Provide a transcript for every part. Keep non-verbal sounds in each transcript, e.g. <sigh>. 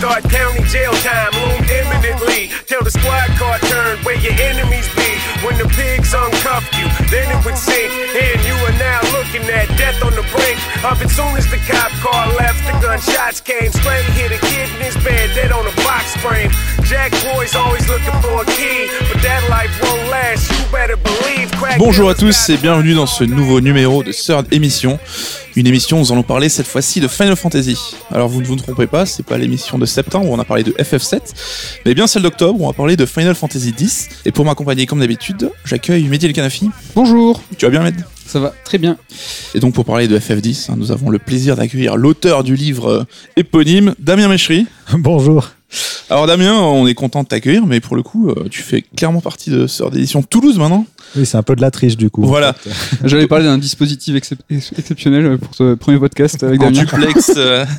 Thought county jail time loomed imminently. Till the squad car turned where your enemies be. When the pigs uncuffed you, then it would sink. And you are now looking at death on the brink of it. Soon as the cop car left, the gunshots came. Straight hit a kid in his bed, dead on a box frame. Jack boys always looking for a key, but that life won't last. You better believe. Crack Bonjour à tous et bienvenue dans ce nouveau numéro de Third Émission. Une émission où nous allons parler cette fois-ci de Final Fantasy. Alors vous ne vous trompez pas, c'est pas l'émission de septembre où on a parlé de FF7, mais bien celle d'octobre où on va parler de Final Fantasy X. Et pour m'accompagner comme d'habitude, j'accueille Mehdi El Kanafi. Bonjour, Tu vas bien Med ça va très bien. Et donc pour parler de FF10, hein, nous avons le plaisir d'accueillir l'auteur du livre euh, éponyme, Damien Méchery. <laughs> Bonjour. Alors Damien, on est content de t'accueillir, mais pour le coup, euh, tu fais clairement partie de Sœur d'édition Toulouse maintenant. Oui, c'est un peu de la triche du coup. Voilà, <laughs> J'allais parler d'un dispositif excep- ex- exceptionnel pour ce premier podcast avec en Damien. duplex. euh. <laughs>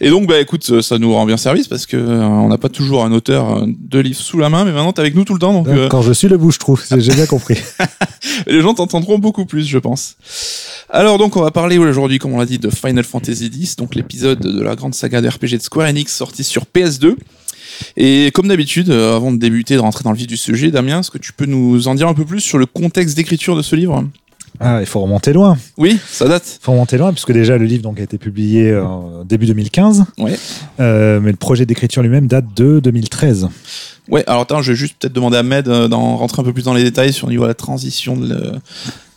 Et donc, bah écoute, euh, ça nous rend bien service parce que euh, on n'a pas toujours un auteur euh, de livre sous la main, mais maintenant t'es avec nous tout le temps, donc euh, Quand je suis le bouche-trou, c'est- j'ai bien compris. <laughs> les gens t'entendront beaucoup plus, je pense. Alors donc, on va parler aujourd'hui, comme on l'a dit, de Final Fantasy X, donc l'épisode de la grande saga de RPG de Square Enix sorti sur PS2. Et comme d'habitude, avant de débuter, de rentrer dans le vif du sujet, Damien, est-ce que tu peux nous en dire un peu plus sur le contexte d'écriture de ce livre? Ah, il faut remonter loin. Oui, ça date. Il faut remonter loin, puisque déjà le livre donc, a été publié euh, début 2015. Ouais. Euh, mais le projet d'écriture lui-même date de 2013. Ouais, alors attends, je vais juste peut-être demander à Med euh, d'en rentrer un peu plus dans les détails sur le niveau de la transition de le-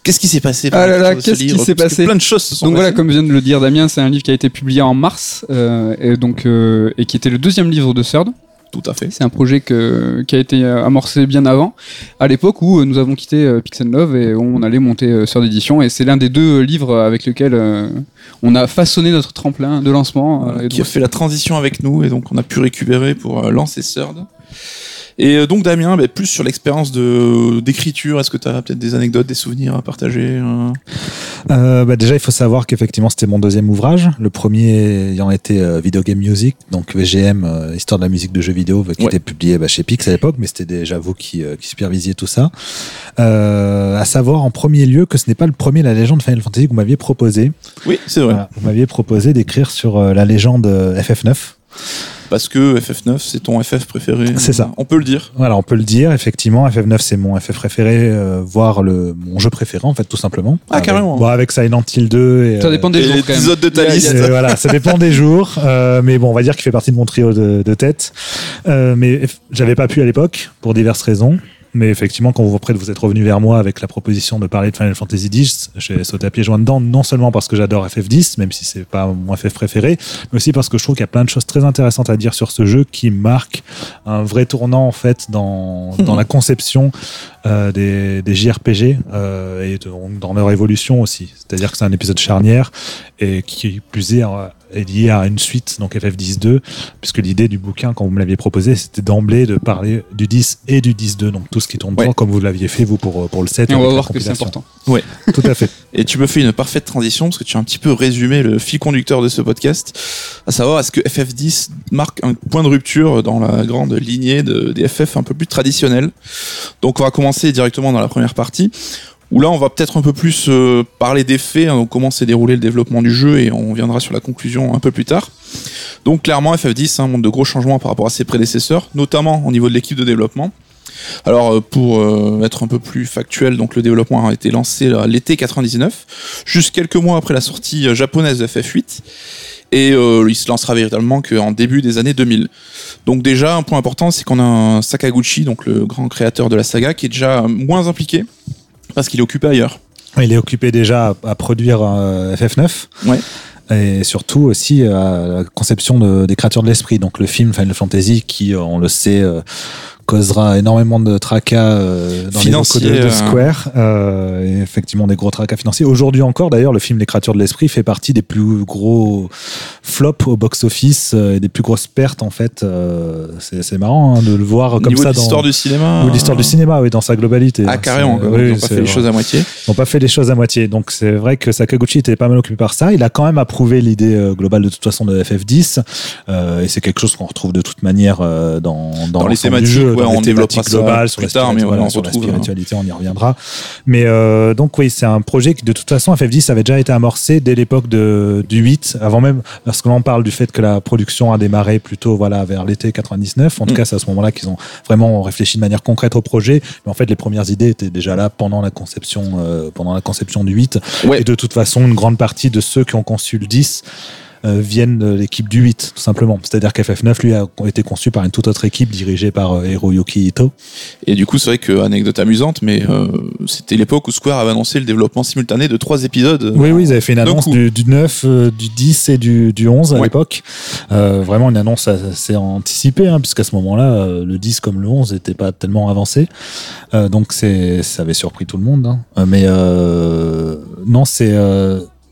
Qu'est-ce qui s'est passé pour Ah là là, qu'est-ce qui s'est passé? Plein de choses se sont Donc voilà, comme vient de le dire Damien, c'est un livre qui a été publié en mars euh, et donc euh, et qui était le deuxième livre de Third. Tout à fait. C'est un projet que- qui a été euh, amorcé bien avant, à l'époque où euh, nous avons quitté euh, Pixel Love et où on allait monter Third Edition. Et c'est l'un des deux livres avec lesquels euh, on a façonné notre tremplin de lancement. Voilà, et qui a fait la transition avec nous et donc on a pu récupérer pour lancer Third. Et euh, donc Damien, bah, plus sur l'expérience de d'écriture, est-ce que tu as peut-être des anecdotes, des souvenirs à partager euh? Euh, bah, déjà, il faut savoir qu'effectivement, c'était mon deuxième ouvrage. Le premier ayant été euh, Video Game Music, donc VGM, euh, Histoire de la musique de jeux vidéo, qui Ouais. était publié bah, chez Pix à l'époque, mais c'était déjà vous qui, euh, qui supervisiez tout ça. Euh, à savoir, en premier lieu, que ce n'est pas le premier La légende Final Fantasy que vous m'aviez proposé. Oui, c'est vrai. Voilà, vous m'aviez proposé d'écrire sur euh, la légende euh, FF9. Parce que FF9, c'est ton FF préféré. C'est ça. On peut le dire. Voilà, on peut le dire, effectivement, FF9 c'est mon FF préféré, euh, voire le, mon jeu préféré en fait, tout simplement. Ah, Avec- carrément. Bon, avec Silent Hill 2 et, Ça dépend des Et jours quand même. l'épisode de ta liste. voilà, ça dépend des jours, euh, mais bon, on va dire qu'il fait partie de mon trio de, de tête. Euh, mais j'avais pas pu à l'époque pour diverses raisons. Mais effectivement, quand vous après vous êtes revenu vers moi avec la proposition de parler de Final Fantasy X, j'ai sauté à pieds joints dedans, non seulement parce que j'adore FF10, même si c'est pas mon FF préféré, mais aussi parce que je trouve qu'il y a plein de choses très intéressantes à dire sur ce jeu qui marque un vrai tournant en fait dans, <laughs> dans la conception euh, des, des JRPG euh, et de- dans leur évolution aussi. C'est-à-dire que c'est un épisode charnière et qui plus est, euh, est lié à une suite, donc FF10-2, puisque l'idée du bouquin, quand vous me l'aviez proposé, c'était d'emblée de parler du 10 et du 10-2, donc tout ce qui tourne Ouais. dedans, comme vous l'aviez fait vous pour, pour le 7. Et on va voir que c'est important. <laughs> Tout à fait. Et tu me fais une parfaite transition parce que tu as un petit peu résumé le fil conducteur de ce podcast, à savoir est-ce que FF10 marque un point de rupture dans la grande lignée de, des FF un peu plus traditionnels? Donc on va commencer directement dans la première partie où là on va peut-être un peu plus euh, parler des faits, hein, comment s'est déroulé le développement du jeu et on viendra sur la conclusion un peu plus tard. Donc clairement FF10 hein, montre de gros changements par rapport à ses prédécesseurs, notamment au niveau de l'équipe de développement. Alors euh, pour euh, être un peu plus factuel, donc le développement a été lancé l'été 99, juste quelques mois après la sortie japonaise de FF8, et il se lancera véritablement qu'en début des années 2000. Donc déjà un point important, c'est qu'on a un Sakaguchi, donc le grand créateur de la saga, qui est déjà moins impliqué parce qu'il est occupé ailleurs. Il est occupé déjà à, à produire euh, FF9. Ouais. Et surtout aussi à la conception de- des créatures de l'esprit. Donc le film Final Fantasy qui, euh, on le sait, euh, causera énormément de tracas euh, dans Financiers, les locaux de, de euh. Square. euh, et effectivement des gros tracas financiers. Aujourd'hui encore, d'ailleurs, le film Les créatures de l'esprit fait partie des plus gros flops au box-office et des plus grosses pertes en fait. C'est c'est marrant hein, de le voir comme niveau ça de dans l'histoire du cinéma. ou l'histoire du cinéma, oui, dans sa globalité. Ah hein, carrément, quoi. oui, ils ont pas fait les choses à moitié. Ils n'ont pas fait les choses à moitié. Donc c'est vrai que Sakaguchi était pas mal occupé par ça. Il a quand même approuvé l'idée globale de toute façon de FF10. Euh, et c'est quelque chose qu'on retrouve de toute manière dans, dans, Dans les thématiques, du jeu, ouais, dans on développera globales, sur plus la tard, mais voilà, on sur la retrouve, spiritualité, on y reviendra. Mais euh, donc oui, c'est un projet qui de toute façon FF10 avait déjà été amorcé dès l'époque de, du 8, avant même, parce que là on parle du fait que la production a démarré plutôt voilà vers l'été 99. En tout Mm. cas, c'est à ce moment-là qu'ils ont vraiment réfléchi de manière concrète au projet. Mais en fait, les premières idées étaient déjà là pendant la conception, euh, pendant la conception du 8. Ouais. Et de toute façon, une grande partie de ceux qui ont conçu le 10 euh, viennent de l'équipe du 8, tout simplement. C'est-à-dire qu'FF9, lui, a été conçu par une toute autre équipe dirigée par euh, Hiroyuki Ito. Et du coup, c'est vrai que, anecdote amusante, mais euh, c'était l'époque où Square avait annoncé le développement simultané de trois épisodes. Oui, oui, ils avaient fait une annonce du, du 9, euh, du 10 et du, du 11 à Ouais. l'époque. Euh, vraiment une annonce assez anticipée, hein, puisqu'à ce moment-là, euh, le 10 comme le 11 n'était pas tellement avancé. Euh, donc ça avait surpris tout le monde. hein. Euh, mais euh, non, c'est...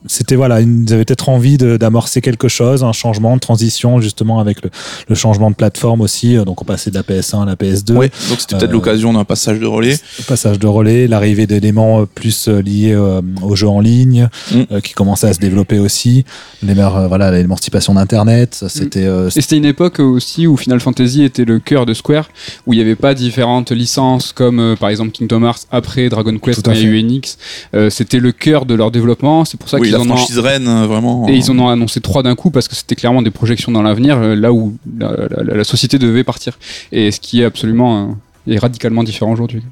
c'était voilà, ils avaient peut-être envie d'amorcer quelque chose, un changement de transition justement avec le, le changement de plateforme aussi. Euh, Donc on passait de la PS1 à la PS2. Ouais, donc c'était peut-être Euh, l'occasion d'un passage de relais. Le passage de relais, l'arrivée d'éléments euh, plus liés euh, aux jeux en ligne, Mm. euh, qui commençaient à se développer aussi. Euh, voilà, l'émancipation d'Internet, ça, c'était. euh, Et c'était une époque aussi où Final Fantasy était le cœur de Square, où il n'y avait pas différentes licences comme euh, par exemple Kingdom Hearts après Dragon Quest Enix. Euh, c'était le cœur de leur développement. C'est pour ça Oui, qu'ils la en ont. franchise reine, euh, vraiment. Et ils en ont annoncé trois d'un coup parce que c'était clairement des projections dans l'avenir, euh, là où la, la- la société devait partir. Et ce qui est absolument euh, est radicalement différent aujourd'hui.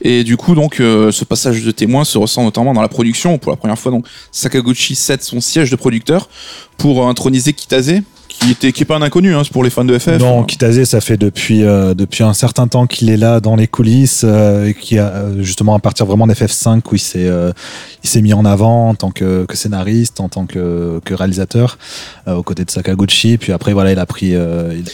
Et du coup, donc, euh, ce passage de témoin se ressent notamment dans la production. Pour la première fois, donc, Sakaguchi cède son siège de producteur pour introniser Kitase, qui était qui est pas un inconnu hein, pour les fans de FF. Non, Kitase, ça fait depuis euh, depuis un certain temps qu'il est là dans les coulisses euh, et qui a euh, justement à partir vraiment d'FF5 où il s'est euh, il s'est mis en avant en tant que, que scénariste, en tant que, que réalisateur aux côtés de Sakaguchi. Puis après voilà, il a pris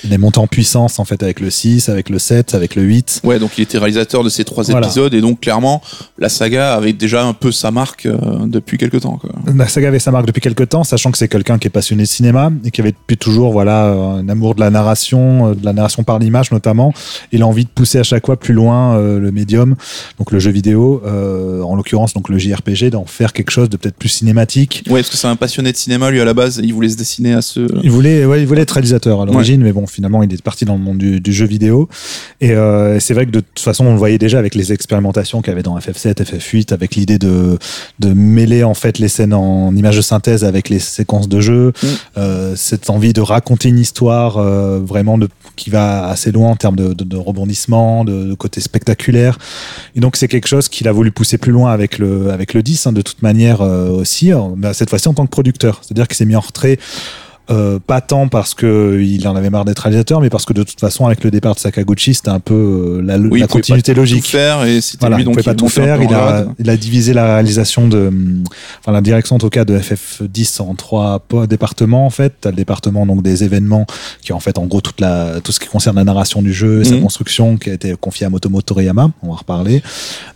il- est monté en puissance en fait avec le 6, avec le 7, avec le 8. Ouais, donc il était réalisateur de ces trois Voilà. épisodes et donc clairement la saga avait déjà un peu sa marque depuis quelques temps. Quoi. La saga avait sa marque depuis quelques temps, sachant que c'est quelqu'un qui est passionné de cinéma et qui avait depuis toujours voilà euh, un amour de la narration, euh, de la narration par l'image notamment. Il a envie de pousser à chaque fois plus loin euh, le médium, donc le jeu vidéo, euh, en l'occurrence donc le JRPG, d'en faire quelque chose de peut-être plus cinématique. Ouais, parce que c'est un passionné de cinéma lui à la base. Il voulait se dessiner à ce. Il voulait, ouais, il voulait être réalisateur à l'origine, mais bon, finalement, il est parti dans le monde du, du jeu vidéo. Et c'est vrai que de toute façon, on le voyait déjà avec les expérimentations qu'il y avait dans FF7, FF8, avec l'idée de, de mêler en fait les scènes en images de synthèse avec les séquences de jeu, Mm. euh, cette envie de raconter une histoire euh, vraiment qui va assez loin en termes de, de, de rebondissement, de côté spectaculaire. Et donc c'est quelque chose qu'il a voulu pousser plus loin avec le avec le 10 hein, de toute manière euh, aussi, hein, mais cette fois-ci en tant que producteur. C'est-à-dire qu'il s'est mis en retrait euh, pas tant parce que il en avait marre d'être réalisateur, mais parce que de toute façon, avec le départ de Sakaguchi, c'était un peu euh, la, Oui, la il pouvait continuité pas logique. Tout faire et c'était Voilà, lui il donc pouvait pas il tout faire. Il a, il divisé la réalisation de, enfin la direction en tout cas de FF10 en trois départements en fait. T'as le département donc des événements qui est en fait en gros toute la, tout ce qui concerne la narration du jeu et sa Mhm. construction qui a été confié à Motomo Toriyama. On va en reparler.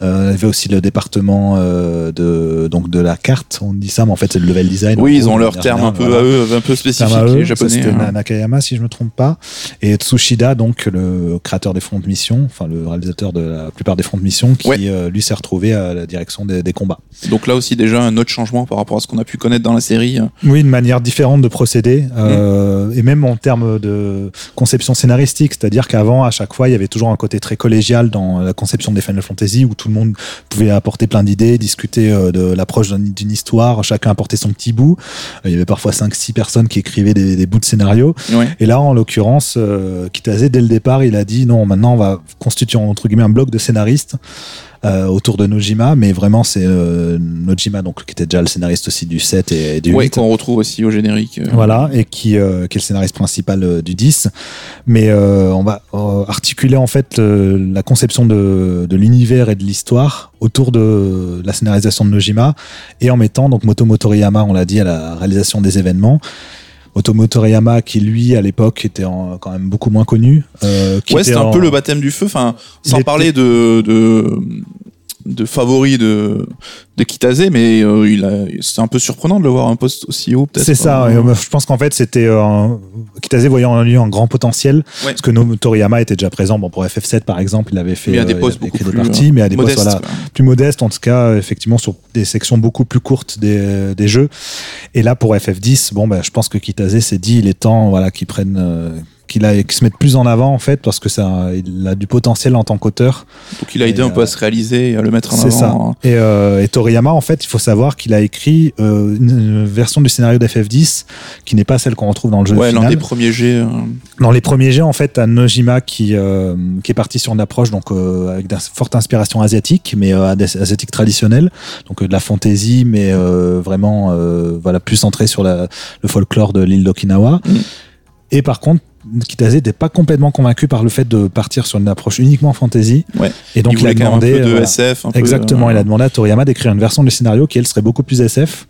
Euh, il y avait aussi le département euh, de donc de la carte. On dit ça, mais en fait c'est le level design. Oui, ils ont leur terme un peu à eux, un peu spécifique, eux, japonais. C'était hein. Na- Nakayama, si je me trompe pas. Et Tsushida, donc le créateur des fronts de mission, enfin le réalisateur de la plupart des fronts de mission, qui Ouais. euh, lui s'est retrouvé à la direction des, des combats. Donc là aussi déjà un autre changement par rapport à ce qu'on a pu connaître dans la série. Oui, une manière différente de procéder, euh, et même en termes de conception scénaristique, c'est-à-dire qu'avant, à chaque fois, il y avait toujours un côté très collégial dans la conception des Final Fantasy, où tout le monde pouvait apporter plein d'idées, discuter euh, de l'approche d'un- d'une histoire, chacun apportait son petit bout. Euh, Il y avait parfois 5-6 personnes qui écrivaient des, des bouts de scénario. Ouais. Et là, en l'occurrence, euh, Kitase, dès le départ, il a dit non, maintenant on va constituer entre guillemets un bloc de scénaristes euh, autour de Nojima, mais vraiment c'est euh, Nojima, donc qui était déjà le scénariste aussi du 7 et, et du Ouais, 8. qu'on retrouve aussi au générique. euh. Voilà, et qui, qui est le scénariste principal du 10. Mais on va articuler en fait la conception de, de l'univers et de l'histoire autour de la scénarisation de Nojima et en mettant donc Motomo Toriyama, on l'a dit, à la réalisation des événements. Motomo Toriyama, qui lui à l'époque était en- quand même beaucoup moins connu. euh, qui Ouais, était c'était un en- peu le baptême du feu. Enfin, sans était- parler de, de de favoris de de Kitase, mais euh, il a c'est un peu surprenant de le voir à un poste aussi haut peut-être. C'est ça. Euh, et, euh, je pense qu'en fait, c'était un- Kitase voyant en lui un grand potentiel. Ouais. Parce que No- Toriyama était déjà présent. Bon, pour FF7, par exemple, il avait fait Mais à des euh, postes avait beaucoup plus, des parties, mais à des modeste, postes voilà, plus modestes, en tout cas, effectivement, sur des sections beaucoup plus courtes des, des jeux. Et là, pour FF10, bon, ben, je pense que Kitase s'est dit, il est temps, voilà, qu'il prenne, qu'il a, qu'il se mette plus en avant en fait parce que ça, il a du potentiel en tant qu'auteur. Donc il a aidé Et, un peu à se réaliser et à le mettre en C'est ça. avant. hein. Et, euh, et Toriyama, en fait, il faut savoir qu'il a écrit euh, une, version du scénario d'FF10 qui n'est pas celle qu'on retrouve dans le jeu Ouais, l'un des premiers jets. euh, Dans les premiers jets, en fait, t'as Nojima qui, euh, qui est parti sur une approche donc euh, avec une forte inspiration asiatique, mais euh, as- asiatique traditionnelle, donc euh, de la fantasy, mais euh, vraiment euh, voilà plus centré sur la, le folklore de l'île d'Okinawa. Mm. Et par contre, Kitase n'était pas complètement convaincu par le fait de partir sur une approche uniquement fantasy. Ouais. Et donc il il, a demandé un peu de voilà, SF. Un peu, Exactement, euh, il a demandé à Toriyama d'écrire une version du scénario qui elle serait beaucoup plus SF.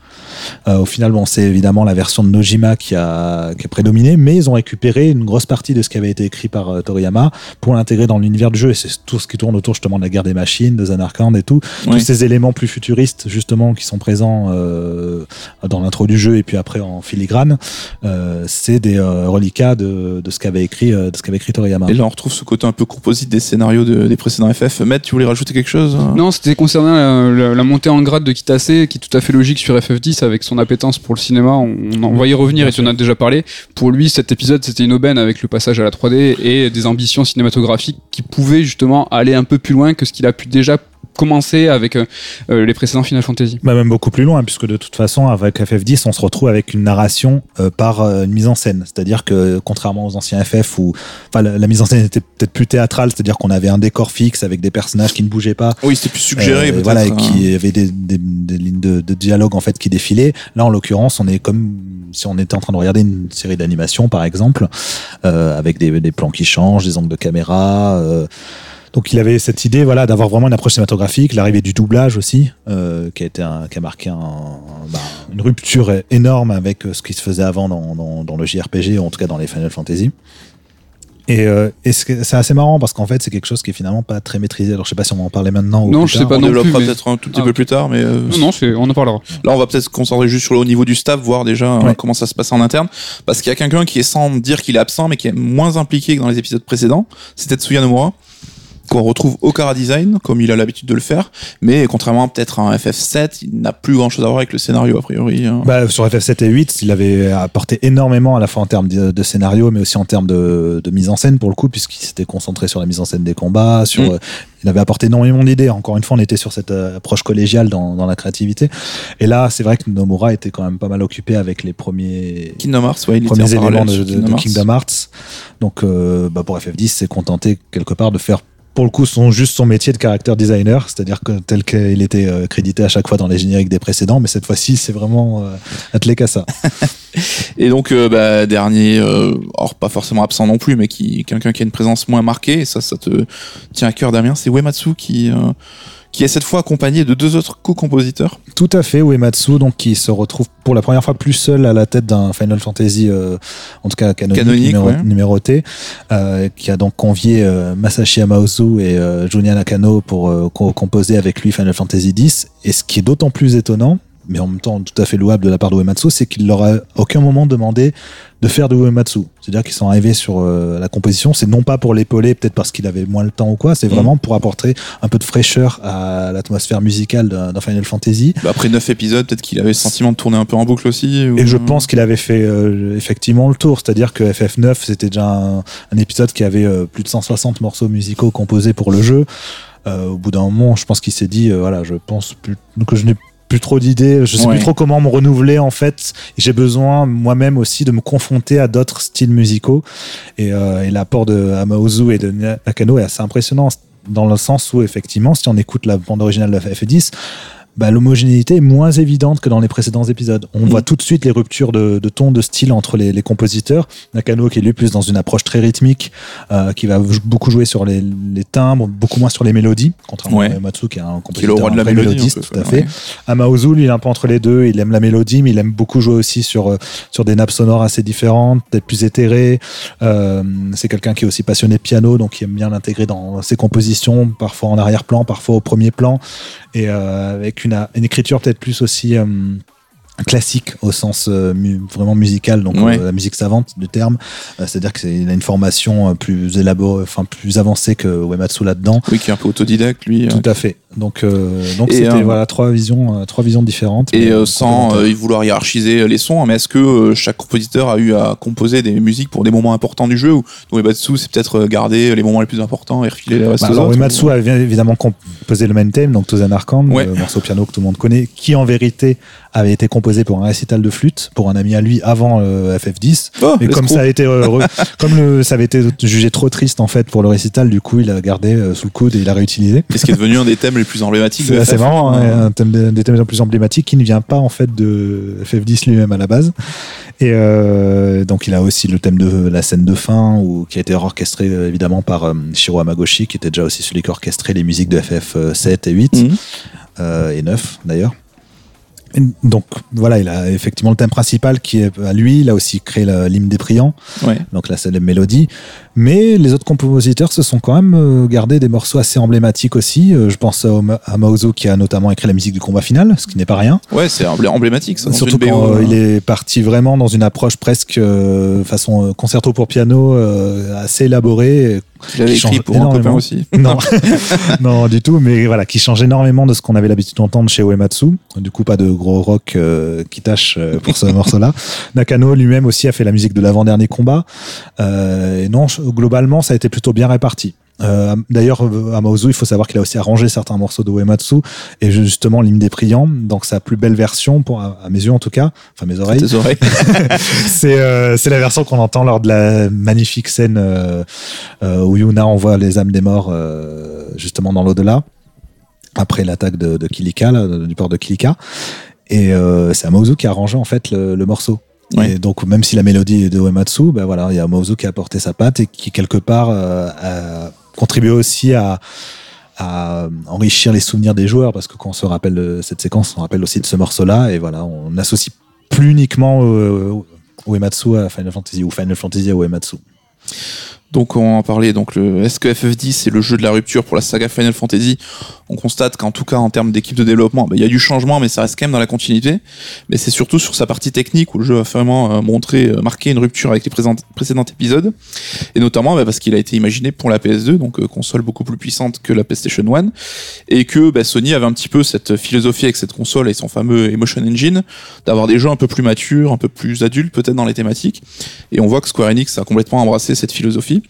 Euh, au final, bon, c'est évidemment la version de Nojima qui a, qui a prédominé, mais ils ont récupéré une grosse partie de ce qui avait été écrit par euh, Toriyama pour l'intégrer dans l'univers du jeu. Et c'est tout ce qui tourne autour justement de la guerre des machines, de Zanarkand et tout. Ouais. Tous ces éléments plus futuristes justement qui sont présents euh, dans l'intro du jeu et puis après en filigrane, euh, c'est des euh, reliquats de, de ce qu'avait écrit, de ce qu'avait écrit Toriyama. Et là, on retrouve ce côté un peu composite des scénarios de- des précédents FF. Matt, tu voulais rajouter quelque chose euh Non, c'était concernant la, la- la montée en grade de Kitase, qui est tout à fait logique sur FF10 avec son appétence pour le cinéma. On, on va y revenir et tu en as déjà parlé. Pour lui, cet épisode, c'était une aubaine avec le passage à la 3D et des ambitions cinématographiques qui pouvaient justement aller un peu plus loin que ce qu'il a pu déjà commencer avec euh, euh, les précédents Final Fantasy. Bah, même beaucoup plus loin, puisque de toute façon, avec FF10, on se retrouve avec une narration euh, par euh, une mise en scène. C'est-à-dire que, contrairement aux anciens FF, où enfin, la, la mise en scène était peut-être plus théâtrale, c'est-à-dire qu'on avait un décor fixe avec des personnages qui ne bougeaient pas. Oui, c'était plus suggéré. Euh, peut-être, voilà, et hein. qui avait des, des, des lignes de, de dialogue en fait qui défilaient. Là, en l'occurrence, on est comme si on était en train de regarder une série d'animation, par exemple, euh, avec des, des plans qui changent, des angles de caméra. euh, donc il avait cette idée voilà d'avoir vraiment une approche cinématographique, l'arrivée du doublage aussi, euh, qui a été un- qui a marqué un- bah, une rupture énorme avec euh, ce qui se faisait avant dans, dans, dans le JRPG, ou en tout cas dans les Final Fantasy. Et, euh, et c'est assez marrant parce qu'en fait c'est quelque chose qui est finalement pas très maîtrisé. Alors je sais pas si on va en parler maintenant ou Non, plus je sais tard. pas On non plus, développera mais- peut-être un tout petit Ah, peu ok. plus tard, mais euh, Non, non, on en parlera. Là, on va peut-être se concentrer juste sur le au niveau du staff, voir déjà euh, Ouais. comment ça se passe en interne. Parce qu'il y a quelqu'un qui est sans dire qu'il est absent, mais qui est moins impliqué que dans les épisodes précédents. C'est Tetsuya Nomura, qu'on retrouve au Cara Design, comme il a l'habitude de le faire. Mais contrairement peut-être à un FF7, il n'a plus grand chose à voir avec le scénario, a priori. hein. Bah, sur FF7 et 8, il avait apporté énormément à la fois en termes de, de scénario, mais aussi en termes de, de mise en scène pour le coup, puisqu'il s'était concentré sur la mise en scène des combats. Sur, Mm. euh, il avait apporté énormément d'idées. Encore une fois, on était sur cette euh, approche collégiale dans, dans la créativité. Et là, c'est vrai que Nomura était quand même pas mal occupé avec les premiers Kingdom Hearts, ouais, premiers éléments de. Kingdom Hearts. Donc, euh, bah, pour FF10, c'est contenté quelque part de faire pour le coup son juste son métier de caractère designer, c'est-à-dire tel qu'il était euh, crédité à chaque fois dans les génériques des précédents, mais cette fois-ci c'est vraiment euh, attelé qu'à ça. <laughs> Et donc, euh, bah, dernier, euh, or pas forcément absent non plus, mais qui quelqu'un qui a une présence moins marquée, et ça, ça te tient à cœur, Damien, c'est Uematsu qui, qui est cette fois accompagné de deux autres co-compositeurs. Tout à fait, Uematsu, donc qui se retrouve pour la première fois plus seul à la tête d'un Final Fantasy, euh, en tout cas canonique, Canonique, numéro- ouais. numéroté, euh, qui a donc convié euh, Masashi Amaozu et euh, Junya Nakano pour euh, co- composer avec lui Final Fantasy X. Et ce qui est d'autant plus étonnant, mais en même temps tout à fait louable de la part de Uematsu, c'est qu'il leur a aucun moment demandé de faire de Uematsu. C'est-à-dire qu'ils sont arrivés sur euh, la composition, c'est non pas pour l'épauler, peut-être parce qu'il avait moins le temps ou quoi, c'est Mhm. vraiment pour apporter un peu de fraîcheur à l'atmosphère musicale d'un Final Fantasy. Bah, après neuf épisodes, peut-être qu'il avait le sentiment de tourner un peu en boucle aussi. ou- Et je pense qu'il avait fait euh, effectivement le tour, c'est-à-dire que FF9 c'était déjà un, un épisode qui avait euh, plus de 160 morceaux musicaux composés pour le jeu. Au bout d'un moment, je pense qu'il s'est dit, voilà, je pense plus, que je n'ai plus trop d'idées, je sais Ouais. plus trop comment me renouveler en fait. J'ai besoin moi-même aussi de me confronter à d'autres styles musicaux. Et, euh, et l'apport de Amaozu et de Nakano est assez impressionnant dans le sens où effectivement, si on écoute la bande originale de FF10, bah, l'homogénéité est moins évidente que dans les précédents épisodes. On Mm. voit tout de suite les ruptures de, de ton, de style entre les, les compositeurs. Nakano qui est lui plus dans une approche très rythmique, euh, qui va beaucoup jouer sur les, les timbres, beaucoup moins sur les mélodies, contrairement Ouais. à Matsu qui est un qui est compositeur le roi de la mélodie. mélodiste, peu, tout à ouais. fait. Amaozu, lui, il est un peu entre les deux. Il aime la mélodie, mais il aime beaucoup jouer aussi sur, euh, sur des nappes sonores assez différentes, peut-être plus éthérées. Euh, c'est quelqu'un qui est aussi passionné de piano, donc il aime bien l'intégrer dans ses compositions, parfois en arrière-plan, parfois au premier plan, et euh, avec une, une écriture peut-être plus aussi. euh, classique au sens euh, mu- vraiment musical donc Ouais. euh, la musique savante du terme Euh, c'est-à-dire qu'il a une formation plus élaborée enfin plus avancée que Uematsu là-dedans Oui, qui est un peu autodidacte, lui. tout euh, à fait. Donc, euh, donc c'était euh, voilà trois visions, euh, trois visions différentes. Et mais sans vouloir hiérarchiser les sons, hein, mais est-ce que chaque compositeur a eu à composer des musiques pour des moments importants du jeu ou dans Uematsu c'est peut-être garder les moments les plus importants et refiler les restes Bah, aux alors autres, Uematsu ou- avait évidemment composé le main theme, donc Tozen Arkan, Ouais. le morceau piano que tout le monde connaît, qui en vérité avait été composé pour un récital de flûte pour un ami à lui avant le FF10. Oh, Et comme ça a été <laughs> comme le, ça avait été jugé trop triste en fait pour le récital, du coup il a gardé sous le coude et il a réutilisé. Et ce qui est devenu un des thèmes les plus emblématiques C'est assez marrant, hein. un thème de- des thèmes les plus emblématiques qui ne vient pas en fait de FF10 lui-même à la base. Et euh, donc il a aussi le thème de la scène de fin ou qui a été orchestré euh, évidemment par euh, Shiro Hamagoshi qui était déjà aussi celui qui orchestrait les musiques de FF7 et 8 Mhm. euh, et 9 d'ailleurs. Donc voilà, il a effectivement le thème principal qui est à lui. Il a aussi créé l'hymne des priants, Ouais. donc la célèbre mélodie. Mais les autres compositeurs se sont quand même euh, gardés des morceaux assez emblématiques aussi. Euh, je pense à, à Maozo qui a notamment écrit la musique du combat final, ce qui n'est pas rien. Ouais, c'est emblé- emblématique ça. Surtout BO, quand euh, hein. il est parti vraiment dans une approche presque euh, façon concerto pour piano euh, assez élaborée. Je l'avais écrit change pour un copain aussi. <laughs> Non, <laughs> non du tout, mais voilà, qui change énormément de ce qu'on avait l'habitude d'entendre chez Uematsu. Du coup, pas de gros rock euh, qui tâche euh, pour ce <laughs> morceau-là. Nakano lui-même aussi a fait la musique de l'avant-dernier combat. Euh, et non, globalement, ça a été plutôt bien réparti. Euh, D'ailleurs, euh, à Maozu, il faut savoir qu'il a aussi arrangé certains morceaux de Uematsu et justement l'hymne des priants, donc sa plus belle version, pour, à mes yeux en tout cas, enfin mes oreilles, oreilles. <laughs> c'est euh, c'est la version qu'on entend lors de la magnifique scène euh, où Yuna envoie les âmes des morts justement dans l'au-delà après l'attaque de, de Kilika, là, du port de Kilika. Et c'est Amozu qui a arrangé en fait le, le morceau. Ouais. Et donc même si la mélodie est de Uematsu, ben voilà, il y a Amozu qui a apporté sa patte et qui quelque part euh, a contribué aussi à enrichir les souvenirs des joueurs parce que quand on se rappelle de cette séquence, on rappelle aussi de ce morceau-là et voilà, on n'associe plus uniquement euh, Uematsu à Final Fantasy ou Final Fantasy à Uematsu. Donc on en parlait. Donc le est-ce que FF10 c'est le jeu de la rupture pour la saga Final Fantasy On constate qu'en tout cas en termes d'équipe de développement, bah, il y a du changement, mais ça reste quand même dans la continuité. Mais c'est surtout sur sa partie technique où le jeu a vraiment euh, montré, euh, marqué une rupture avec les précédents épisodes, et notamment bah, parce qu'il a été imaginé pour la PS2, donc euh, console beaucoup plus puissante que la PlayStation 1, et que bah, Sony avait un petit peu cette philosophie avec cette console et son fameux Emotion Engine d'avoir des jeux un peu plus matures, un peu plus adultes peut-être dans les thématiques. Et on voit que Square Enix a complètement embrassé cette philosophie.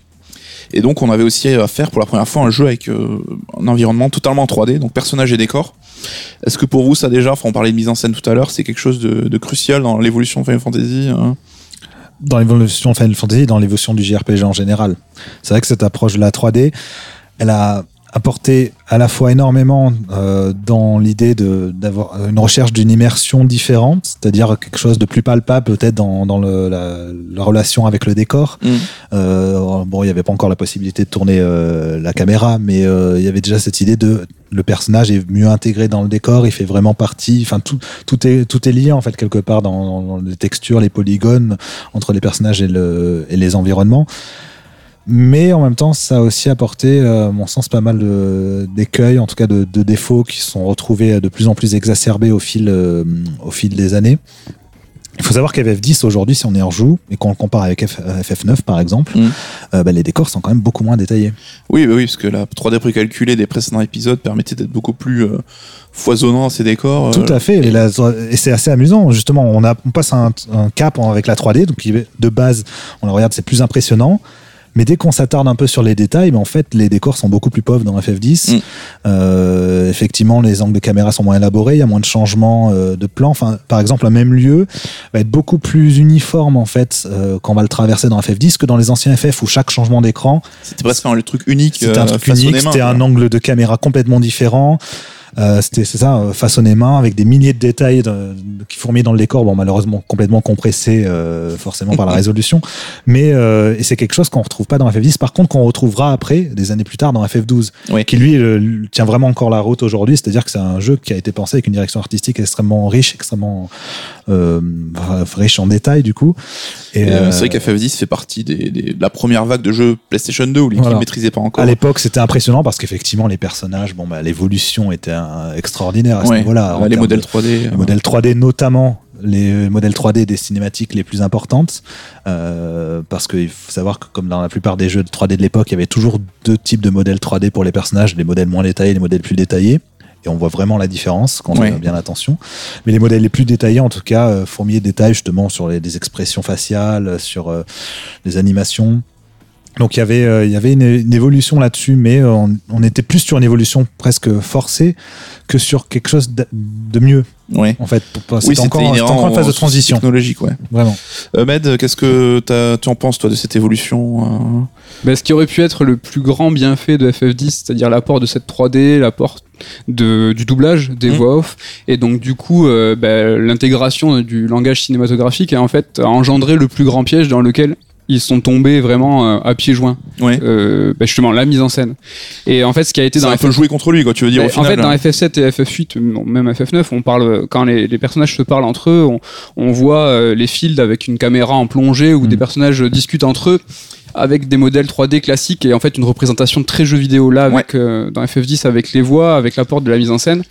Et donc on avait aussi à faire pour la première fois un jeu avec euh, un environnement totalement en 3D, donc personnages et décors. Est-ce que pour vous ça déjà, on parlait de mise en scène tout à l'heure, c'est quelque chose de, crucial dans l'évolution de Final Fantasy hein Dans l'évolution Final Fantasy, dans l'évolution du JRPG en général. C'est vrai que cette approche de la 3D, elle a apporté à la fois énormément euh, dans l'idée de- d'avoir une recherche d'une immersion différente, c'est-à-dire quelque chose de plus palpable peut-être dans, dans le- la, la relation avec le décor. Mm. Euh, bon, il n'y avait pas encore la possibilité de tourner euh, la caméra, mais il y avait déjà cette idée de le personnage est mieux intégré dans le décor, il fait vraiment partie. Enfin, tout, tout est tout est lié en fait quelque part dans, dans les textures, les polygones entre les personnages et, le, et les environnements. Mais en même temps, ça a aussi apporté, euh, à mon sens, pas mal d'écueils, en tout cas de, de défauts qui sont retrouvés de plus en plus exacerbés au fil, euh, au fil des années. Il faut savoir qu'FF10 aujourd'hui, si on y rejoue et qu'on le compare avec F- FF9 par exemple, Mm. euh, bah, les décors sont quand même beaucoup moins détaillés. Oui, bah oui, parce que la 3D précalculée des précédents épisodes permettait d'être beaucoup plus euh, foisonnant ces décors. Tout euh, à fait, et, la- et c'est assez amusant justement. On, a, on passe un, un cap avec la 3D, donc de base, on le regarde, c'est plus impressionnant. Mais dès qu'on s'attarde un peu sur les détails, en fait, les décors sont beaucoup plus pauvres dans FF10. Mm. Euh, effectivement, les angles de caméra sont moins élaborés, il y a moins de changements euh, de plan. Enfin, par exemple, un même lieu va être beaucoup plus uniforme en fait euh, quand on va le traverser dans FF10 que dans les anciens FF où chaque changement d'écran C'était presque un truc unique. c'était un euh, truc unique, c'était un angle de caméra complètement différent. Euh, c'était c'est ça, euh, façonné main avec des milliers de détails de- de- qui fourmillent dans le décor. Bon, malheureusement complètement compressé euh, forcément par la <laughs> résolution, mais euh, et c'est quelque chose qu'on retrouve pas dans FF10. Par contre, qu'on retrouvera après des années plus tard dans FF12, Oui. qui lui tient vraiment encore la route aujourd'hui. C'est-à-dire que c'est un jeu qui a été pensé avec une direction artistique extrêmement riche, extrêmement euh, riche en détails du coup. Et, c'est vrai qu'FF10 fait partie des, des- de la première vague de jeux PlayStation 2 où l'équipe Voilà. ne maîtrisait pas encore. À l'époque, c'était impressionnant parce qu'effectivement, les personnages, bon, bah, l'évolution était un- extraordinaire à ce niveau-là. les modèles de- 3D. les euh, modèles 3D, notamment les modèles 3D des cinématiques les plus importantes. euh, parce qu'il faut savoir que, comme dans la plupart des jeux de 3D de l'époque, il y avait toujours deux types de modèles 3D pour les personnages, les modèles moins détaillés, les modèles plus détaillés. et on voit vraiment la différence quand on fait bien attention. Mais les modèles les plus détaillés, en tout cas, euh, fourmillés de détails justement sur les, des expressions faciales, sur euh, les animations. Donc il y avait, euh, il y avait une, une évolution là-dessus, mais euh, on, on était plus sur une évolution presque forcée que sur quelque chose de, de mieux, Ouais. en fait. Pour- pour- Oui, C'était encore, encore une phase de transition, technologiques, ouais. vraiment. Euh, Med, qu'est-ce que tu en penses, toi, de cette évolution euh? Ben, ce qui aurait pu être le plus grand bienfait de FF10, c'est-à-dire l'apport de cette 3D, l'apport de, du doublage, des Mhm. voix off, et donc du coup euh, ben, l'intégration du langage cinématographique a en fait engendré le plus grand piège dans lequel ils sont tombés vraiment euh, à pieds joints. Ouais. Euh, ben, justement, la mise en scène. Et en fait, ce qui a été C'est dans un peu joué contre lui, quoi, tu veux dire, au final. en fait, dans hein. FF7 et FF8, non, même FF9, on parle quand les, les personnages se parlent entre eux, on, on voit euh, les fields avec une caméra en plongée où Mm. des personnages discutent entre eux avec des modèles 3D classiques et en fait une représentation très jeu vidéo là avec euh, dans FF10 avec les voix, avec l'apport de la mise en scène.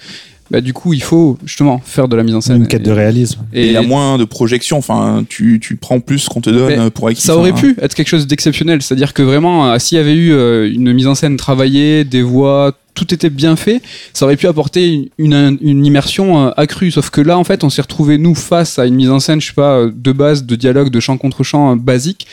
Bah, du coup, il faut justement faire de la mise en scène. Une quête de réalisme. Et il y a moins de projections, enfin, tu, tu prends plus ce qu'on te donne Mais pour acquis. Ça aurait pu être quelque chose d'exceptionnel, c'est-à-dire que vraiment, euh, s'il y avait eu euh, une mise en scène travaillée, des voix, tout était bien fait, ça aurait pu apporter une, une, une immersion euh, accrue. Sauf que là, en fait, on s'est retrouvé nous face à une mise en scène, je sais pas, de base, de dialogue, de chant contre chant basique,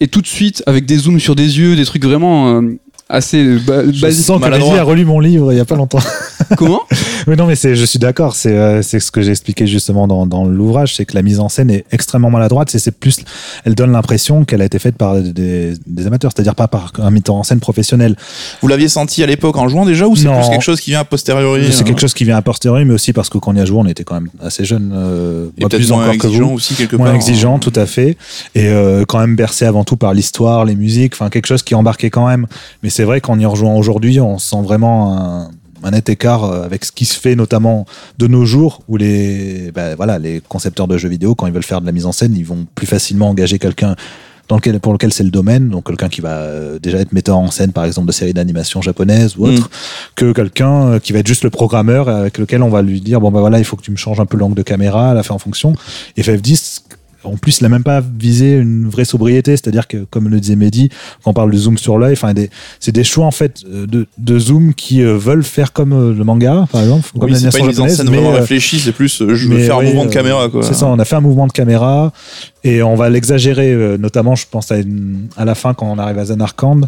et tout de suite avec des zooms sur des yeux, des trucs vraiment euh, assez ba- Je basiques. sens que maladroit. Mehdi a relu mon livre il y a pas longtemps. <laughs> Comment? Oui, non, mais c'est, je suis d'accord. C'est, euh, c'est ce que j'ai expliqué justement dans, dans l'ouvrage, c'est que la mise en scène est extrêmement maladroite. C'est, c'est plus, elle donne l'impression qu'elle a été faite par des, des amateurs, c'est-à-dire pas par un metteur en scène professionnel. Vous l'aviez senti à l'époque en jouant déjà ou c'est plus quelque chose qui vient a posteriori c'est euh, quelque chose qui vient a posteriori, mais aussi parce que quand on y a joué, on était quand même assez jeunes, euh, Et plus moins encore que vous. aussi quelque moins part. exigeant, hein. tout à fait, et euh, quand même bercé avant tout par l'histoire, les musiques, enfin quelque chose qui embarquait quand même. Mais c'est vrai qu'en y rejoignant aujourd'hui, on sent vraiment un, un net écart euh, avec ce qui se fait notamment de nos jours, où les, bah, voilà, les concepteurs de jeux vidéo, quand ils veulent faire de la mise en scène, ils vont plus facilement engager quelqu'un dans lequel, pour lequel c'est le domaine, donc quelqu'un qui va euh, déjà être metteur en scène, par exemple, de séries d'animation japonaises ou autre, que quelqu'un euh, qui va être juste le programmeur avec lequel on va lui dire bon bah voilà il faut que tu me changes un peu l'angle de caméra, la faire en fonction. Et FF10 en plus, il n'a même pas visé une vraie sobriété, c'est-à-dire que, comme le disait Mehdi, quand on parle de zoom sur l'œil, c'est des choix en fait euh, de, de zoom qui euh, veulent faire comme euh, le manga, par exemple, comme Oui, c'est pas une mise en japonaise, scène mais, vraiment réfléchie, c'est plus je veux faire un mouvement de caméra. C'est ça, on a fait un mouvement de caméra et on va l'exagérer, notamment je pense à, une- à la fin quand on arrive à Zanarkand,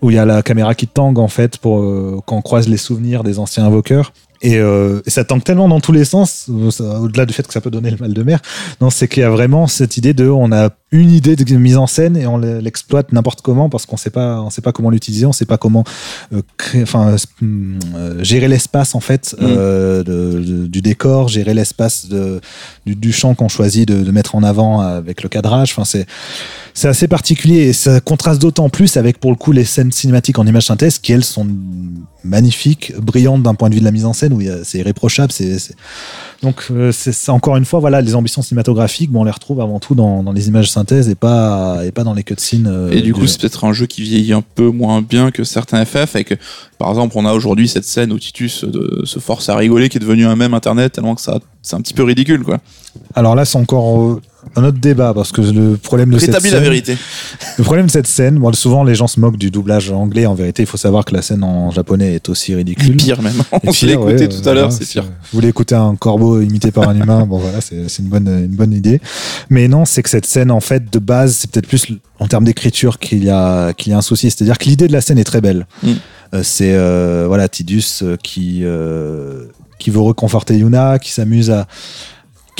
où il y a la caméra qui tangue en fait pour euh, quand on croise les souvenirs des anciens invoqueurs. Et, euh, et ça tangue tellement dans tous les sens, euh, au-delà du fait que ça peut donner le mal de mer, non, c'est qu'il y a vraiment cette idée de on a une idée de mise en scène et on l'exploite n'importe comment parce qu'on sait pas, on sait pas comment l'utiliser, on sait pas comment euh, créer, enfin, euh, euh, gérer l'espace en fait Mm. euh, de- de- du décor, gérer l'espace du, du champ qu'on choisit de, de mettre en avant avec le cadrage. Enfin, c'est c'est assez particulier et ça contraste d'autant plus avec pour le coup les scènes cinématiques en image synthèse qui elles sont magnifiques, brillantes d'un point de vue de la mise en scène où c'est irréprochable. C'est c'est- donc euh, c'est encore une fois voilà les ambitions cinématographiques, bon, on les retrouve avant tout dans, dans les images synthèse et pas et pas dans les cutscenes. euh, Et du coup, c'est peut-être un jeu qui vieillit un peu moins bien que certains FF. Et que, par exemple, on a aujourd'hui cette scène où Titus euh, se force à rigoler, qui est devenu un même internet, tellement que ça, c'est un petit peu ridicule, quoi. alors là c'est encore un autre débat parce que le problème de cette Rétablis la scène- vérité. Le problème de cette scène, bon, souvent les gens se moquent du doublage anglais. En vérité, il faut savoir que la scène en japonais est aussi ridicule. Pire même. Et pire, l'a écouté ouais, tout à l'heure, voilà, c'est pire. Vous voulez écouter un corbeau imité par un humain, bon voilà, c'est une bonne, une bonne idée. Mais non, c'est que cette scène, en fait, de base, c'est peut-être plus en termes d'écriture qu'il y a, qu'il y a un souci. C'est-à-dire que l'idée de la scène est très belle. Mm. Euh, c'est euh, voilà Tidus euh, qui euh, qui veut reconforter Yuna, qui s'amuse à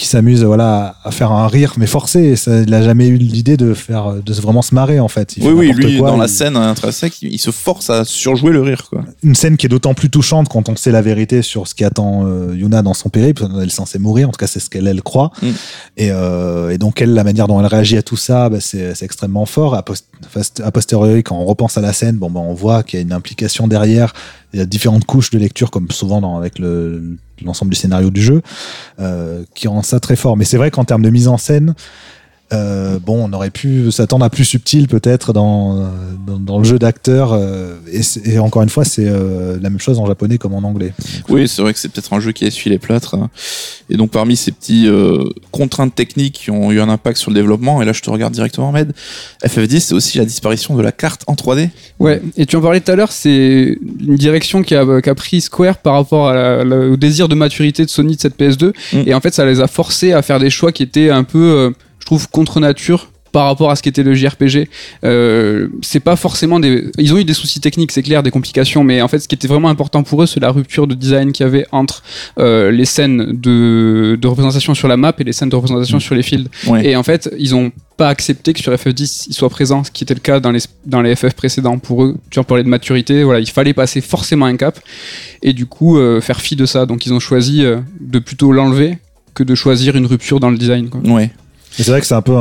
qui s'amuse voilà à faire un rire mais forcé ça, il a jamais eu l'idée de faire de vraiment se marrer en fait Il Oui, oui, lui, quoi, dans la scène intrinsèque, il se force à surjouer le rire, quoi. une scène qui est d'autant plus touchante quand on sait la vérité sur ce qui attend euh, Yuna dans son périple. Elle est censée mourir, en tout cas c'est ce qu'elle elle croit. Mm. Et, euh, et donc elle, la manière dont elle réagit à tout ça, bah, c'est extrêmement fort. A, post- a posteriori, quand on repense à la scène, bon, bah, on voit qu'il y a une implication derrière. Il y a différentes couches de lecture, comme souvent dans, avec le- l'ensemble du scénario du jeu, euh, qui rend ça très fort. Mais c'est vrai qu'en termes de mise en scène, Euh, bon, on aurait pu s'attendre à plus subtil peut-être dans, dans, dans le jeu d'acteur. euh, et, encore une fois, c'est euh, la même chose en japonais comme en anglais. Oui, c'est vrai que c'est peut-être un jeu qui essuie les plâtres. hein. Et donc parmi ces petits euh, contraintes techniques qui ont eu un impact sur le développement, et là je te regarde directement, Med, FF10, c'est aussi la disparition de la carte en 3D. Ouais, et tu en parlais tout à l'heure, c'est une direction qu'a qu'a pris Square par rapport à la- la- au désir de maturité de Sony de cette PS2. Mm. Et en fait, ça les a forcés à faire des choix qui étaient un peu, euh, trouve, contre nature par rapport à ce qu'était le JRPG. Euh, c'est pas forcément des. Ils ont eu des soucis techniques, c'est clair, des complications, mais en fait, ce qui était vraiment important pour eux, c'est la rupture de design qu'il y avait entre euh, les scènes de, de représentation sur la map et les scènes de représentation sur les fields. Ouais. Et en fait, ils ont pas accepté que sur FF10 il soit présent, ce qui était le cas dans les, dans les FF précédents. Pour eux, tu en parlais de maturité, voilà, il fallait passer forcément un cap et du coup euh, faire fi de ça. Donc ils ont choisi de plutôt l'enlever que de choisir une rupture dans le design. Quoi. Ouais. C'est vrai que c'est un peu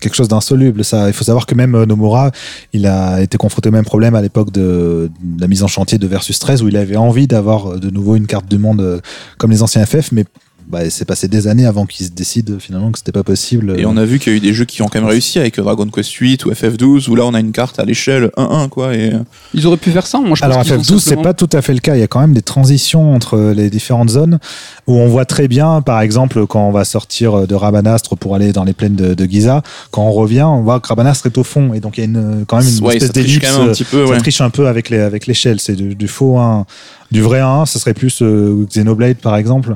quelque chose d'insoluble. Ça, il faut savoir que même euh, Nomura, il a été confronté au même problème à l'époque de, de la mise en chantier de Versus 13, où il avait envie d'avoir euh, de nouveau une carte du monde euh, comme les anciens FF, mais bah, c'est passé des années avant qu'il se décide finalement que c'était pas possible. Et on a vu qu'il y a eu des jeux qui ont quand même réussi avec Dragon Quest 8 ou FF12 où là on a une carte à l'échelle 1-1 quoi et Ils auraient pu faire ça. Moi, je Alors pense qu'ils ont FF12, c'est simplement- pas tout à fait le cas. Il y a quand même des transitions entre les différentes zones où on voit très bien, par exemple, quand on va sortir de Rabanastre pour aller dans les plaines de, de Giza, quand on revient, on voit que Rabanastre est au fond et donc il y a une, quand même une ouais, espèce triche d'ellipse. quand même un petit peu Ça ouais. triche un peu avec les avec l'échelle. C'est du, du faux 1. Du vrai 1, ce serait plus euh, Xenoblade par exemple,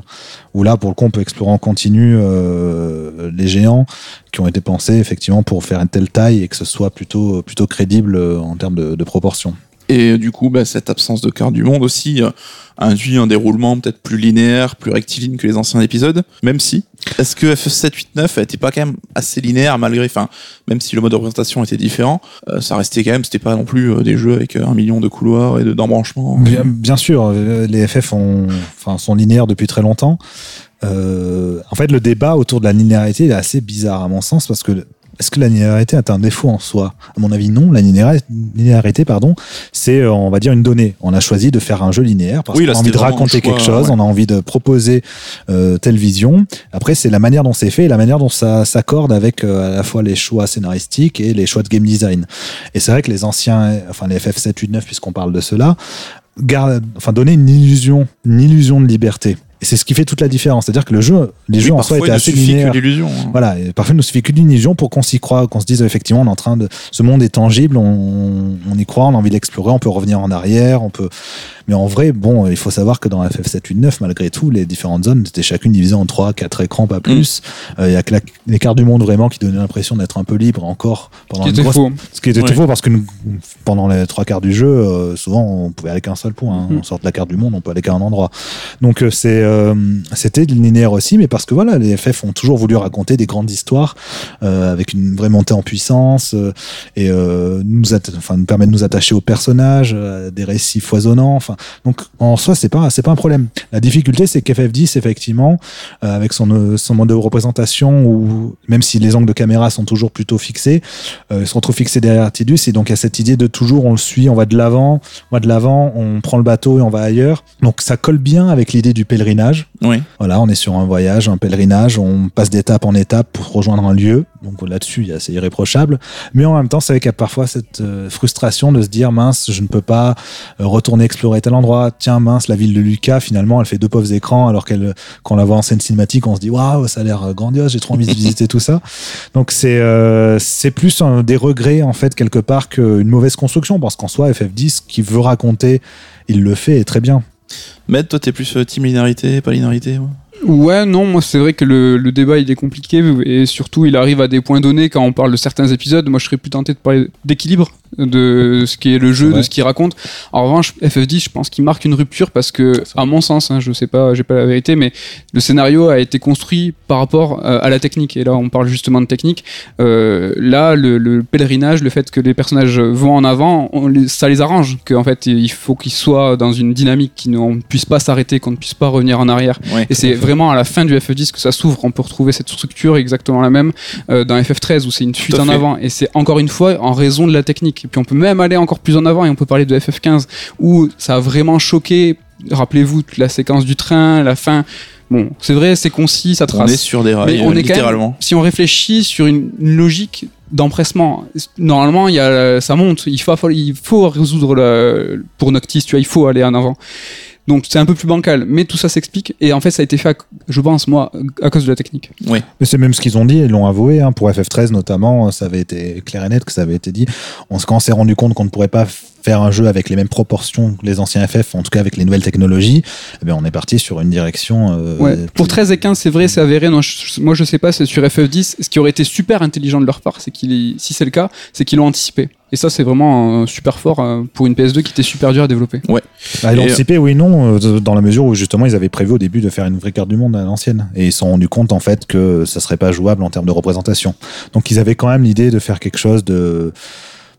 où là pour le coup on peut explorer en continu euh, les géants qui ont été pensés effectivement pour faire une telle taille et que ce soit plutôt crédible euh, en termes de, de proportion. Et du coup, bah, cette absence de carte du monde aussi euh, induit un déroulement peut-être plus linéaire, plus rectiligne que les anciens épisodes. Même si, est-ce que FF7, 8, 9 était pas quand même assez linéaire malgré, enfin, même si le mode de représentation était différent, euh, ça restait quand même, c'était pas non plus euh, des jeux avec un million de couloirs et de- d'embranchements. Bien, bien sûr, les FF sont linéaires depuis très longtemps. En fait, le débat autour de la linéarité est assez bizarre à mon sens parce que est-ce que la linéarité est un défaut en soi? À mon avis, non. La linéa- linéarité, pardon, c'est, euh, on va dire, une donnée. On a choisi de faire un jeu linéaire parce Oui, qu'on a envie de raconter choix, quelque chose, ouais. on a envie de proposer euh, telle vision. Après, c'est la manière dont c'est fait et la manière dont ça s'accorde avec euh, à la fois les choix scénaristiques et les choix de game design. Et c'est vrai que les anciens, enfin les FF7, 8, 9, puisqu'on parle de cela, garde, enfin donner une illusion, une illusion de liberté. Et c'est ce qui fait toute la différence. C'est-à-dire que le jeu, les Oui, jeux en soi étaient ne assez suffit linéaires. l'illusion. hein. Voilà, et parfois il nous suffit que d'une illusion pour qu'on s'y croit, qu'on se dise effectivement on est en train de ce monde est tangible, on, on y croit, on a envie de l'explorer, on peut revenir en arrière, on peut mais en vrai, bon, il faut savoir que dans FF7 8 9 malgré tout, les différentes zones étaient chacune divisées en 3 4 écrans pas plus. Euh, Il y a que la- cartes du monde vraiment qui donnaient l'impression d'être un peu libre encore pendant Qui une était grosse faux. ce qui était Ouais. faux parce que nous, pendant les trois quarts du jeu, euh, souvent on pouvait aller qu'un seul point. hein. Mhm. On sort de la carte du monde, on peut aller qu'à un endroit. Donc euh, c'est c'était linéaire aussi, mais parce que voilà, les FF ont toujours voulu raconter des grandes histoires avec une vraie montée en puissance et nous, enfin, nous permet de nous attacher aux personnages, des récits foisonnants. Enfin, donc en soi c'est pas c'est pas un problème. La difficulté c'est qu'FF10 effectivement euh, avec son euh, son mode de représentation où même si les angles de caméra sont toujours plutôt fixés, euh, ils se retrouvent fixés derrière Tidus et donc il y a cette idée de toujours on le suit, on va de l'avant, on va de l'avant, on prend le bateau et on va ailleurs. Donc ça colle bien avec l'idée du pèlerinage. Oui. Voilà, on est sur un voyage, un pèlerinage, on passe d'étape en étape pour rejoindre un lieu. Donc là-dessus, c'est irréprochable. Mais en même temps, c'est vrai qu'il y a parfois cette euh, frustration de se dire mince, je ne peux pas euh, retourner explorer tel endroit. Tiens, mince, la ville de Lucas, finalement, elle fait deux pauvres écrans alors qu'elle, quand on la voit en scène cinématique, on se dit waouh, ça a l'air euh, grandiose, j'ai trop envie de visiter tout ça. Donc c'est plus un- des regrets en fait quelque part qu'une mauvaise construction parce qu'en soi, FF10 qui veut raconter, il le fait très bien. Med, toi t'es plus team linéarité, pas linéarité Ouais, non, moi c'est vrai que le, le débat il est compliqué et surtout il arrive à des points donnés quand on parle de certains épisodes. Moi je serais plus tenté de parler d'équilibre de ce qui est le jeu, de ce qu'il raconte. En revanche, FF10, je pense qu'il marque une rupture parce que, à mon sens, hein, je sais pas, j'ai pas la vérité, mais le scénario a été construit par rapport euh, à la technique. Et là, on parle justement de technique. Euh, là, le, le pèlerinage, le fait que les personnages vont en avant, on ça les arrange. Qu'en fait, il faut qu'ils soient dans une dynamique, qu'on ne puisse pas s'arrêter, qu'on ne puisse pas revenir en arrière. Ouais. Et c'est vraiment à la fin du FF10 que ça s'ouvre. On peut retrouver cette structure exactement la même euh, dans FF13 où c'est une fuite en avant. Et c'est encore une fois en raison de la technique. Et puis on peut même aller encore plus en avant et on peut parler de FF15 où ça a vraiment choqué. Rappelez-vous la séquence du train, la fin. Bon, c'est vrai, c'est concis, ça On trace. est sur des rails, Mais on est quand même- littéralement. si on réfléchit sur une, une logique d'empressement, normalement, il y a, ça monte. Il faut, il faut résoudre le, pour Noctis, tu vois, il faut aller en avant. Donc c'est un peu plus bancal, mais tout ça s'explique. Et en fait, ça a été fait, à- je pense, moi, à cause de la technique. Mais c'est même ce qu'ils ont dit, ils l'ont avoué, hein, pour FF13 notamment, ça avait été clair et net que ça avait été dit. On, quand on s'est rendu compte qu'on ne pourrait pas faire un jeu avec les mêmes proportions que les anciens FF, en tout cas avec les nouvelles technologies, eh bien on est parti sur une direction. euh, Ouais. plus- Pour 13 et 15, c'est vrai, c'est avéré. Non, je- moi, je sais pas, c'est sur FF10. Ce qui aurait été super intelligent de leur part, c'est qu'ils, si c'est le cas, c'est qu'ils l'ont anticipé. Et ça, c'est vraiment euh, super fort euh, pour une PS2 qui était super dur à développer. Bah, ils l'ont Et, anticipé, oui, non, euh, dans la mesure où justement ils avaient prévu au début de faire une vraie carte du monde à l'ancienne. Et ils se sont rendus compte en fait que ça serait pas jouable en termes de représentation. Donc ils avaient quand même l'idée de faire quelque chose de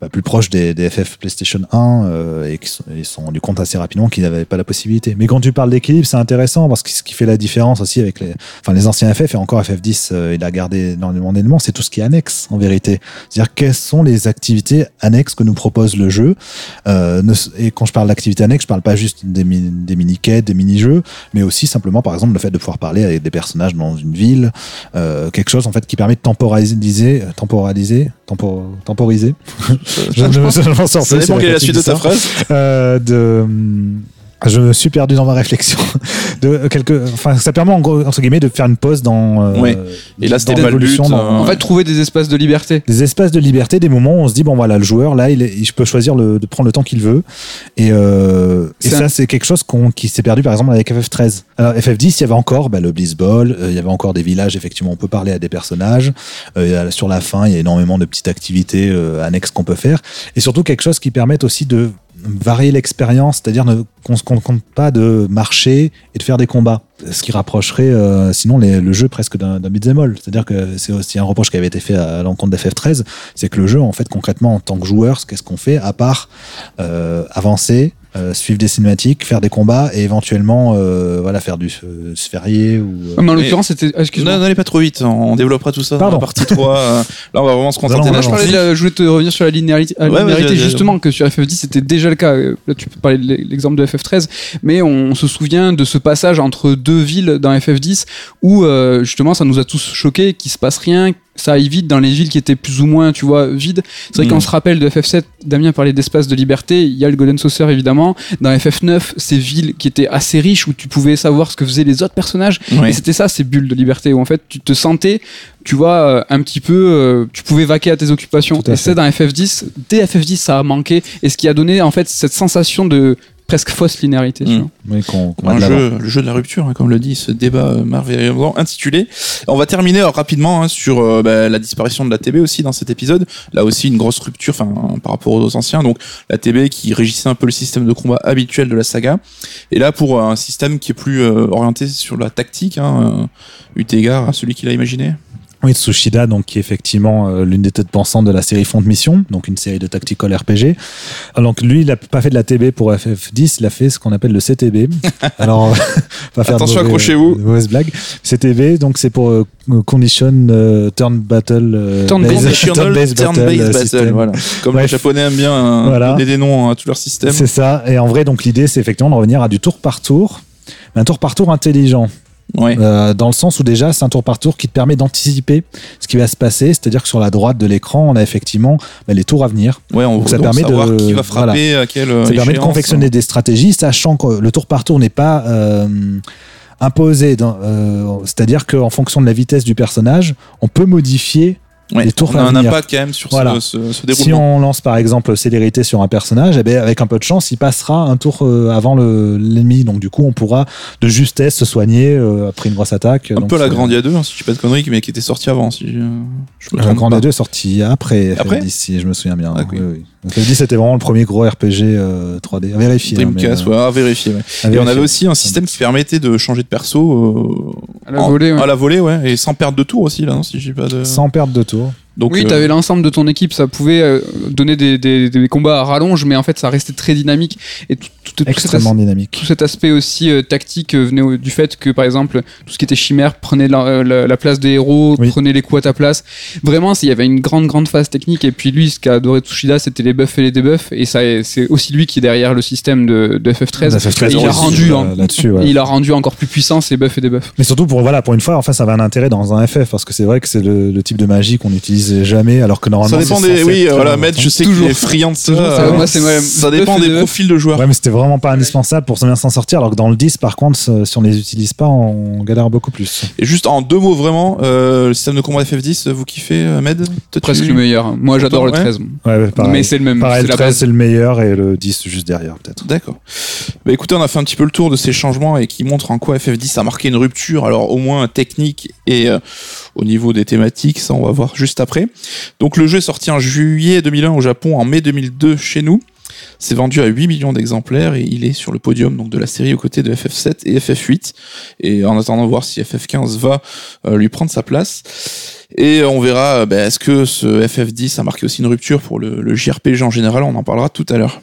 bah, plus proche des, FF PlayStation 1 euh, et ils se sont rendus compte assez rapidement qu'ils n'avaient pas la possibilité. Mais quand tu parles d'équilibre, c'est intéressant parce que ce qui fait la différence aussi avec les, enfin, les anciens FF et encore FF10, euh, il a gardé énormément d'éléments, c'est tout ce qui est annexe en vérité. C'est-à-dire quelles sont les activités annexes que nous propose le jeu euh, et quand je parle d'activités annexes, je parle pas juste des, des mini-quêtes, des mini-jeux, mais aussi simplement, par exemple, le fait de pouvoir parler avec des personnages dans une ville, euh, quelque chose en fait qui permet de temporaliser, temporaliser, tempo- temporiser. je ne m'en sors plus, c'est quelle est la suite de ta phrase? Euh, de hum, je me suis perdu dans ma réflexion. <laughs> De quelque, enfin, ça permet en gros, entre guillemets de faire une pause dans. euh, Ouais. Et là, c'était l'évolution, dans- euh, En fait, trouver des espaces de liberté. des espaces de liberté, des moments où on se dit bon voilà le joueur là il, il peut choisir le, de prendre le temps qu'il veut et, euh, et ça un- c'est quelque chose qu'on- qui s'est perdu par exemple avec FF13. Alors FF10 il y avait encore bah, le Bliss Ball, euh, il y avait encore des villages effectivement on peut parler à des personnages. Euh, a- sur la fin il y a énormément de petites activités euh, annexes qu'on peut faire et surtout quelque chose qui permette aussi de varier l'expérience, c'est-à-dire ne- qu'on se contente pas de marcher et de faire des combats. Ce qui rapprocherait euh, sinon le jeu presque d'un d'un beat'em all. C'est-à-dire que c'est aussi un reproche qui avait été fait à, l'encontre d'FF13, c'est que le jeu, en fait, concrètement, en tant que joueur, qu'est-ce qu'on fait à part euh, avancer, euh, suivre des cinématiques, faire des combats et éventuellement euh, voilà, faire du euh, sphérié ou. euh, Mais en l'occurrence, c'était. ah, Excuse-moi. Non, n'allez pas trop vite, on développera tout ça dans Pardon. la partie 3. euh, Là, on va vraiment se Non, non, Là, je, la parlais de partie. la- je voulais te revenir sur la linéarité, la Ouais, linéarité, vas-y. justement, que sur FF10 c'était déjà le cas. Là, tu peux parler de l'exemple de FF13, mais on se souvient de ce passage entre deux villes dans FF10 où euh, justement ça nous a tous choqués, qu'il se passe rien, ça aille vite dans les villes qui étaient plus ou moins, tu vois, vides. C'est vrai Mm. qu'on se rappelle de FF7, Damien parlait d'espace de liberté, il y a le Golden Saucer évidemment. Dans FF9, ces villes qui étaient assez riches où tu pouvais savoir ce que faisaient les autres personnages. Ouais. Et c'était ça, ces bulles de liberté, où en fait tu te sentais, tu vois, euh, un petit peu, euh, tu pouvais vaquer à tes occupations. À Et c'est dans FF10, dès FF10 ça a manqué, et ce qui a donné en fait cette sensation de presque fausse linéarité. Mm. oui, qu'on- qu'on Un jeu, le jeu de la rupture, hein, comme le dit ce débat euh, merveilleusement intitulé. On va terminer euh, rapidement hein, sur euh, bah, la disparition de la TB aussi dans cet épisode. Là aussi une grosse rupture, enfin par rapport aux anciens. Donc la TB qui régissait un peu le système de combat habituel de la saga. Et là pour euh, un système qui est plus euh, orienté sur la tactique, hein, euh, eu égard à celui qui l'a imaginé. Oui, Tsushida, donc, qui est effectivement euh, l'une des têtes pensantes de la série Front de Mission, donc une série de tactical RPG. Alors, lui, il n'a pas fait de la TB pour FF10, il a fait ce qu'on appelle le CTB. <laughs> Alors, <laughs> pas faire Attention, accrochez-vous. de mauvaises blagues. CTB, donc c'est pour euh, Condition euh, Turn Battle euh, Turn Based- <laughs> Turn-Based Turn-based euh, battle, system. voilà. Comme Bref. les Japonais aiment bien euh, Voilà. donner des noms à tout leur système. C'est ça. Et en vrai, donc l'idée, c'est effectivement de revenir à du tour par tour, mais un tour par tour intelligent. Ouais. Euh, dans le sens où déjà c'est un tour par tour qui te permet d'anticiper ce qui va se passer, c'est-à-dire que sur la droite de l'écran on a effectivement bah, les tours à venir. Ouais, on Donc ça donc permet de- qui va frapper à quelle Ça permet de confectionner des stratégies, sachant que le tour par tour n'est pas euh, imposé, euh, c'est-à-dire qu'en fonction de la vitesse du personnage, on peut modifier Ouais, les tours on a un impact quand même sur Voilà. ce, ce, ce Si déroulement. on lance par exemple célérité sur un personnage, eh ben, avec un peu de chance, il passera un tour euh, avant le- l'ennemi. Donc du coup, on pourra de justesse se soigner euh, après une grosse attaque. Un Donc, peu la c'est- Grandia 2, hein, si je dis pas de conneries, mais qui était sorti avant, si je, je me La Grande pas. 2 est sorti après, Après FF10, si je me souviens bien. Ah, oui. Oui, oui. Donc, FF10 c'était vraiment le premier gros RPG euh, 3D. À vérifier. hein, mais, Dreamcast, euh, ouais, à vérifier. ouais. à Et on avait aussi un système qui permettait de changer de perso euh, À la en- volée, ouais. à la volée, ouais, et sans perdre de tour aussi, là, non, si j'ai pas de. Sans perdre de tour. Donc, oui, euh, t'avais l'ensemble de ton équipe, ça pouvait euh, donner des, des- des combats à rallonge, mais en fait, ça restait très dynamique. Et tout, tout- tout cet, as- Extrêmement dynamique. tout cet aspect aussi euh, tactique venait au- du fait que, par exemple, tout ce qui était chimère prenait la, la- la place des héros, Oui. prenait les coups à ta place. Vraiment, il y avait une grande, grande phase technique. Et puis lui, ce qu'a adoré Tsushida, c'était les buffs et les debuffs. Et ça, c'est aussi lui qui est derrière le système de, de FF13. Ça fait très Et il a rendu, en- là-dessus. ouais. il a rendu encore plus puissant ces buffs et debuffs. Mais surtout pour voilà pour une fois enfin ça avait un intérêt dans un FF parce que c'est vrai que c'est le, le type de magie qu'on jamais alors que normalement Ça dépend des. Oui, euh, voilà. Matt, je sais Toujours. qu'il est friand de ça. Euh, moi, dépend des profils de joueurs. Ouais, mais c'était vraiment pas indispensable pour bien s'en sortir, alors que dans le 10, par contre, si on les utilise pas, on galère beaucoup plus. Et juste en deux mots, vraiment, euh, le système de combat FF10, vous kiffez, euh, Med Presque le meilleur. Moi, j'adore le Ouais. 13. Ouais, ouais, pareil. Mais c'est le même. Pareil, le la 13, base. c'est le meilleur et le 10 juste derrière, peut-être. D'accord. Bah écoutez, on a fait un petit peu le tour de ces changements et qui montrent en quoi FF10 a marqué une rupture, alors au moins technique et euh, au niveau des thématiques, ça on va voir juste après. Donc le jeu est sorti en juillet 2001 au Japon, en mai 2002 chez nous. C'est vendu à 8 millions d'exemplaires et il est sur le podium donc de la série aux côtés de FF7 et FF8. Et en attendant voir si FF15 va euh, lui prendre sa place. Et on verra, euh, bah, est-ce que ce FF10 a marqué aussi une rupture pour le, le JRPG en général, on en parlera tout à l'heure.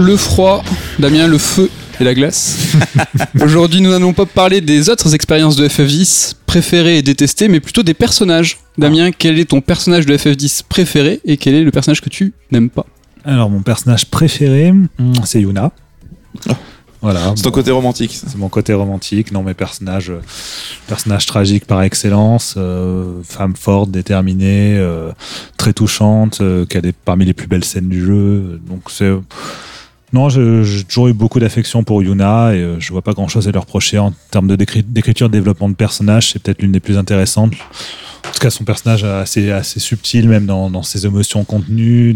Le froid, Damien, le feu et la glace. <laughs> Aujourd'hui, nous n'allons pas parler des autres expériences de FF10 préférées et détestées, mais plutôt des personnages. Damien, quel est ton personnage de FF10 préféré et quel est le personnage que tu n'aimes pas Alors, mon personnage préféré, hmm, c'est Yuna. Ah. Voilà. C'est ton bon, côté romantique. c'est mon côté romantique. Non, mes personnages, euh, personnage tragique par excellence, euh, femme forte, déterminée, euh, très touchante, euh, qui a des, parmi les plus belles scènes du jeu. Donc, c'est. Non, je- j'ai toujours eu beaucoup d'affection pour Yuna et euh, je vois pas grand chose à lui reprocher en termes d'écriture, de développement de personnage. C'est peut-être l'une des plus intéressantes. En tout cas, son personnage assez, assez subtil, même dans, ses émotions contenues.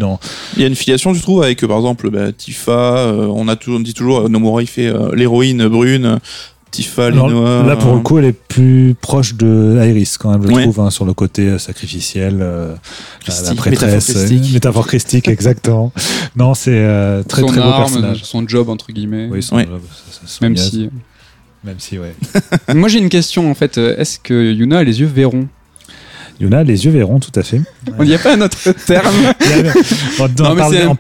Il y a une filiation, tu trouves, avec euh, par exemple bah, Tifa. euh, on, a tout, dit toujours, euh, Nomura il fait l'héroïne brune. Tifa, Alors, Linoa. là, pour le coup, elle est plus proche de Iris, quand même, je Ouais. trouve, hein, sur le côté euh, sacrificiel, euh, la, prêtresse, métaphore christique. euh, métaphore christique, exactement. <laughs> Non, c'est euh, très Son très beau personnage. son job, entre guillemets. Oui, son Ouais. job, ça- ça- son Même gaz. si. Même si, ouais. <laughs> Moi, j'ai une question en fait. Est-ce que Yuna a les yeux verrons? Yuna, les yeux verront, tout à fait. Il n'y a pas un autre terme. <laughs> on, Non, parle, on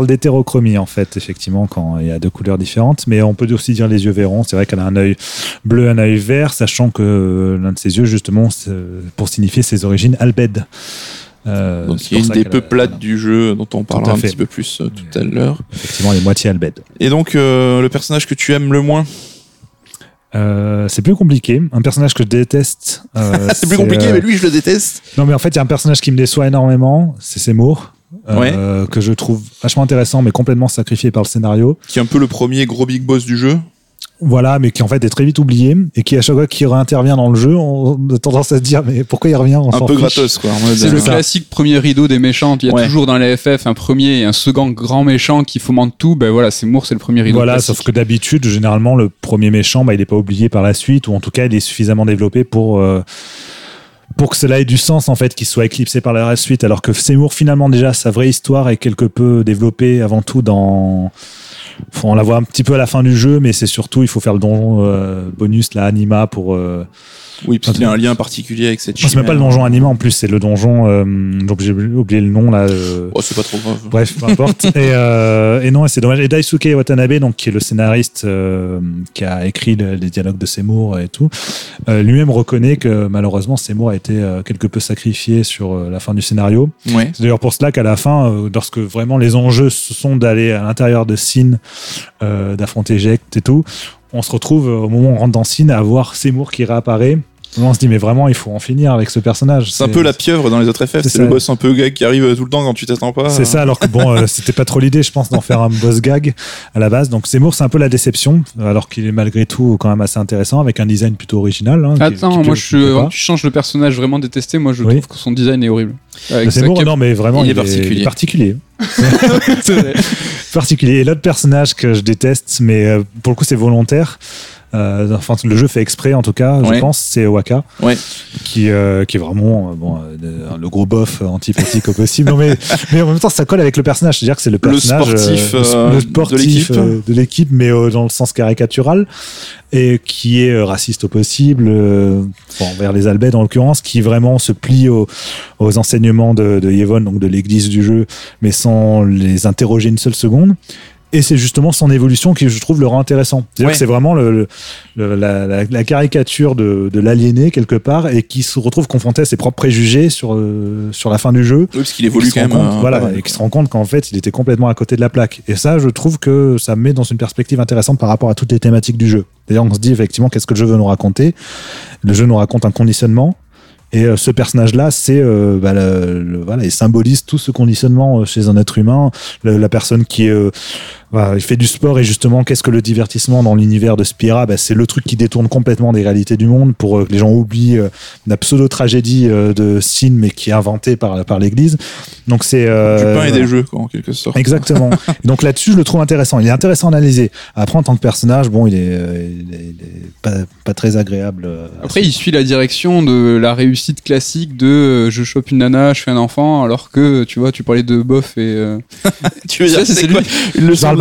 on d'hétérochromie, en fait, effectivement, quand il y a deux couleurs différentes. Mais on peut aussi dire les yeux verrons. C'est vrai qu'elle a un œil bleu, un œil vert, sachant que euh, l'un de ses yeux, justement, c'est pour signifier ses origines albèdes. Euh, Donc c'est il y a pour une des qu'elle a- peuplades du jeu dont on parlera un fait. petit peu plus euh, tout à l'heure. Effectivement, elle est moitié albède. Et donc euh, le personnage que tu aimes le moins? Euh, c'est plus compliqué. Un personnage que je déteste. euh, <laughs> C'est plus compliqué, euh, mais lui je le déteste. Non, mais en fait, il y a un personnage qui me déçoit énormément. C'est Seymour. euh, que je trouve vachement intéressant, mais complètement sacrifié par le scénario. Qui est un peu le premier gros big boss du jeu. Voilà, mais qui en fait est très vite oublié et qui à chaque fois qu'il réintervient dans le jeu, on a tendance à se dire mais pourquoi il revient on Un peu fiche. gratos quoi. C'est euh, le ça. classique premier rideau des méchants. Il y a Ouais. toujours dans les FF un premier et un second grand méchant qui fomente tout. Ben voilà, c'est Moore, c'est le premier rideau. Voilà, classique. sauf que d'habitude, généralement, le premier méchant, bah, il n'est pas oublié par la suite, ou en tout cas, il est suffisamment développé pour, euh, pour que cela ait du sens, en fait, qu'il soit éclipsé par la suite. Alors que Seymour, finalement, déjà, sa vraie histoire est quelque peu développée avant tout dans. On la voit un petit peu à la fin du jeu, mais c'est surtout, il faut faire le donjon euh, bonus, la Anima, pour. Oui, parce qu'il y a un lien particulier avec cette c'est même pas le donjon Anima en plus, c'est le donjon. euh, J'ai oublié le nom là. euh, Oh, c'est pas trop grave. Bref, peu importe. <laughs> et, euh, et non, c'est dommage. Et Daisuke Watanabe, donc, qui est le scénariste qui a écrit le- les dialogues de Seymour et tout, lui-même reconnaît que malheureusement Seymour a été quelque peu sacrifié sur la fin du scénario. Ouais. C'est d'ailleurs pour cela qu'à la fin, lorsque vraiment les enjeux sont d'aller à l'intérieur de Sin, d'affronter Ject et tout, on se retrouve au moment où on rentre dans Sin à voir Seymour qui réapparaît. On se dit, mais vraiment, il faut en finir avec ce personnage. C'est un peu la pieuvre dans les autres FF, c'est le boss un peu gag qui arrive tout le temps quand tu t'attends pas. C'est ça, alors que bon, euh, c'était pas trop l'idée, je pense, d'en faire un boss gag à la base. Donc Seymour, c'est un peu la déception, alors qu'il est malgré tout quand même assez intéressant, avec un design plutôt original. hein, Attends, qui moi je tu changes le personnage vraiment détesté. Moi je Oui. trouve que son design est horrible. Avec Mais sa Seymour, non, mais vraiment, Il il, est particulier. il est particulier. <laughs> <laughs> C'est vrai. particulier. Et l'autre personnage que je déteste, mais euh, pour le coup, c'est volontaire. Euh, enfin, le jeu fait exprès, en tout cas, Ouais. je pense, c'est Waka. Ouais. qui, euh, qui est vraiment euh, bon, euh, le gros bof antipathique au possible. Non, mais, <laughs> mais en même temps, ça colle avec le personnage. C'est-à-dire que c'est le Le personnage. sportif, le de sportif l'équipe. de l'équipe, mais dans le sens caricatural. Et qui est raciste au possible, envers les Albèdes en l'occurrence, qui vraiment se plie aux, aux enseignements de, de Yevon, donc de l'église du jeu, mais sans les interroger une seule seconde. Et c'est justement son évolution qui, je trouve, le rend intéressant. C'est-à-dire Ouais. que c'est vraiment le, le- la, la- la caricature de, de l'aliéné, quelque part, et qui se retrouve confronté à ses propres préjugés sur, euh, sur la fin du jeu. Oui, parce qu'il évolue quand même. compte, euh, voilà, et qui se rend compte qu'en fait, il était complètement à côté de la plaque. Et ça, je trouve que ça met dans une perspective intéressante par rapport à toutes les thématiques du jeu. D'ailleurs, on se dit effectivement, qu'est-ce que le jeu veut nous raconter? Le jeu nous raconte un conditionnement. Et euh, ce personnage-là, c'est euh, bah, le- le- voilà, il symbolise tout ce conditionnement chez un être humain. Le- la personne qui euh, voilà, il fait du sport et justement, qu'est-ce que le divertissement dans l'univers de Spira? Bah, C'est le truc qui détourne complètement des réalités du monde pour euh, que les gens oublient euh, la pseudo-tragédie euh, de Sin, mais qui est inventée par, par l'Église. Donc c'est euh, Du pain et des jeux, quoi, en quelque sorte. Exactement. Et <laughs> donc là-dessus, je le trouve intéressant. Il est intéressant à analyser. Après, en tant que personnage, bon, il est, euh, il est, il est pas, pas très agréable. euh, Après, il suit la direction de la réussite classique de euh, je chope une nana, je fais un enfant, alors que tu vois, tu parlais de bof et. euh, <laughs> Tu veux Ça, dire, c'est c'est lui.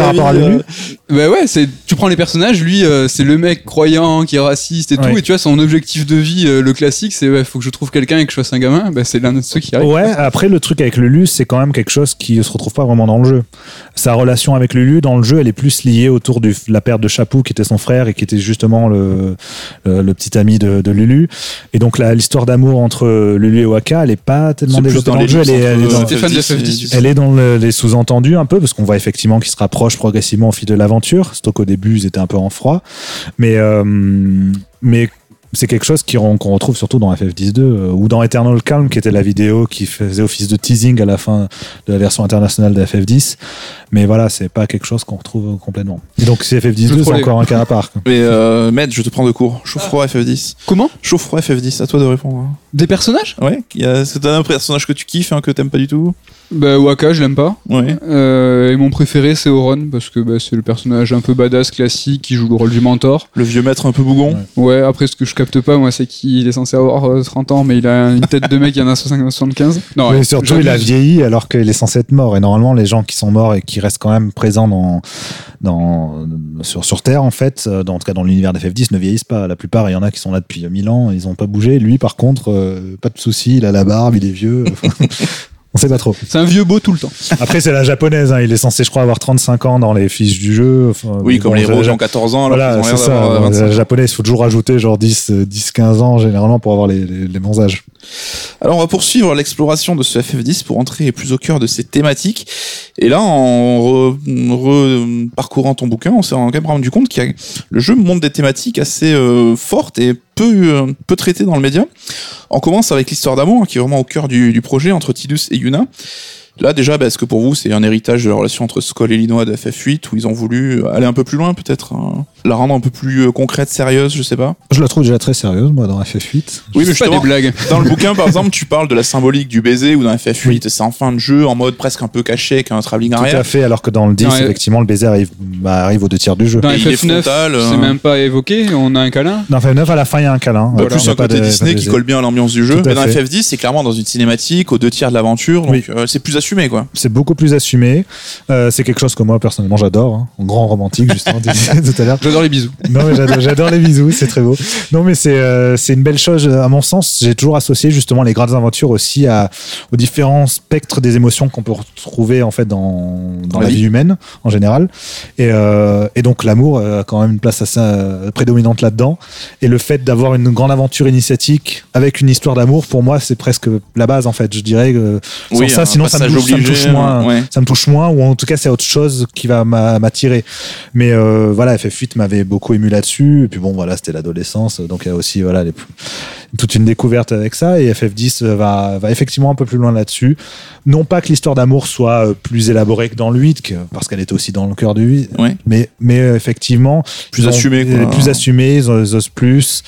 Par rapport à Lulu euh, Bah ouais, c'est tu prends les personnages, lui euh, c'est le mec croyant qui est raciste et tout, Ouais. et tu vois son objectif de vie, euh, le classique, c'est ouais, faut que je trouve quelqu'un et que je fasse un gamin. Bah c'est l'un de ceux qui arrive. Ouais, après le truc avec Lulu, c'est quand même quelque chose qui se retrouve pas vraiment dans le jeu. Sa relation avec Lulu dans le jeu, elle est plus liée autour de la perte de Chapou, qui était son frère et qui était justement le, le, le petit ami de, de Lulu. Et donc là, l'histoire d'amour entre Lulu et Waka, elle est pas tellement développée dans dans le jeu. Elle est, elle dans, Stéphane de FF10 et- FF10. Elle est dans le- les sous-entendus un peu, parce qu'on voit effectivement qu'ils se progressivement au fil de l'aventure. Surtout qu'au début, ils étaient un peu en froid. Mais, euh, mais c'est quelque chose qu'on retrouve surtout dans FF10.2 euh, ou dans Eternal Calm, qui était la vidéo qui faisait office de teasing à la fin de la version internationale de FF10. Mais voilà, c'est pas quelque chose qu'on retrouve complètement. Et donc, c'est FF10.2, Je c'est encore un cas à part. quoi. <laughs> Mais euh, Maître, je te prends de court. Chaud-froid FF10. Comment? Chaud-froid FF10, à toi de répondre. Hein. Des personnages? Ouais, il y t'as un personnage que tu kiffes, un que t'aimes pas du tout? Bah Waka, je l'aime pas. Ouais. Euh, et mon préféré c'est Oron parce que bah, c'est le personnage un peu badass classique qui joue le rôle du mentor. Le vieux maître un peu bougon. Ouais, après ce que je capte pas moi c'est qu'il est censé avoir euh, 30 ans mais il a une tête de mec qui en a 75. Non, Mais ouais, surtout, il a vieilli alors qu'il est censé être mort. Et normalement, les gens qui sont morts et qui restent quand même présents dans, dans, sur, sur Terre, en fait, euh, dans, en tout cas dans l'univers des FF10, ne vieillissent pas. La plupart, il y en a qui sont là depuis 1000 ans, ils n'ont pas bougé. Lui, par contre, euh, pas de souci, il a la barbe, il est vieux. <laughs> On sait pas trop. C'est un vieux beau tout le temps. Après, c'est la japonaise. hein. Il est censé, je crois, avoir 35 ans dans les fiches du jeu. Enfin, Oui, comme bon, les qui ont 14 ans, alors Voilà, c'est ça. Dans 25. La japonaise, il faut toujours rajouter genre 10, euh, 10, 15 ans généralement pour avoir les, les, les bons âges. Alors on va poursuivre l'exploration de ce FF10 pour entrer plus au cœur de ces thématiques. Et là, en re- parcourant ton bouquin, on s'est quand même rendu compte que le jeu montre des thématiques assez euh, fortes et peu, euh, peu traitées dans le média. On commence avec l'histoire d'amour, hein, qui est vraiment au cœur du, du projet entre Tidus et Yuna. Là déjà, bah, est-ce que pour vous c'est un héritage de la relation entre Skoll et Linois de FF8 où ils ont voulu aller un peu plus loin peut-être, hein, la rendre un peu plus euh, concrète, sérieuse, je sais pas? Je la trouve déjà très sérieuse, moi, dans FF8. Oui, mais C'est pas des blagues. dans le bouquin, par <laughs> exemple, tu parles de la symbolique du baiser ou d'un FF8, c'est en fin de jeu, en mode presque un peu caché avec un travelling Tout arrière. à fait, alors que dans le 10, Non, et- effectivement, le baiser arrive, bah, arrive aux deux tiers du jeu. Dans Et il est FF9, frontal, euh. c'est même pas évoqué, on a un câlin. Dans FF9, à la fin, il y a un câlin. Bah, Euh, plus un côté de- Disney qui colle bien à l'ambiance du jeu. Tout Mais dans fait. FF10, c'est clairement dans une cinématique, aux deux tiers de l'aventure, donc Oui. euh, c'est plus assumé, quoi. C'est beaucoup plus assumé. Euh, c'est quelque chose que moi, personnellement, j'adore. Hein. Grand romantique, justement, <laughs> disais tout à l'heure. J'adore les bisous. Non, mais j'adore, les bisous, c'est très beau. Non, mais c'est euh, c'est une belle chose. À mon sens, j'ai toujours associé justement les grandes aventures aussi à, aux différents spectres des émotions qu'on peut retrouver en fait dans, dans la vie humaine en général. Et, euh, et donc l'amour euh, a quand même une place assez prédominante là-dedans. Et le fait d'avoir une grande aventure initiatique avec une histoire d'amour, pour moi, c'est presque la base en fait. Je dirais que sans Oui, ça, sinon ça ne ça me touche moins. ouais. Ça me touche moins, ou en tout cas, c'est autre chose qui va m'a- m'attirer. Mais euh, voilà, FF8 m'avait beaucoup ému là-dessus. Et puis bon, voilà, c'était l'adolescence, donc il y a aussi voilà les- toute une découverte avec ça. Et FF10 va, va effectivement un peu plus loin là-dessus. Non pas que l'histoire d'amour soit euh, plus élaborée que dans le 8, que- parce qu'elle était aussi dans le cœur du 8. Ouais. Mais, mais euh, effectivement, Plus assumé, quoi. Plus assumé, ils, osent plus.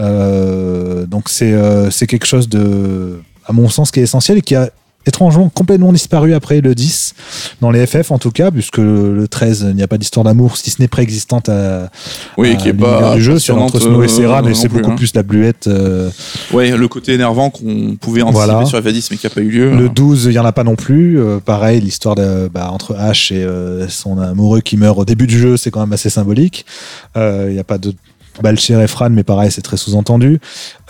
Euh, donc c'est c'est quelque chose de, à mon sens, qui est essentiel et qui a étrangement complètement disparu après le 10, dans les FF en tout cas, puisque le 13, il n'y a pas d'histoire d'amour, si ce n'est préexistante à, Oui, à qui est pas du jeu, passionnante, entre Snow et euh, Serra, mais non c'est beaucoup hein. plus la bluette. euh, Ouais, le côté énervant qu'on pouvait anticiper Voilà. sur FF10 mais qui a pas eu lieu. Le 12, il n'y en a pas non plus. Euh, pareil, l'histoire bah, entre Ash et euh, son amoureux qui meurt au début du jeu, c'est quand même assez symbolique. Euh, Il n'y a pas de Balcher et Fran, mais pareil, c'est très sous-entendu.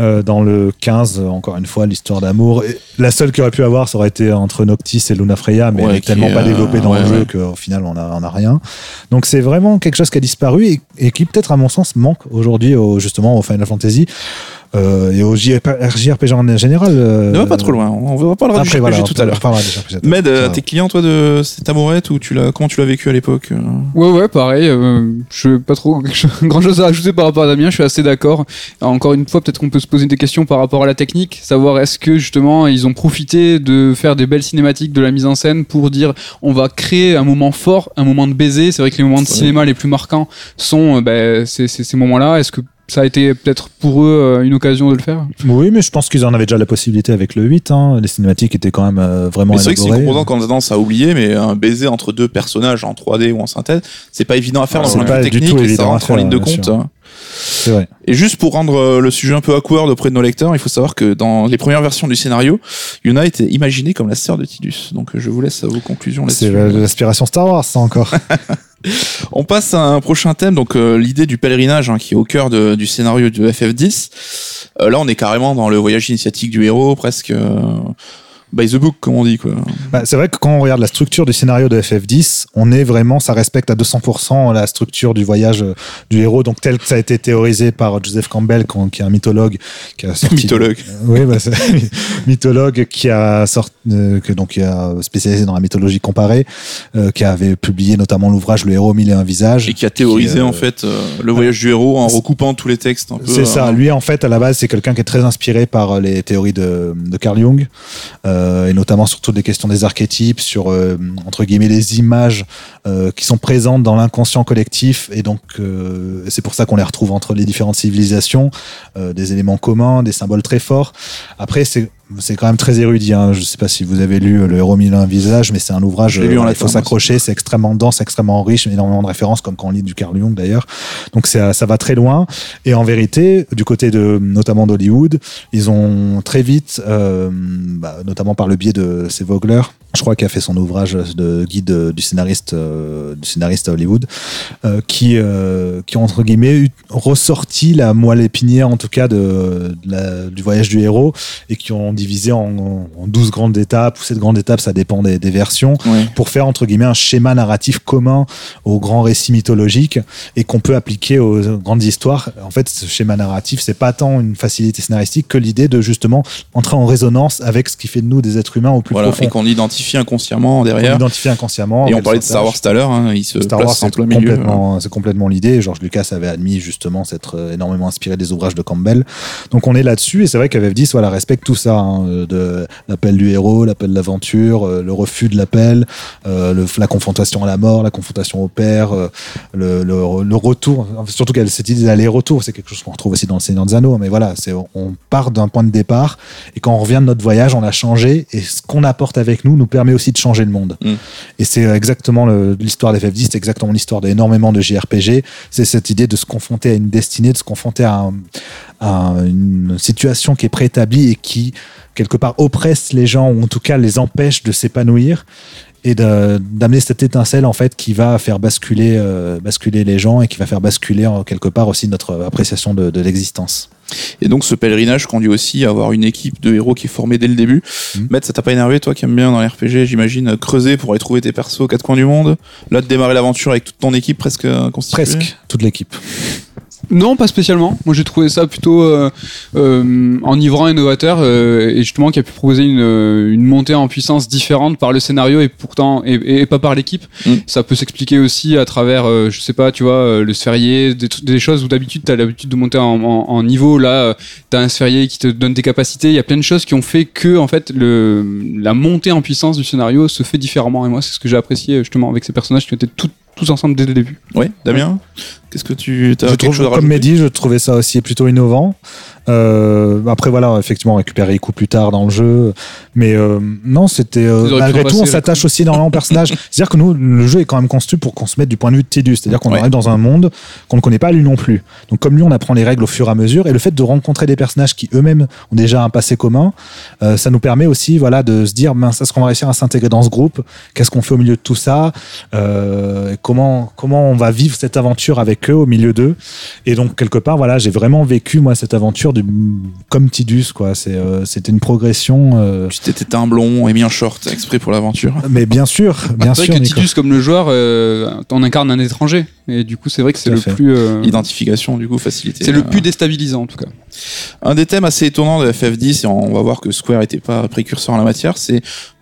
Euh, dans le 15, euh, encore une fois, l'histoire d'amour. La seule qui aurait pu avoir, ça aurait été entre Noctis et Luna Freya, mais Ouais, elle est tellement est, pas euh, développée dans ouais, le jeu ouais. qu'au final, on a, on a rien. Donc c'est vraiment quelque chose qui a disparu et, et qui, peut-être, à mon sens, manque aujourd'hui, au- justement, au Final Fantasy. Euh, et au JRP- JRPG en général. euh, Ne va pas trop loin, on va parler du après, JRPG voilà, tout on à l'heure. Med, euh, t'es client toi de cette amourette ou tu l'as comment tu l'as vécu à l'époque euh Ouais, ouais, pareil. Euh, je n'ai pas trop <laughs> grand chose à ajouter par rapport à Damien. Je suis assez d'accord. Encore une fois, peut-être qu'on peut se poser des questions par rapport à la technique, savoir est-ce que justement ils ont profité de faire des belles cinématiques, de la mise en scène pour dire on va créer un moment fort, un moment de baiser. C'est vrai que les moments de cinéma les plus marquants sont euh, ben, ces, ces- ces moments-là. Est-ce que ça a été peut-être pour eux euh, une occasion de le faire Oui, mais je pense qu'ils en avaient déjà la possibilité avec le 8. hein. Les cinématiques étaient quand même euh, vraiment Mais c'est vrai que c'est composante qu'on a tendance à oublier, mais un baiser entre deux personnages en 3D ou en synthèse, c'est pas évident à faire Ah, dans c'est un pas jeu du technique tout et ça rentre en faire, ligne de compte. C'est vrai. Et juste pour rendre euh, le sujet un peu awkward auprès de nos lecteurs, il faut savoir que dans les premières versions du scénario, Yuna était imaginée comme la sœur de Tidus. Donc je vous laisse à vos conclusions C'est là-dessus. la- l'aspiration Star Wars, ça encore. <laughs> On passe à un prochain thème, donc euh, l'idée du pèlerinage hein, qui est au cœur du scénario de FF10. Euh, là, on est carrément dans le voyage initiatique du héros, presque euh, by the book, comme on dit quoi. Bah, c'est vrai que quand on regarde la structure du scénario de FF10, on est vraiment, ça respecte à 200% la structure du voyage euh, du héros, donc tel que ça a été théorisé par Joseph Campbell, qui est un mythologue, qui a sorti Mythologue. <laughs> Oui, bah, <laughs> mythologue qui a sorti, euh, que donc qui a spécialisé dans la mythologie comparée, euh, qui avait publié notamment l'ouvrage Le héros mille et un visages. Et qui a théorisé Qui, euh, en fait euh, le voyage du héros en recoupant tous les textes. C'est ça. euh, Lui, en fait, à la base, c'est quelqu'un qui est très inspiré par euh, les théories de, de Carl Jung, euh, et notamment sur toutes les questions des archétypes, sur euh, guillemets les images euh, qui sont présentes dans l'inconscient collectif, et donc euh, c'est pour ça qu'on les retrouve entre les différentes civilisations, euh, des éléments communs, des symboles très forts. Après, c'est c'est quand même très érudit. Hein. Je sais pas si vous avez lu euh, Le héros mille un visage, mais c'est un ouvrage. Lu euh, il faut s'accrocher. C'est extrêmement dense, extrêmement riche, énormément de références, comme quand on lit du Carl Jung d'ailleurs. Donc ça, ça va très loin. Et en vérité, du côté de notamment d'Hollywood, ils ont très vite, euh, bah, notamment par le biais de C. Vogler, je crois qu'il a fait son ouvrage de guide du scénariste, euh, du scénariste à Hollywood, euh, qui, euh, qui ont entre guillemets eu- ressorti la moelle épinière en tout cas de, de la- du voyage du héros et qui ont divisé en, en 12 grandes étapes ou 7 grandes étapes, ça dépend des, des versions ouais. pour faire entre guillemets un schéma narratif commun aux grands récits mythologiques et qu'on peut appliquer aux grandes histoires. En fait, ce schéma narratif, c'est pas tant une facilité scénaristique que l'idée de justement entrer en résonance avec ce qui fait de nous des êtres humains au plus Voilà, profond. et qu'on identifie inconsciemment On derrière. identifie inconsciemment. Et on parlait de. Star Wars tout à l'heure, hein, il se Star Wars, en c'est plein milieu. hein. complètement, c'est complètement l'idée. George Lucas avait admis justement s'être énormément inspiré des ouvrages de Campbell. Donc on est là-dessus et c'est vrai qu'FF10 voilà, respecte tout ça, hein, de l'appel du héros, l'appel de l'aventure, euh, le refus de l'appel, euh, la confrontation à la mort, la confrontation au père, euh, le, le- le retour. Surtout qu'elle cette idée d'aller-retour, c'est quelque chose qu'on retrouve aussi dans le Seigneur des Anneaux. Mais voilà, c'est on part d'un point de départ et quand on revient de notre voyage, on a changé et ce qu'on apporte avec nous nous permet aussi de changer le monde. Mm. Et c'est exactement l'histoire d'FF10, c'est exactement l'histoire d'énormément de JRPG. C'est cette idée de se confronter à une destinée, de se confronter à, un- une situation qui est préétablie et qui, quelque part, oppresse les gens ou en tout cas les empêche de s'épanouir et d'amener cette étincelle en fait qui va faire basculer, euh, basculer les gens et qui va faire basculer en quelque part aussi notre appréciation de, de l'existence. Et donc ce pèlerinage conduit aussi à avoir une équipe de héros qui est formée dès le début. Mhm. Matt, ça t'a pas énervé, toi qui aimes bien dans les RPG, j'imagine, creuser pour aller trouver tes persos aux quatre coins du monde? Là, de démarrer l'aventure avec toute ton équipe presque euh, constituée? Presque toute l'équipe. Non, pas spécialement. Moi, j'ai trouvé ça plutôt euh, euh, enivrant, et novateur, euh, et justement qui a pu proposer une, une montée en puissance différente par le scénario et pourtant et, et pas par l'équipe. Mm. Ça peut s'expliquer aussi à travers, je sais pas, tu vois, le sphérié, des, choses où d'habitude t'as l'habitude de monter en, en- en niveau. Là, t'as un sphérié qui te donne des capacités. Il y a plein de choses qui ont fait que en fait le la montée en puissance du scénario se fait différemment. Et moi, c'est ce que j'ai apprécié justement avec ces personnages qui étaient tous tous ensemble dès le début. Ouais, Damien, qu'est-ce que tu as Je trouve, chose à comme Mehdi, je trouvais ça aussi plutôt innovant. Euh, après voilà, effectivement, récupérer les coups plus tard dans le jeu, mais euh, non, c'était euh, malgré tout, on s'attache aussi énormément au personnage. <laughs> C'est-à-dire que nous, le jeu est quand même construit pour qu'on se mette du point de vue de Tidus, c'est-à-dire qu'on Ouais. arrive dans un monde qu'on ne connaît pas lui non plus. Donc comme lui, on apprend les règles au fur et à mesure, et le fait de rencontrer des personnages qui eux-mêmes ont déjà un passé commun, ça nous permet aussi, voilà, de se dire, mince, est-ce qu'on va réussir à s'intégrer dans ce groupe? Qu'est-ce qu'on fait au milieu de tout ça? Comment comment on va vivre cette aventure avec eux au milieu d'eux? Et donc quelque part, voilà, j'ai vraiment vécu moi cette aventure du comme Tidus, quoi. C'est euh, c'était une progression. euh, Tu t'étais un blond et mis un short exprès pour l'aventure. mais bien sûr, bien C'est sûr. vrai que. Tidus, comme le joueur, euh, t'en incarne un étranger. Et du coup, c'est vrai que c'est le fait. plus. euh, Identification, du coup, facilité. c'est le Euh, plus déstabilisant en tout cas. Un des thèmes assez étonnants de FF10, et on va voir que Square n'était pas précurseur en la matière, c'est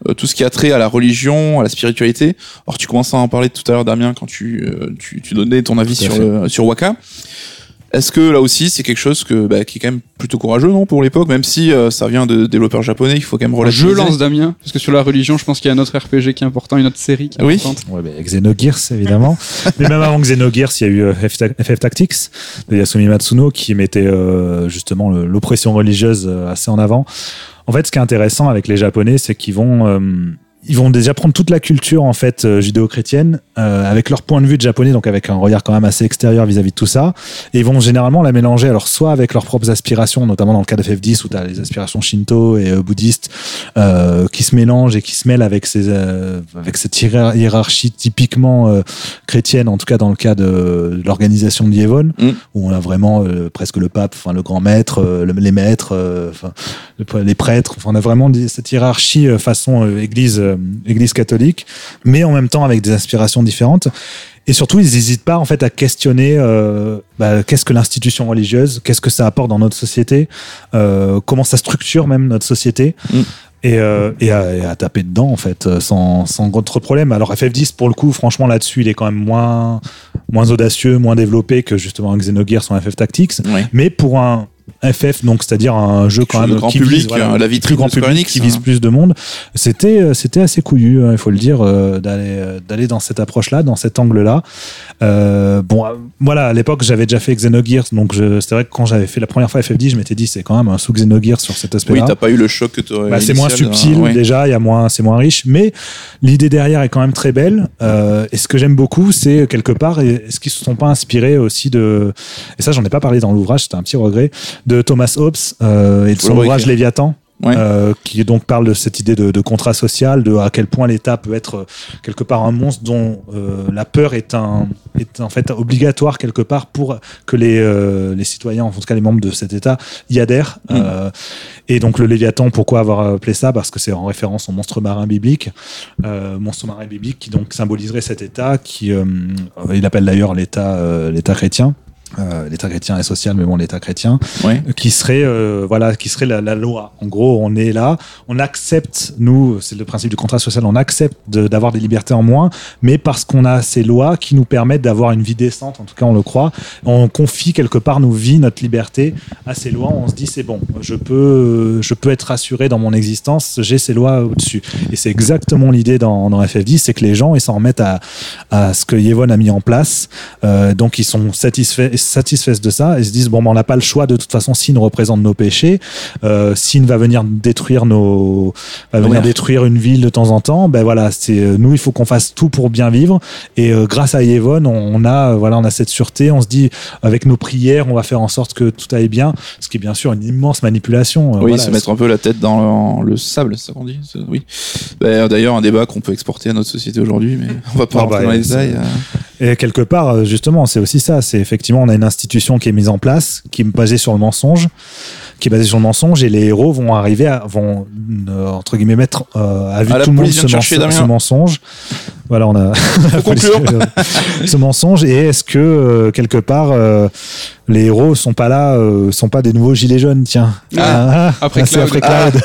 euh, tout ce qui a trait à la religion, à la spiritualité. Alors tu commençais à en parler tout à l'heure, Damien, quand tu, euh, tu, tu donnais ton avis sur, le- sur Waka. Est-ce que là aussi c'est quelque chose que, bah, qui est quand même plutôt courageux non pour l'époque, même si euh, ça vient de développeurs japonais, il faut quand même Je relativiser. lance Damien, parce que sur la religion, je pense qu'il y a un autre RPG qui est important, une autre série qui est Oui. importante. Ouais, bah, Xenogears, évidemment. <laughs> Mais même avant Xenogears, il y a eu euh, FF, FF Tactics de Yasumi Matsuno qui mettait euh, justement l'oppression religieuse euh, assez en avant. En fait, ce qui est intéressant avec les Japonais, c'est qu'ils vont, euh, ils vont déjà prendre toute la culture en fait euh, judéo-chrétienne euh, avec leur point de vue de japonais, donc avec un regard quand même assez extérieur vis-à-vis de tout ça, et ils vont généralement la mélanger alors soit avec leurs propres aspirations, notamment dans le cas de FF10 où tu as les aspirations shinto et euh, bouddhistes euh, qui se mélangent et qui se mêlent avec ces euh, avec cette hiérar- hiérarchie typiquement euh, chrétienne, en tout cas dans le cas de, de l'organisation de Yevon, Mm. où on a vraiment euh, presque le pape, enfin le grand maître, euh, le- les maîtres, euh, enfin les prêtres, enfin on a vraiment cette hiérarchie euh, façon euh, église euh, église catholique, mais en même temps avec des aspirations différentes. Et surtout, ils n'hésitent pas en fait à questionner euh, bah, qu'est-ce que l'institution religieuse, qu'est-ce que ça apporte dans notre société, euh, comment ça structure même notre société. Mm. Et, euh, et, à, et à taper dedans en fait sans, sans gros trop de problème. Alors FF10 pour le coup franchement là-dessus il est quand même moins moins audacieux, moins développé que justement Xenogears ou FF Tactics. Ouais. Mais pour un FF, donc c'est-à-dire un jeu quand même grand qui public, vise, voilà, euh, la plus vitrine grand de Square public, Enix, qui hein. vise plus de monde. C'était euh, c'était assez couillu, hein, il faut le dire, euh, d'aller d'aller dans cette approche-là, dans cet angle-là. Euh, bon, voilà, à l'époque j'avais déjà fait Xenogears, donc c'est vrai que quand j'avais fait la première fois FF10, je m'étais dit c'est quand même un sous Xenogears sur cet Oui, aspect-là. t'as pas eu le choc que tu aurais Bah, c'est moins subtil ouais. déjà, il y a moins, c'est moins riche, mais l'idée derrière est quand même très belle. Euh, et ce que j'aime beaucoup, c'est quelque part, est-ce qu'ils se sont pas inspirés aussi de, et ça j'en ai pas parlé dans l'ouvrage, c'était un petit regret, de Thomas Hobbes euh, et de son ouvrage. Léviathan. Ouais. euh, qui donc parle de cette idée de, de contrat social, de à quel point l'État peut être euh, quelque part un monstre dont euh, la peur est un est en fait obligatoire quelque part pour que les euh, les citoyens, en tout cas les membres de cet État, y adhèrent. Mm. Et donc le Léviathan, pourquoi avoir appelé ça? Parce que c'est en référence au monstre marin biblique, monstre marin biblique qui donc symboliserait cet État, qui il appelle d'ailleurs l'État l'État chrétien. Euh, l'état chrétien est social mais bon l'état chrétien Ouais. qui serait euh, voilà qui serait la, la loi en gros on est là on accepte nous c'est le principe du contrat social on accepte de- d'avoir des libertés en moins mais parce qu'on a ces lois qui nous permettent d'avoir une vie décente en tout cas on le croit on confie quelque part nos vies notre liberté à ces lois on se dit c'est bon je peux je peux être rassuré dans mon existence j'ai ces lois au dessus et c'est exactement l'idée dans, dans FF10 c'est que les gens ils s'en remettent à, à ce que Yevon a mis en place euh, donc ils sont satisfaits satisfaits de ça et se disent bon ben, on n'a pas le choix de toute façon Sin représente nos péchés euh, Sin va venir détruire nos va venir Ouais. détruire une ville de temps en temps ben voilà c'est euh, nous il faut qu'on fasse tout pour bien vivre et euh, grâce à Yevon on, on a euh, voilà on a cette sûreté on se dit avec nos prières on va faire en sorte que tout aille bien ce qui est bien sûr une immense manipulation Oui, voilà. se mettre un peu la tête dans le, le sable, ça qu'on dit Oui. Bah, D'ailleurs, un débat qu'on peut exporter à notre société aujourd'hui, mais <laughs> on va pas Ah rentrer bah, dans les c'est- détails. Euh. Et quelque part, euh, justement, c'est aussi ça. C'est effectivement, on a une institution qui est mise en place, qui est basée sur le mensonge, qui est basé sur le mensonge et les héros vont arriver à vont euh, entre guillemets mettre euh, à vue Ah, tout le monde ce, te chercher, menso- Damien. ce mensonge. Voilà, on a <laughs> conclure. ce mensonge et est-ce que euh, quelque part euh, les héros sont pas là, euh, sont pas des nouveaux gilets jaunes, tiens. Ah, après c'est Cloud. après Cloud.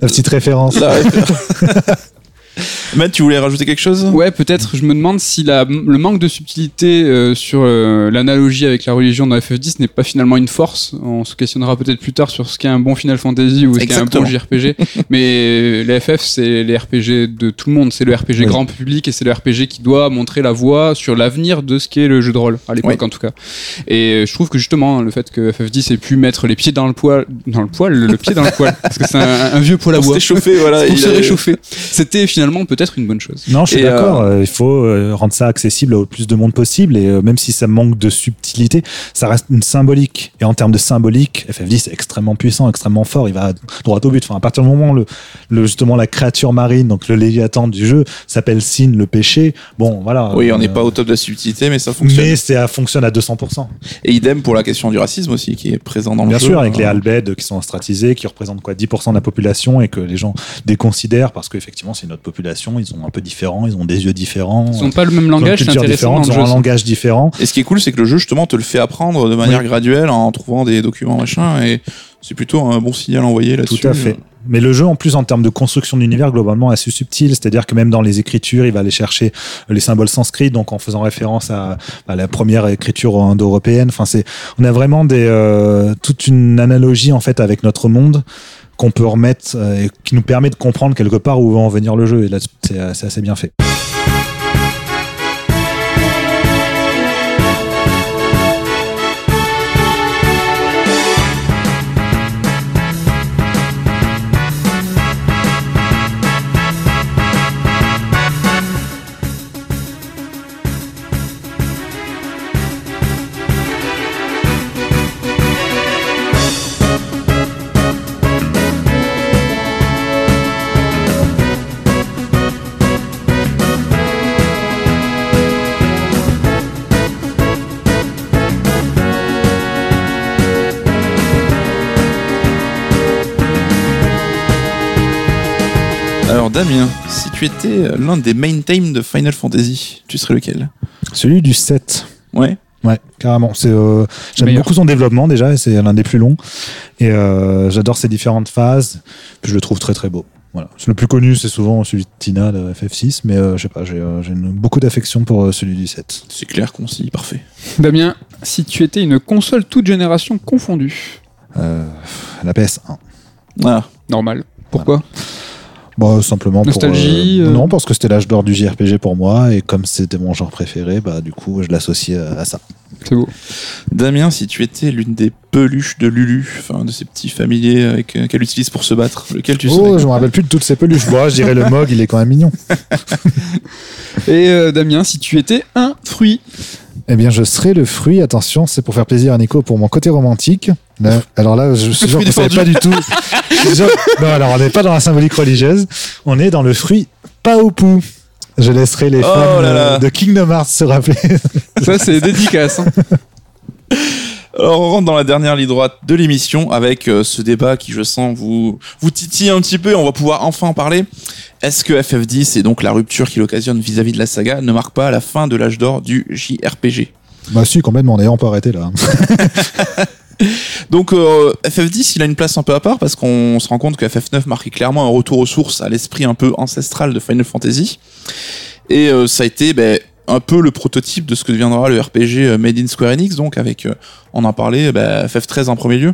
La petite référence. <laughs> Matt, tu voulais rajouter quelque chose? Ouais, peut-être. Je me demande si la, le manque de subtilité euh, sur euh, l'analogie avec la religion dans FF10 n'est pas finalement une force. On se questionnera peut-être plus tard sur ce qu'est un bon Final Fantasy ou ce qu'est un bon. JRPG. <laughs> Mais les FF, c'est les RPG de tout le monde. C'est le RPG Oui. grand public et c'est le RPG qui doit montrer la voie sur l'avenir de ce qu'est le jeu de rôle, à l'époque Oui. en tout cas. Et je trouve que justement, le fait que FF10 ait pu mettre les pieds dans le poil, dans le poil, le, le pied dans le poil, parce que c'est un, un vieux poil à Pour se bois. réchauffer, voilà. <laughs> Pour il se réchauffer. C'était finalement peut-être une bonne chose. Non, je suis Et, d'accord. euh, il faut euh, rendre ça accessible au plus de monde possible. Et euh, même si ça manque de subtilité, ça reste une symbolique. Et en termes de symbolique, FF10 est extrêmement puissant, extrêmement fort. Il va droit au but. Enfin, à partir du moment où le, le- justement la créature marine, donc le léviathan du jeu, s'appelle Sin, le péché. Bon, voilà. Oui, on euh, n'est pas au top de la subtilité, mais ça fonctionne. Mais ça fonctionne à 200%. Et idem pour la question du racisme aussi, qui est présent dans Bien le jeu. sûr, avec les Euh, Albed qui sont ostracisés, qui représentent quoi 10% de la population et que les gens déconsidèrent parce qu'effectivement, c'est notre population. Ils sont un peu différents, ils ont des yeux différents. Ils n'ont pas le même langage, c'est intéressant ils ont jeu. un ça. langage différent. Et ce qui est cool, c'est que le jeu, justement, te le fait apprendre de manière graduelle en trouvant des documents, machin, et c'est plutôt un bon signal envoyé là-dessus. Tout à fait. Mais le jeu, en plus, en termes de construction d'univers, globalement, est assez subtil. C'est-à-dire que même dans les écritures, il va aller chercher les symboles sanscrits, donc en faisant référence à, à la première écriture indo-européenne. Enfin, c'est, on a vraiment des, euh, toute une analogie, en fait, avec notre monde qu'on peut remettre euh, et qui nous permet de comprendre quelque part où va en venir le jeu. Et là, c'est, c'est assez bien fait. Damien, si tu étais l'un des main themes de Final Fantasy, tu serais lequel? Celui du 7. Ouais. Ouais, carrément. C'est, euh, j'aime beaucoup son développement déjà, et c'est l'un des plus longs. Et euh, j'adore ses différentes phases. Puis je le trouve très très beau. Voilà. Le plus connu, c'est souvent celui de Tina de FF6, mais euh, je sais pas, j'ai, euh, beaucoup d'affection pour euh, celui du 7. C'est clair, concis, parfait. Damien, si tu étais une console toute génération confondue, Euh, la PS1. Ah, normal. Pourquoi? Bon, simplement Nostalgie, pour. euh, euh, Non, parce que c'était l'âge d'or du JRPG pour moi, et comme c'était mon genre préféré, bah du coup, je l'associe à, à ça. C'est beau. Damien, si tu étais l'une des peluches de Lulu, enfin de ces petits familiers avec, euh, qu'elle utilise pour se battre, lequel tu serais? Oh, je me rappelle plus de toutes ces peluches. Bon, je dirais le Mog, il est quand même mignon. <laughs> Et euh, Damien, si tu étais un fruit, Eh bien, je serai le fruit. Attention, c'est pour faire plaisir à Nico pour mon côté romantique. Là- alors là, je suis sûr que vous savez pas du tout. Non, alors on n'est pas dans la symbolique religieuse. On est dans le fruit Paopou. Je laisserai les Oh là là. de Kingdom Hearts se rappeler. ça c'est dédicace. hein. <laughs> Alors on rentre dans la dernière ligne droite de l'émission avec euh, ce débat qui je sens vous vous titille un petit peu et on va pouvoir enfin en parler. Est-ce que FF10 et donc la rupture qu'il occasionne vis-à-vis de la saga ne marque pas la fin de l'âge d'or du JRPG bah si, complètement. D'ailleurs, on peut arrêter là. <laughs> Donc euh, FF10 il a une place un peu à part parce qu'on se rend compte que FF9 marquait clairement un retour aux sources, à l'esprit un peu ancestral de Final Fantasy. Et euh, ça a été ben, un peu le prototype de ce que deviendra le RPG Made in Square Enix, donc avec, euh, on en parlait, ben, FF13 en premier lieu.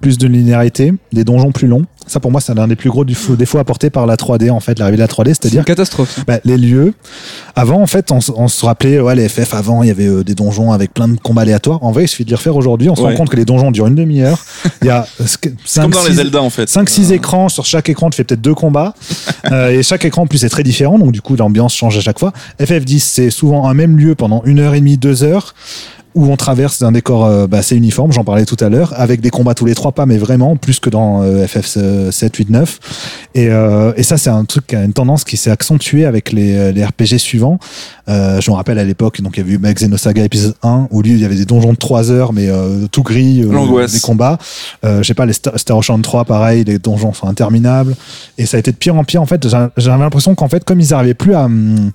plus de linéarité, des donjons plus longs. Ça, pour moi, c'est l'un des plus gros défauts, apportés par la 3D, en fait, l'arrivée de la 3D. C'est C'est-à-dire une catastrophe. Bah, les lieux. Avant, en fait, on, se rappelait, ouais, les FF avant, il y avait euh, des donjons avec plein de combats aléatoires. En vrai, il suffit de les refaire aujourd'hui. On se Ouais. rend compte que les donjons durent une demi-heure. <laughs> Il y a euh, 5 Comme dans les Zelda en fait. 5-6 Euh, écrans. Sur chaque écran, tu fais peut-être deux combats. <laughs> Euh, et chaque écran, en plus, est très différent. Donc, du coup, l'ambiance change à chaque fois. FF10, c'est souvent un même lieu pendant une heure et demie, deux heures où on traverse un décor euh, bah, assez uniforme, j'en parlais tout à l'heure, avec des combats tous les trois pas, mais vraiment plus que dans euh, FF 7, 8, 9. Et, euh, et ça, c'est un truc, une tendance qui s'est accentuée avec les, les RPG suivants. Euh, je me rappelle à l'époque, donc il y avait eu bah, Xenosaga épisode 1, où lui, il y avait des donjons de 3 heures, mais euh, tout gris, euh, des combats. Euh, je sais pas, les Star, Star Ocean 3, pareil, les donjons sont interminables. Et ça a été de pire en pire, en fait. J'a- J'avais l'impression qu'en fait, comme ils n'arrivaient plus à, hum,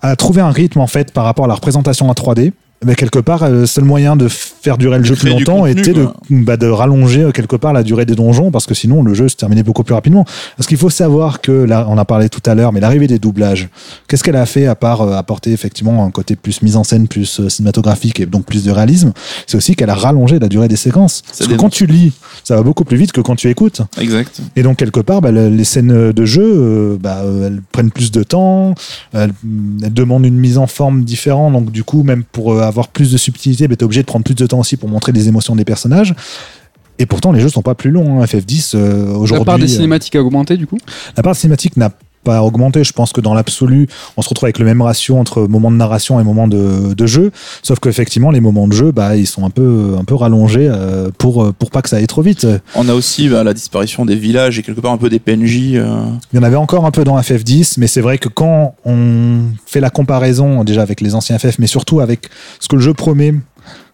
à trouver un rythme, en fait, par rapport à la représentation en 3D, mais quelque part, euh, le seul moyen de faire durer le jeu plus longtemps contenu, était de, bah, de rallonger euh, quelque part la durée des donjons, parce que sinon, le jeu se terminait beaucoup plus rapidement. Parce qu'il faut savoir que, là, on a parlé tout à l'heure, mais l'arrivée des doublages, qu'est-ce qu'elle a fait à part euh, apporter effectivement un côté plus mise en scène, plus euh, cinématographique et donc plus de réalisme C'est aussi qu'elle a rallongé la durée des séquences. Parce que quand tu lis, ça va beaucoup plus vite que quand tu écoutes. Exact. Et donc, quelque part, bah, le- les scènes de jeu, euh, bah, euh, elles prennent plus de temps, elles, elles demandent une mise en forme différente. Donc, du coup, même pour euh, avoir plus de subtilité, bah, tu es obligé de prendre plus de temps aussi pour montrer les émotions des personnages. Et pourtant, les jeux sont pas plus longs. hein. FF10, euh, La aujourd'hui. part des euh, cinématiques a augmenté du coup? La part cinématique n'a pas augmenté. Je pense que dans l'absolu, on se retrouve avec le même ratio entre moment de narration et moment de, de jeu. Sauf qu'effectivement, les moments de jeu, bah, ils sont un peu, un peu rallongés euh, pour, euh, pour pas que ça aille trop vite. On a aussi bah, la disparition des villages et quelque part un peu des PNJ. euh, Il y en avait encore un peu dans FF10, mais c'est vrai que quand on fait la comparaison déjà avec les anciens FF, mais surtout avec ce que le jeu promet,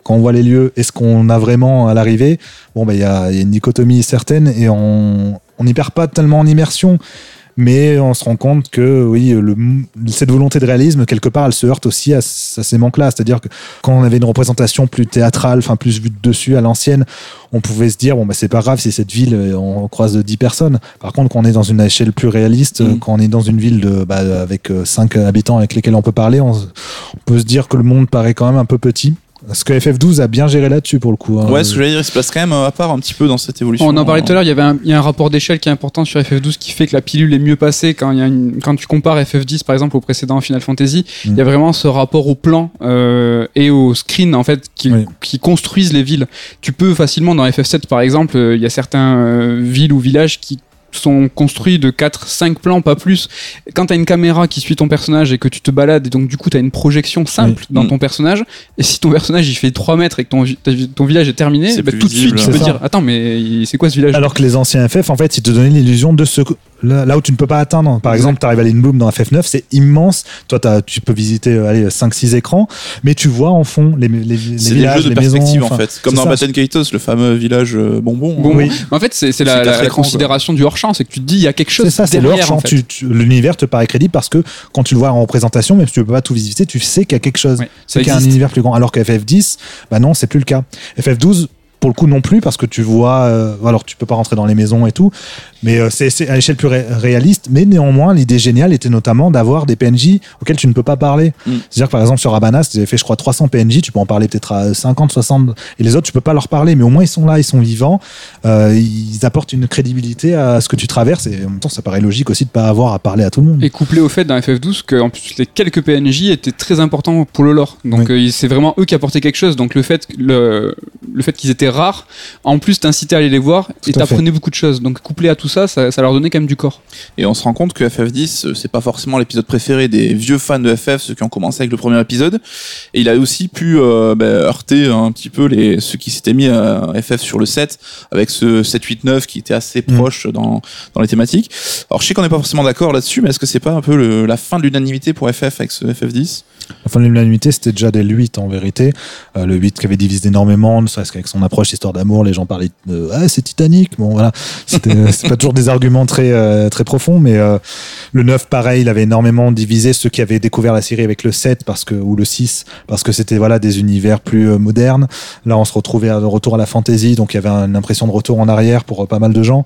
quand on voit les lieux et ce qu'on a vraiment à l'arrivée, bon, bah, il y, a, il y a une dichotomie certaine et on on n'y perd pas tellement en immersion. Mais on se rend compte que oui, le, cette volonté de réalisme, quelque part, elle se heurte aussi à, à ces manques-là. C'est-à-dire que quand on avait une représentation plus théâtrale, enfin plus vue de dessus à l'ancienne, on pouvait se dire bon bah c'est pas grave si cette ville euh, on croise 10 personnes. Par contre, quand on est dans une échelle plus réaliste, Mm. euh, quand on est dans une ville de bah, avec 5 habitants avec lesquels on peut parler, on, on peut se dire que le monde paraît quand même un peu petit. Ce que FF12 a bien géré là-dessus pour le coup. hein. Ouais, ce que j'allais dire, il se place quand même euh, à part un petit peu dans cette évolution. On en parlait tout à l'heure, il y avait un, il y a un rapport d'échelle qui est important sur FF12 qui fait que la pilule est mieux passée quand, il y a une, quand tu compares FF10 par exemple au précédent Final Fantasy. Il y a vraiment ce rapport au plan euh, et au screen en fait qui, Oui. qui construisent les villes. Tu peux facilement dans FF7 par exemple, euh, il y a certains euh, villes ou villages qui sont construits de 4 5 plans pas plus quand tu as une caméra qui suit ton personnage et que tu te balades et donc du coup tu as une projection simple dans Mm. ton personnage et si ton personnage il fait 3 mètres et que ton, ton village est terminé C'est bah, tout de suite visible. tu peux ça. dire attends mais c'est quoi ce village? Alors que les anciens FF, en fait, ils te donnaient l'illusion de ce que- là, là où tu ne peux pas atteindre. Par exemple, tu arrives à Lindblum dans FF9, c'est immense. Toi, t'as- tu peux visiter euh, allez, 5-6 écrans, mais tu vois en fond les, les, les C'est des villages, jeux de les maisons. perspective en fait. Comme dans. Batten Kaitos, le fameux village euh, bonbon. Bon, Oui. mais en fait, c'est la, la- la considération du hors-champ, c'est que tu te dis, il y a quelque chose C'est ça, c'est derrière, leur champ. en fait. Tu- tu- L'univers te paraît crédible parce que quand tu le vois en représentation, même si tu peux pas tout visiter, tu sais qu'il y a quelque chose. Ouais, c'est qu'il y a un univers plus grand. Alors que FF10, bah non, c'est plus le cas. FF12, pour le coup non plus, parce que tu vois, euh, alors tu peux pas rentrer dans les maisons et tout, mais euh, c'est à l'échelle plus ré- réaliste. Mais néanmoins, l'idée géniale était notamment d'avoir des PNJ auxquels tu ne peux pas parler. Mm. C'est-à-dire que par exemple sur ils avaient fait, je crois, 300 PNJ, tu peux en parler peut-être à 50, 60, et les autres, tu peux pas leur parler, mais au moins ils sont là, ils sont vivants, euh, ils apportent une crédibilité à ce que tu traverses, et en même temps, ça paraît logique aussi de pas avoir à parler à tout le monde. Et couplé au fait dans FF12 que en plus les quelques PNJ étaient très importants pour le lore. Donc euh, c'est vraiment eux qui apportaient quelque chose. Donc le fait le, le fait qu'ils étaient rares, en plus t'incitait à aller les voir Tout et t'apprenais beaucoup de choses. Donc couplé à tout ça, ça, ça leur donnait quand même du corps. Et on se rend compte que FF10, euh, c'est pas forcément l'épisode préféré des vieux fans de FF, ceux qui ont commencé avec le premier épisode. Et il a aussi pu euh, bah, heurter un petit peu les ceux qui s'étaient mis à FF sur le 7, avec ce 7, 8, 9 qui était assez Mm. proche dans, dans les thématiques. Alors je sais qu'on n'est pas forcément d'accord là-dessus, mais est-ce que c'est pas un peu le- la fin de l'unanimité pour FF avec ce FF10 La fin de l'unanimité, c'était déjà dès le 8 en vérité. Euh, le 8 qui avait divisé énormément, ne serait-ce qu'avec son approche histoire d'amour, les gens parlaient de ah, c'est Titanic. Bon voilà, c'était <laughs> c'est pas toujours des arguments très euh, très profonds, mais euh, le 9 pareil, il avait énormément divisé ceux qui avaient découvert la série avec le 7 parce que ou le 6 parce que c'était voilà des univers plus euh, modernes. Là, on se retrouvait à retour à la fantasy, donc il y avait une impression de retour en arrière pour euh, pas mal de gens.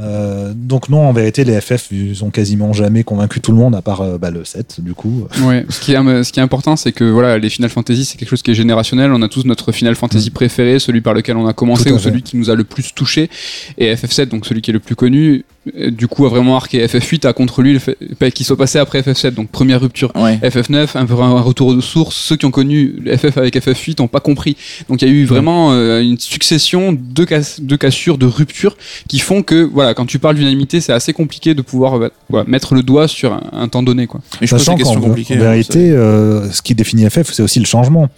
Euh, donc non, en vérité, les FF ils ont quasiment jamais convaincu tout le monde à part euh, bah, le 7 du coup. Ouais. ce qui est ce qui est important, c'est que voilà, les Final Fantasy, c'est quelque chose qui est générationnel. On a tous notre Final Fantasy préféré, celui par lequel on a commencé ou fait. celui qui nous a le plus touché. Et FF7, donc celui qui est le plus connu, du coup a vraiment marqué. FF8 a contre lui le fait bah, qui soit passé après FF7, donc première rupture. Ouais. FF9, un peu un retour de source. Ceux qui ont connu FF avec FF8 n'ont pas compris. Donc il y a eu vraiment euh, une succession de, cass- de cassures, de ruptures qui font que voilà, quand tu parles d'unanimité, c'est assez compliqué de pouvoir euh, voilà, mettre le doigt sur un, un temps donné. Quoi. Mais je pose Sachant des questions qu'en compliquées. en hein, vérité, euh, ce qui définit FF, c'est aussi le changement.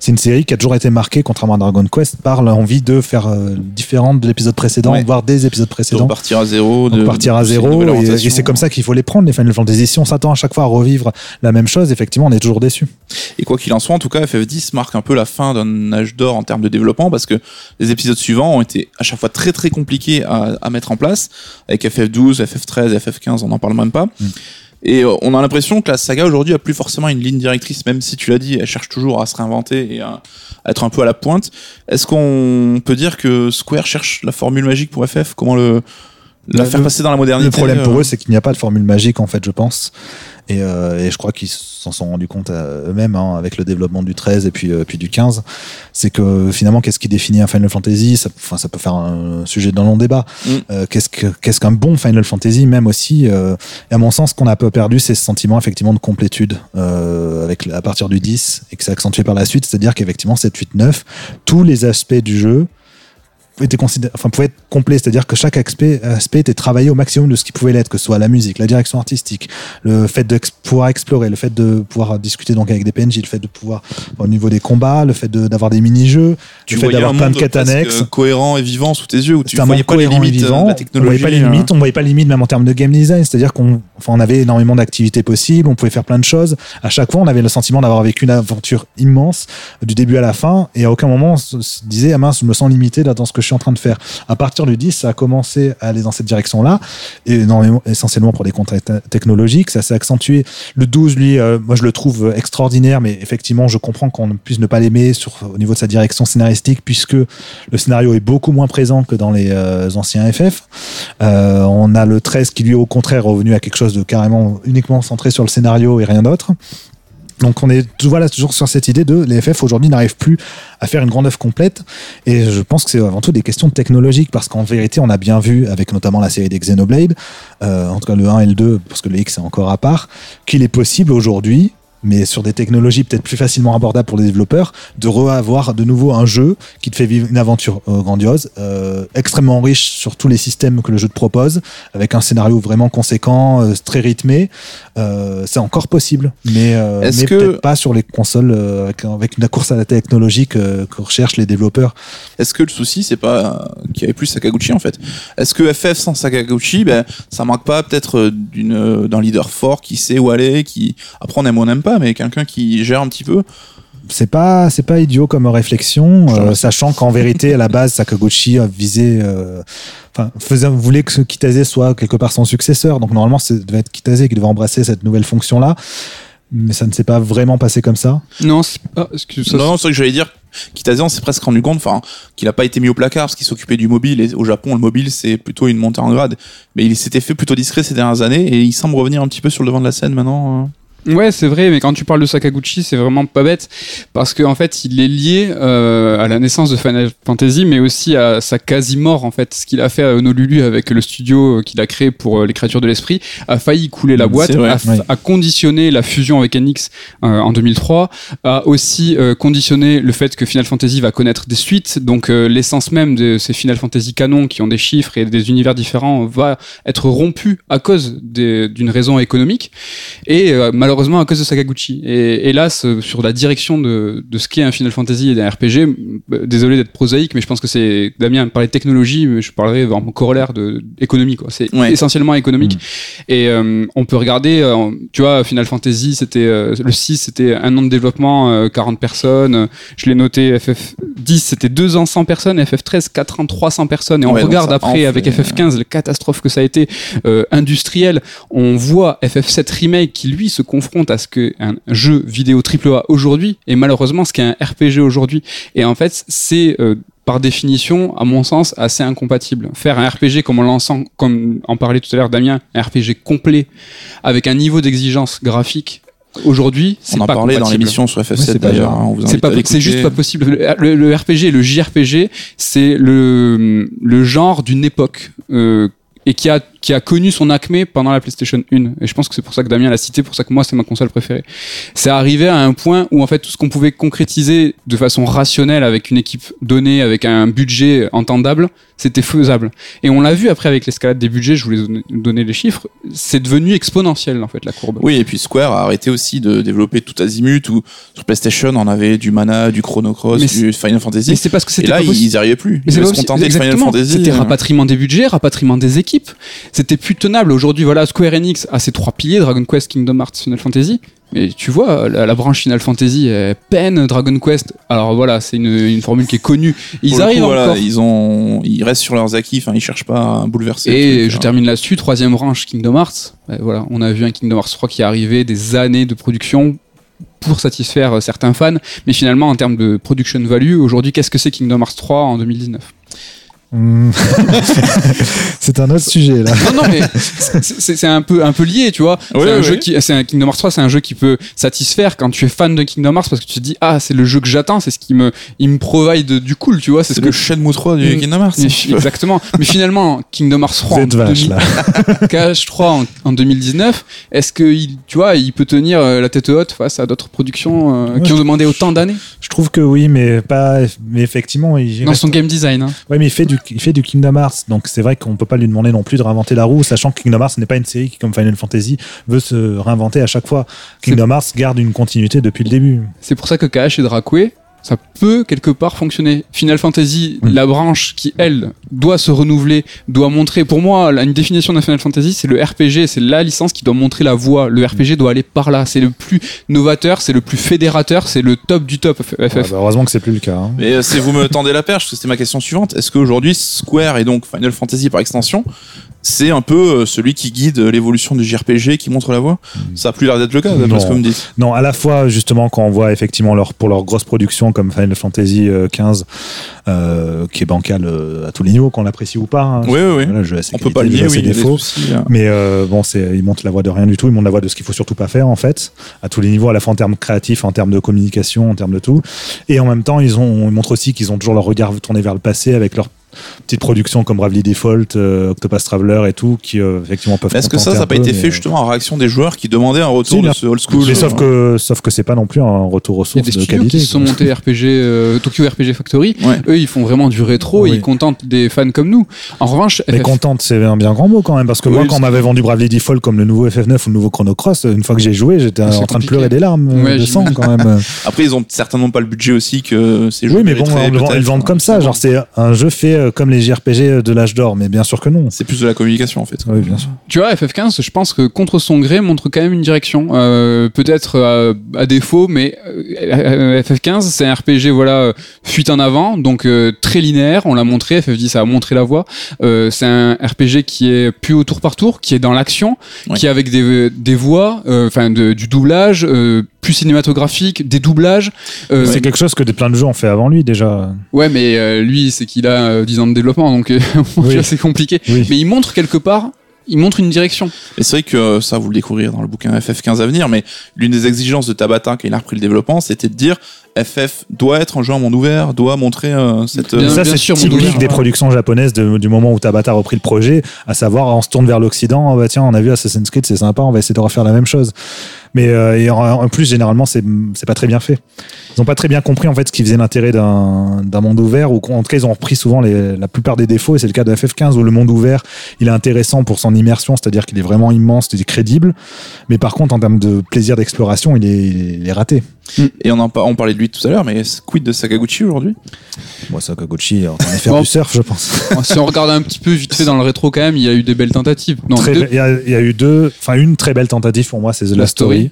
C'est une série qui a toujours été marquée, contrairement à Dragon Quest, par l'envie de faire euh, différente de l'épisode précédent, Ouais. voire des épisodes De précédents. repartir à zéro. De partir à zéro, et, c'est comme ça qu'il faut les prendre, les Final Fantasy. Si on s'attend à chaque fois à revivre la même chose, effectivement, on est toujours déçu. Et quoi qu'il en soit, en tout cas, FF10 marque un peu la fin d'un âge d'or en termes de développement parce que les épisodes suivants ont été à chaque fois très très compliqués à, à mettre en place. Avec FF12, FF13, FF15, on n'en parle même pas. Mm. Et euh, on a l'impression que la saga aujourd'hui a plus forcément une ligne directrice, même si tu l'as dit, elle cherche toujours à se réinventer et à, à être un peu à la pointe. Est-ce qu'on peut dire que Square cherche la formule magique pour FF Comment le, la Le- faire passer dans la modernité Le problème pour euh, eux, c'est qu'il n'y a pas de formule magique, en fait, je pense. Et, euh, et je crois qu'ils s'en sont rendus compte euh, eux-mêmes hein, avec le développement du 13 et puis, euh, puis du 15. C'est que finalement, qu'est-ce qui définit un Final Fantasy? Ça, enfin, ça peut faire un sujet d'un long débat. Mm. Euh, qu'est-ce que- qu'est-ce qu'un bon Final Fantasy, même aussi euh, Et à mon sens, ce qu'on a un peu perdu, c'est ce sentiment effectivement de complétude euh, avec, à partir du 10 et que c'est accentué par la suite. C'est-à-dire qu'effectivement, 7, 8, 9, tous les aspects du jeu était considéré, enfin, pouvait être complet, c'est-à-dire que chaque aspect, aspect était travaillé au maximum de ce qui pouvait l'être, que ce soit la musique, la direction artistique, le fait de ex- pouvoir explorer, le fait de pouvoir discuter donc avec des PNJ, le fait de pouvoir, au niveau des combats, le fait de- d'avoir des mini-jeux, le fait d'avoir plein de quêtes annexes. cohérent et vivant sous tes yeux où tu un voyais pas les limites euh, vivant. de la On technologie. voyait pas les limites, on voyait pas les limites même en termes de game design, c'est-à-dire qu'on enfin, on avait énormément d'activités possibles, on pouvait faire plein de choses. À chaque fois, on avait le sentiment d'avoir vécu une aventure immense du début à la fin, et à aucun moment on se se disait ah mince, je me sens limité là dans ce que je en train de faire. À partir du 10, ça a commencé à aller dans cette direction-là, essentiellement pour des contraintes technologiques, ça s'est accentué. Le 12, lui, euh, moi je le trouve extraordinaire, mais effectivement, je comprends qu'on puisse ne pas l'aimer au niveau de sa direction scénaristique, puisque le scénario est beaucoup moins présent que dans les euh, anciens FF. Euh, on a le 13 qui lui au contraire est revenu à quelque chose de carrément uniquement centré sur le scénario et rien d'autre. Donc on est voilà, toujours sur cette idée de les FF aujourd'hui n'arrivent plus à faire une grande œuvre complète. Et je pense que c'est avant tout des questions technologiques parce qu'en vérité on a bien vu avec notamment la série des Xenoblade, euh, en tout cas le 1 et le 2 parce que le X est encore à part, qu'il est possible aujourd'hui mais sur des technologies peut-être plus facilement abordables pour les développeurs, de reavoir de nouveau un jeu qui te fait vivre une aventure euh, grandiose, euh, extrêmement riche sur tous les systèmes que le jeu te propose, avec un scénario vraiment conséquent, euh, très rythmé. C'est encore possible, mais, mais que- peut-être pas sur les consoles avec, avec une course à la technologie que, que recherchent les développeurs. Est-ce que le souci, c'est pas qu'il y avait plus Sakaguchi en fait? Est-ce que FF sans Sakaguchi, ben, ça manque pas peut-être d'un leader fort qui sait où aller, qui après on aime ou on n'aime pas, mais quelqu'un qui gère un petit peu c'est pas c'est pas idiot comme réflexion euh, sachant qu'en vérité à la base Sakaguchi a visé euh, enfin faisait voulait que Kitase soit quelque part son successeur donc normalement c'est devait être Kitase qui devait embrasser cette nouvelle fonction là mais ça ne s'est pas vraiment passé comme ça Non, c'est pas. excuse- ça, Non, non, c'est vrai que j'allais dire. Kitase, on s'est presque rendu compte, enfin, qu'il a pas été mis au placard parce qu'il s'occupait du mobile. Et au Japon, le mobile, c'est plutôt une montée en grade. Mais il s'était fait plutôt discret ces dernières années et il semble revenir un petit peu sur le devant de la scène maintenant. Euh. Ouais, c'est vrai, mais quand tu parles de Sakaguchi, c'est vraiment pas bête parce qu'en en fait, il est lié euh, à la naissance de Final Fantasy, mais aussi à sa quasi-mort en fait. Ce qu'il a fait à Honolulu avec le studio qu'il a créé pour euh, les créatures de l'esprit a failli couler la boîte, vrai, a, conditionné la fusion avec NX euh, en 2003, a aussi euh, conditionné le fait que Final Fantasy va connaître des suites, donc euh, l'essence même de ces Final Fantasy canons qui ont des chiffres et des univers différents va être rompue à cause d'une raison économique et euh, malheureusement à cause de Sakaguchi. Et hélas, sur la direction de, de ce qu'est un Final Fantasy et d'un RPG, désolé d'être prosaïque, mais je pense que c'est Damien parlait de technologie, mais je parlerai en corollaire de économie. quoi. C'est Ouais. essentiellement économique. Et euh, on peut regarder, euh, tu vois, Final Fantasy, c'était euh, le 6, c'était un an de développement, euh, 40 personnes. Je l'ai noté, FF10, c'était 2 ans 100 personnes, FF13, 4 ans 300 personnes. Et on Ouais, regarde après avec et, FF15 la catastrophe que ça a été industrielle. On voit FF7 Remake qui lui se confronte à ce que un jeu vidéo AAA aujourd'hui et malheureusement ce qu'est un RPG aujourd'hui. Et en fait, c'est euh, par définition, à mon sens, assez incompatible. Faire un RPG comme on l'entend, comme en parlait tout à l'heure Damien, un RPG complet avec un niveau d'exigence graphique aujourd'hui, c'est On en pas parlait dans l'émission sur Ouais, FF7 c'est pas d'ailleurs. hein, C'est pas, juste pas possible. Le, le- le RPG et le JRPG, c'est le, le genre d'une époque. euh, et qui a qui a connu son acmé pendant la PlayStation 1. Et je pense que c'est pour ça que Damien l'a cité, pour ça que moi c'est ma console préférée. C'est arrivé à un point où en fait tout ce qu'on pouvait concrétiser de façon rationnelle avec une équipe donnée, avec un budget entendable, c'était faisable. Et on l'a vu après avec l'escalade des budgets, je voulais donner- les chiffres, c'est devenu exponentiel en fait la courbe. Oui, et puis Square a arrêté aussi de développer tout azimut, où sur PlayStation on avait du Mana, du Chrono Cross, du Final Fantasy. Mais c'est parce que Et c'était là, pas ils n'y arrivaient plus. Mais Ils se contenter avec Final. Fantasy. C'était euh, rapatriement des budgets, rapatriement des équipes. C'était plus tenable. Aujourd'hui, voilà, Square Enix a ses trois piliers Dragon Quest, Kingdom Hearts, Final Fantasy. Mais tu vois, la, la branche Final Fantasy peine Dragon Quest. Alors voilà, c'est une, une formule qui est connue. Ils pour arrivent coup, voilà, encore. ils ont, ils restent sur leurs acquis. Enfin, ils cherchent pas à bouleverser. le Et truc, je hein. termine là-dessus, troisième branche Kingdom Hearts. Ben voilà, on a vu un Kingdom Hearts 3 qui est arrivé, des années de production pour satisfaire euh, certains fans. Mais finalement, en termes de production value, aujourd'hui, qu'est-ce que c'est Kingdom Hearts 3 en 2019 Hmm. <laughs> c'est un autre sujet là. Non, non, mais c'est- un peu, un peu lié, tu vois. Ouais, c'est un ouais, jeu qui, c'est un Kingdom Hearts 3, c'est un jeu qui peut satisfaire quand tu es fan de Kingdom Hearts parce que tu te dis, ah, c'est le jeu que j'attends, c'est ce qui me, il me provide du cool, tu vois. C'est ce le que Shenmue 3 du Mm. Kingdom Hearts. Mais Exactement. Mais finalement, Kingdom Hearts 3 Vous en, vache 2000 là. <laughs> KH3 en, en 2019, est-ce que il, tu vois, il peut tenir euh, la tête haute face à d'autres productions euh, Ouais, qui ont demandé autant d'années? Je trouve que oui, mais pas. Mais effectivement, il dans son game design hein. Ouais, mais il fait du, il fait du Kingdom Hearts, donc c'est vrai qu'on peut pas lui demander non plus de réinventer la roue, sachant que Kingdom Hearts n'est pas une série qui, comme Final Fantasy, veut se réinventer à chaque fois. Kingdom Hearts garde une continuité depuis le début. C'est pour ça que KH et Dracoué, ça peut quelque part fonctionner. Final Fantasy, Oui. la branche qui, elle, doit se renouveler, doit montrer. Pour moi, une définition d'un Final Fantasy, c'est le RPG, c'est la licence qui doit montrer la voie. Le RPG doit aller par là. C'est le plus novateur, c'est le plus fédérateur, c'est le top du top FF. Ouais, bah, heureusement que c'est plus le cas. hein. Mais euh, c'est vous me tendez la perche, parce que c'était ma question suivante. Est-ce qu'aujourd'hui, Square et donc Final Fantasy par extension, c'est un peu euh, celui qui guide l'évolution du JRPG, qui montre la voie? Ça a plus l'air d'être le cas, d'après Non. ce que vous me dites. Non, à la fois justement quand on voit effectivement leur pour leur grosse production comme Final Fantasy euh, 15, euh, qui est bancal euh, à tous les niveaux, qu'on l'apprécie ou pas. hein. Oui, oui, oui. Voilà, ses On peut pas ses oui. défauts. soucis, hein. Mais euh, bon, ils montrent la voie de rien du tout. Ils montrent la voie de ce qu'il faut surtout pas faire en fait, à tous les niveaux, à la fois en termes créatifs, en termes de communication, en termes de tout. Et en même temps, ils ont, ils montrent aussi qu'ils ont toujours leur regard tourné vers le passé avec leurs petites productions comme Bravely Default, euh, Octopus Traveler et tout, qui euh, effectivement peuvent. Est-ce que ça, ça n'a pas peu, été fait euh, justement en réaction des joueurs qui demandaient un retour de ce old school Mais sauf euh, que, sauf que c'est pas non plus un retour aux sources de qualité. qui se sont montés RPG, euh, Tokyo RPG Factory. Ouais. Eux, ils font vraiment du rétro, Oui. ils contentent des fans comme nous. En revanche, Mais FF contente, c'est un bien grand mot quand même, parce que Oui, moi, quand on m'avait vendu Bravely Default comme le nouveau FF9 ou le nouveau Chrono Cross, une fois que j'ai joué, j'étais en train de pleurer des larmes Ouais, de sang quand même. <laughs> Après, ils ont certainement pas le budget aussi que ces jeux oui, mais bon, ils le vendent- ils comme ça, genre c'est un jeu fait euh, comme les JRPG de l'âge d'or, mais bien sûr que non. C'est plus de la communication en fait. Oui, bien sûr. Tu vois, FF15, je pense que contre son gré montre quand même une direction. Euh, Peut-être euh, à défaut, mais euh, FF15, c'est un RPG, voilà, euh, fuite en avant, donc euh, très linéaire. On l'a montré, FF10 a montré la voie. Euh, c'est un RPG qui est plus au tour par tour, qui est dans l'action, Ouais. qui est avec des, des voix, euh, enfin de- du doublage, euh, plus cinématographique, des doublages. Euh, C'est quelque chose que des plein de jeux ont fait avant lui déjà. Ouais, mais euh, lui, c'est qu'il a euh, 10 ans de développement, donc euh, <laughs> Oui. c'est compliqué. Oui. Mais il montre quelque part, il montre une direction. Et c'est vrai que ça, vous le découvrirez dans le bouquin FF15 à venir, mais l'une des exigences de Tabata quand il a repris le développement, c'était de dire FF doit être un jeu en monde ouvert, doit montrer euh, cette. Bien, euh, ça, c'est typique des ouais. productions japonaises de- du moment où Tabata a repris le projet, à savoir on se tourne vers l'Occident, oh, bah, tiens, on a vu Assassin's Creed, c'est sympa, on va essayer de refaire la même chose. Mais euh, et en, en plus, généralement, c'est pas très bien fait. Ils ont pas très bien compris en fait ce qui faisait l'intérêt d'un monde ouvert, ou en tout cas, ils ont repris souvent les, la plupart des défauts, et c'est le cas de FF15 où le monde ouvert, il est intéressant pour son immersion, c'est-à-dire qu'il est vraiment immense, il est crédible, mais par contre, en termes de plaisir d'exploration, il est, il est raté. Et on en par- on parlait de lui tout à l'heure, mais quid de Sakaguchi aujourd'hui? Moi, Sakaguchi, on est faire <laughs> Bon. du surf, je pense. <laughs> si on regarde un petit peu vite fait dans le rétro quand même, il y a eu des belles tentatives. Non, Il y, a- il y a eu deux, enfin une très belle tentative pour moi, c'est The La Last Story. Story.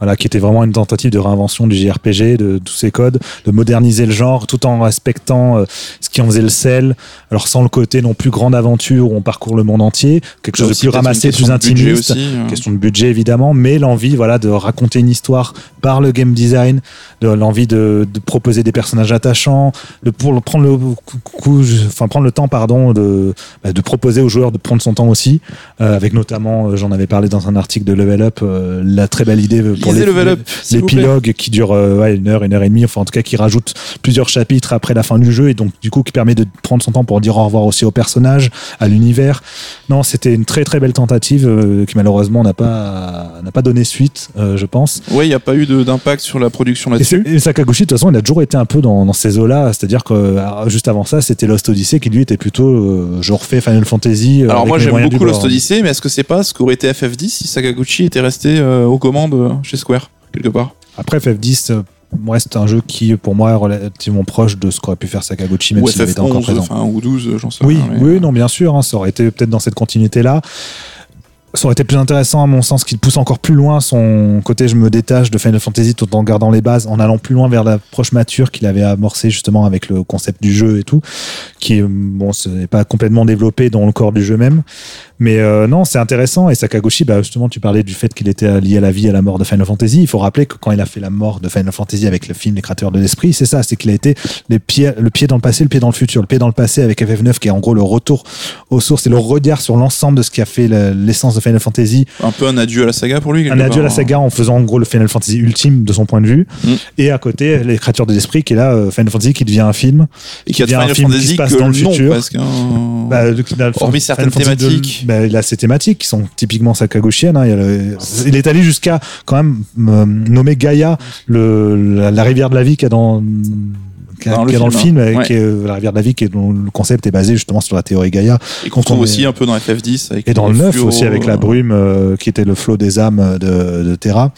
Voilà, qui était vraiment une tentative de réinvention du JRPG, de tous ses codes, de moderniser le genre, tout en respectant euh, ce qui en faisait le sel. Alors sans le côté non plus grande aventure où on parcourt le monde entier, quelque chose de plus ramassé, plus intimiste. aussi, euh. Question de budget évidemment, mais l'envie voilà de raconter une histoire par le game design, de l'envie de, de proposer des personnages attachants, de pour prendre le coup- enfin prendre le temps pardon de bah, de proposer aux joueurs de prendre son temps aussi, euh, avec notamment euh, j'en avais parlé dans un article de Level Up, euh, la très belle idée pour Lisez Level Up, l'épilogue qui dure euh, ouais, une heure, une heure et demie, enfin en tout cas qui rajoute plusieurs chapitres après la fin du jeu et donc du coup qui permet de prendre son temps pour dire au revoir aussi au personnage, à l'univers. Non, c'était une très très belle tentative euh, qui malheureusement n'a pas n'a pas donné suite, euh, je pense. Ouais, il n'y a pas eu d'impact sur la production Et, là-dessus. et Sakaguchi, de toute façon, il a toujours été un peu dans, dans ces eaux-là, c'est-à-dire que alors, juste avant ça, c'était Lost Odyssey qui lui était plutôt euh, je refais Final Fantasy. Alors moi j'aime beaucoup Lost. Odyssey, mais est-ce que c'est pas ce qu'aurait été FF10 si Sakaguchi était resté aux commandes chez Square quelque part Après, FF10 euh, reste un jeu qui, pour moi, est relativement proche de ce qu'aurait pu faire Sakaguchi, même s'il été encore FF11, présent. enfin ou 12, euh, j'en sais Oui, rien. mais- oui, non, bien sûr, hein, ça aurait été peut-être dans cette continuité-là. Ça aurait été plus intéressant, à mon sens, qu'il pousse encore plus loin son côté je me détache de Final Fantasy tout en gardant les bases, en allant plus loin vers l'approche mature qu'il avait amorcé justement avec le concept du jeu et tout, qui bon, ce n'est pas complètement développé dans le corps du jeu même. Mais euh, non, c'est intéressant. Et Sakaguchi, bah, justement, tu parlais du fait qu'il était lié à la vie et à la mort de Final Fantasy. Il faut rappeler que quand il a fait la mort de Final Fantasy avec le film Les Créateurs de l'Esprit, c'est ça, c'est qu'il a été les pieds, le pied dans le passé, le pied dans le futur. Le pied dans le passé avec FF9, qui est en gros le retour aux sources et le regard sur l'ensemble de ce qui a fait l'essence de Final Fantasy. Un peu un adieu à la saga pour lui. Un adieu à la part, saga en faisant en gros le Final Fantasy ultime de son point de vue. Mm. Et à côté, Les Créatures de l'Esprit, qui est là, euh, Final Fantasy qui devient un film. Et qui a de devient un Final film qui Fantasy se passe que dans le nom futur. presque. hein. Bah, Hormis certaines Fantasy de- thématiques. Bah, il a ces thématiques qui sont typiquement Sakaguchiennes. hein. Il, le- est allé jusqu'à quand même euh, nommer Gaïa le, la, la rivière de la vie qu'il y a dans, a- Dans le dans le film, film, hein. Ouais. qui est, euh, la rivière de la vie, qui est, dont le concept est basé justement sur la théorie Gaïa. Et qu'on trouve aussi un peu dans FF10. Avec Et dans le les 9 fluos, aussi avec la euh, brume euh, qui était le flot des âmes de, de Terra.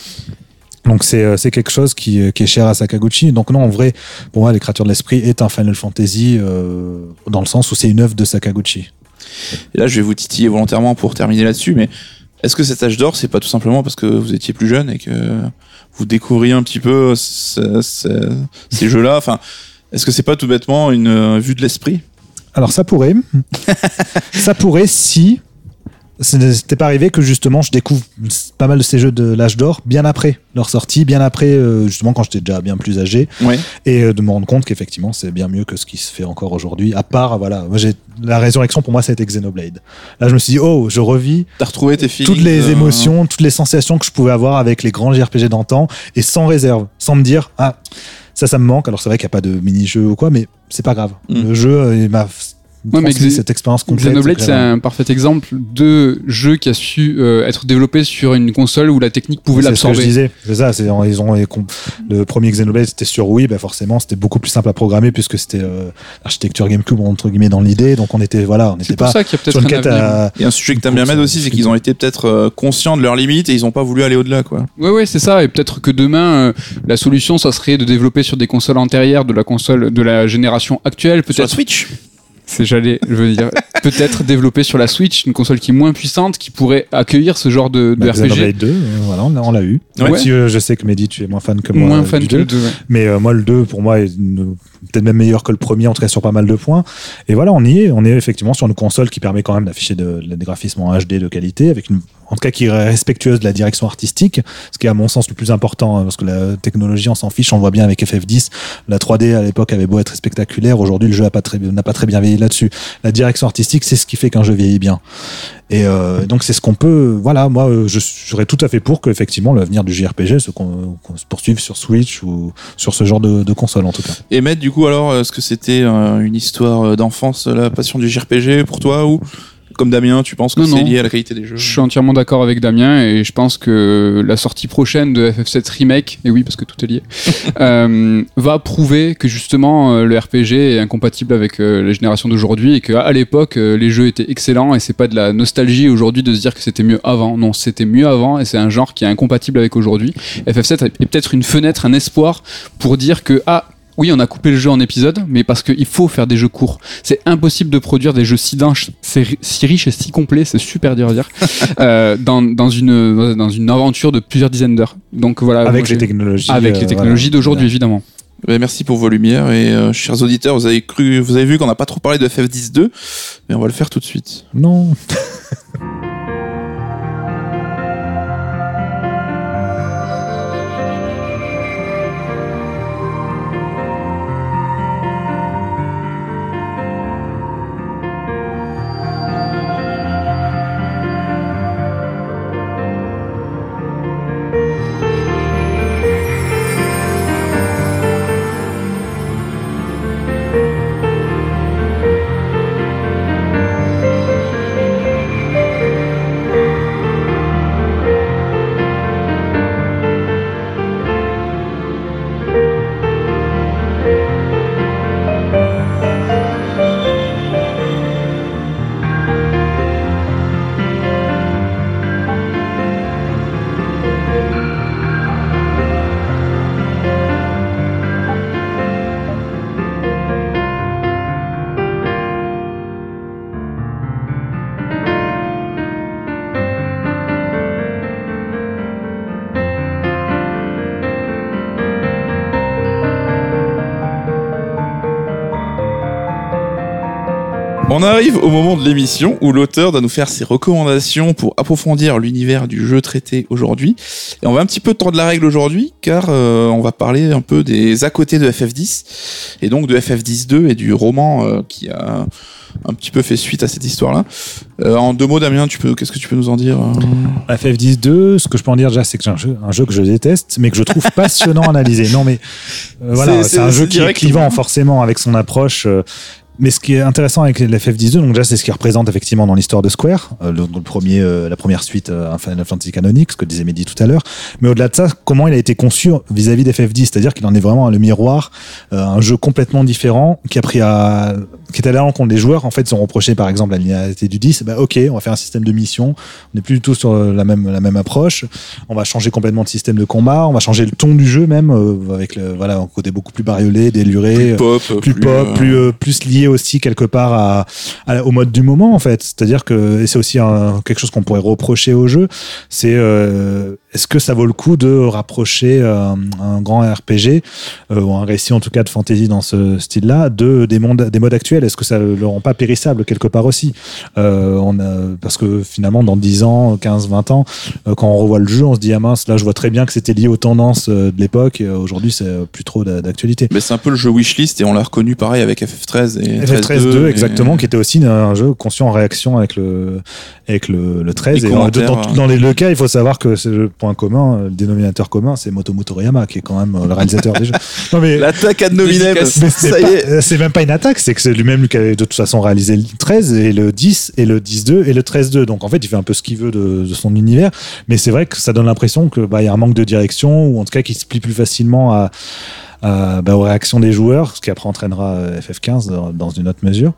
Donc c'est c'est quelque chose qui, qui est cher à Sakaguchi. Donc non, en vrai, pour moi, Les Créatures de l'Esprit est un Final Fantasy euh, dans le sens où c'est une œuvre de Sakaguchi. Et là, je vais vous titiller volontairement pour terminer là-dessus, mais est-ce que cet âge d'or, c'est pas tout simplement parce que vous étiez plus jeune et que vous découvriez un petit peu ce- ce- ces jeux-là? Enfin, est-ce que c'est pas tout bêtement une euh, vue de l'esprit? Alors ça pourrait, <laughs> ça pourrait si ce n'était pas arrivé que justement je découvre pas mal de ces jeux de l'âge d'or bien après leur sortie, bien après euh, justement quand j'étais déjà bien plus âgé Ouais. et euh, de me rendre compte qu'effectivement c'est bien mieux que ce qui se fait encore aujourd'hui. À part voilà, moi j'ai la résurrection pour moi ça a été Xenoblade. Là je me suis dit oh je revis T'as retrouvé tes toutes les euh, émotions, toutes les sensations que je pouvais avoir avec les grands JRPG d'antan et sans réserve, sans me dire ah ça ça me manque. Alors c'est vrai qu'il n'y a pas de mini-jeu ou quoi, mais c'est pas grave. Mm. Le jeu il m'a Ouais, mais cette expérience complète. Xenoblade, c'est un parfait exemple de jeu qui a su euh, être développé sur une console où la technique pouvait C'est ce que je l'absorber. disais. C'est ça. C'est ils ont le premier Xenoblade c'était sur Wii, bah forcément c'était beaucoup plus simple à programmer puisque c'était euh, l'architecture GameCube entre guillemets dans l'idée. Donc on était voilà, on n'était C'est pour pas ça qu'il y a sur peut-être une un quête avenir. à Et un sujet que t'aimes bien mettre aussi, c'est qu'ils ont été peut-être euh, conscients de leurs limites et ils ont pas voulu aller au-delà, quoi. Ouais, ouais, c'est ça. Et peut-être que demain, euh, la solution, ça serait de développer sur des consoles antérieures de la console de la génération actuelle. Sur la Peut-être. Switch C'est j'allais, je veux dire, <laughs> peut-être développer sur la Switch une console qui est moins puissante, qui pourrait accueillir ce genre de, de bah, RPG. Xenoblade 2. euh, voilà, on l'a- on l'a eu. Ouais. Même si euh, je sais que Mehdi tu es moins fan que moi. moins euh, fan du que 2. le 2. ouais. Mais euh, moi, le 2, pour moi, est une- peut-être même meilleur que le premier, en tout cas sur pas mal de points. Et voilà, on y est. On est effectivement sur une console qui permet quand même d'afficher de, de- des graphismes en HD de qualité, avec une, en tout cas qui est respectueuse de la direction artistique, ce qui est à mon sens le plus important, hein, parce que la technologie, on s'en fiche, on le voit bien avec FF10. La 3D à l'époque avait beau être spectaculaire, aujourd'hui le jeu n'a pas, très- pas très bien vieilli là-dessus. La direction artistique, c'est ce qui fait qu'un jeu vieillit bien. Et euh, donc c'est ce qu'on peut. Voilà, moi euh, je serais tout à fait pour que effectivement l'avenir du JRPG se, qu'on se poursuive sur Switch ou sur ce genre de, console en tout cas. Et Matt, du coup, alors, est-ce que c'était euh, une histoire d'enfance, la passion du JRPG pour toi ou comme Damien, tu penses que Non, c'est lié à la qualité des jeux? Je suis entièrement d'accord avec Damien et je pense que la sortie prochaine de FF7 Remake, et oui parce que tout est lié, <laughs> euh, va prouver que justement euh, le RPG est incompatible avec euh, la génération d'aujourd'hui et qu'à à, l'époque les jeux étaient excellents et c'est pas de la nostalgie aujourd'hui de se dire que c'était mieux avant. Non, c'était mieux avant et c'est un genre qui est incompatible avec aujourd'hui. FF7 est peut-être une fenêtre, un espoir pour dire que ah oui, on a coupé le jeu en épisodes, mais parce qu'il faut faire des jeux courts. C'est impossible de produire des jeux si denses, c'est- si riches et si complets, c'est super dur à dire, <laughs> euh, dans, dans, une, dans une aventure de plusieurs dizaines d'heures. Donc voilà. avec les technologies. Avec euh, les technologies voilà. d'aujourd'hui, évidemment. Merci pour vos lumières et euh, chers auditeurs, vous avez cru, vous avez vu qu'on n'a pas trop parlé de FF10 2, mais on va le faire tout de suite. Non. <laughs> On arrive au moment de l'émission où l'auteur doit nous faire ses recommandations pour approfondir l'univers du jeu traité aujourd'hui. Et on va un petit peu tordre la règle aujourd'hui car euh, on va parler un peu des à côté de FF10 et donc de FF10-2 et du roman euh, qui a un petit peu fait suite à cette histoire-là. Euh, en deux mots, Damien, tu peux, qu'est-ce que tu peux nous en dire euh? FF10-2, ce que je peux en dire déjà, c'est que c'est un jeu, un jeu que je déteste, mais que je trouve <laughs> passionnant à analyser. Non, mais euh, voilà, C'est- un jeu qui est clivant forcément avec son approche. euh, mais ce qui est intéressant avec l'FF12, donc déjà c'est ce qu'il représente effectivement dans l'histoire de Square, euh, le, le premier, euh, la première suite euh, Final Fantasy canonique, ce que disait Mehdi tout à l'heure. Mais au-delà de ça, comment il a été conçu vis-à-vis d'FF10, c'est-à-dire qu'il en est vraiment le miroir, euh, un jeu complètement différent qui a pris à, qui est allé à l'encontre des joueurs. En fait, ils ont reproché par exemple la linéarité du 10. Bah, ok, on va faire un système de mission. On n'est plus du tout sur euh, la même la même approche. On va changer complètement de système de combat. On va changer le ton du jeu même euh, avec le voilà un côté beaucoup plus bariolé, déluré, euh, Pop, plus pop, plus euh, plus lié aussi quelque part au mode du moment en fait. C'est-à-dire que c'est aussi quelque chose qu'on pourrait reprocher au jeu, c'est euh, est-ce que ça vaut le coup de rapprocher euh, un grand RPG euh, ou un récit en tout cas de fantasy dans ce style-là de des mondes des modes actuels? Est-ce que ça le rend pas périssable quelque part aussi? Euh, on a, parce que finalement dans 10 ans, 15, 20 ans, quand on revoit le jeu, on se dit ah mince, là je vois très bien que c'était lié aux tendances de l'époque. Aujourd'hui, c'est plus trop d'a- d'actualité. Mais c'est un peu le jeu wishlist et on l'a reconnu pareil avec FF13 et FF13 13-2, 2, et- exactement, qui était aussi un jeu conçu en réaction avec le, avec le, le 13. Les Et dans, les deux cas, il faut savoir que c'est point commun, le dénominateur commun, c'est Motomu Toriyama, qui est quand même euh, le réalisateur <laughs> des jeux. Non, mais, L'attaque mais c'est ça y est. euh, c'est même pas une attaque, c'est que c'est lui-même qui avait de toute façon réalisé le 13 et le 10 et le 10-2 et le 13-2. Donc en fait, il fait un peu ce qu'il veut de, de son univers. Mais c'est vrai que ça donne l'impression que bah, il y a un manque de direction ou en tout cas qu'il se plie plus facilement à, à, bah, aux réactions des joueurs, ce qui après entraînera euh, FF15 dans, dans une autre mesure.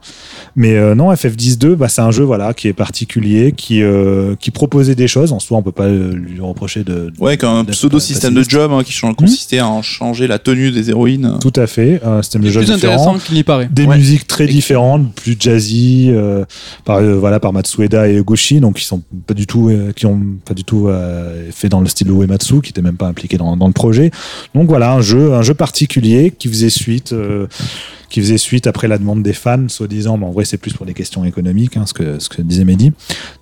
Mais euh, non, FF10-2, bah, c'est un jeu voilà qui est particulier, qui euh, qui proposait des choses. En soi, on peut pas euh, lui reprocher de, Ouais, qu'un pseudo système de job hein, qui change- consistait à en changer la tenue des héroïnes. Tout à fait, un système de jeu plus différent. intéressant qu'il n'y paraît. des Ouais. musiques très différentes, plus jazzy, euh, par euh, voilà par Matsueda et Egoshi, donc qui sont pas du tout, euh, qui ont pas du tout euh, fait dans le style Uematsu, qui était même pas impliqué dans, dans le projet. Donc voilà un jeu, un jeu particulier qui faisait suite. euh, qui faisait suite après la demande des fans, soi-disant, mais en vrai c'est plus pour des questions économiques, hein, ce, que, ce que disait Mehdi.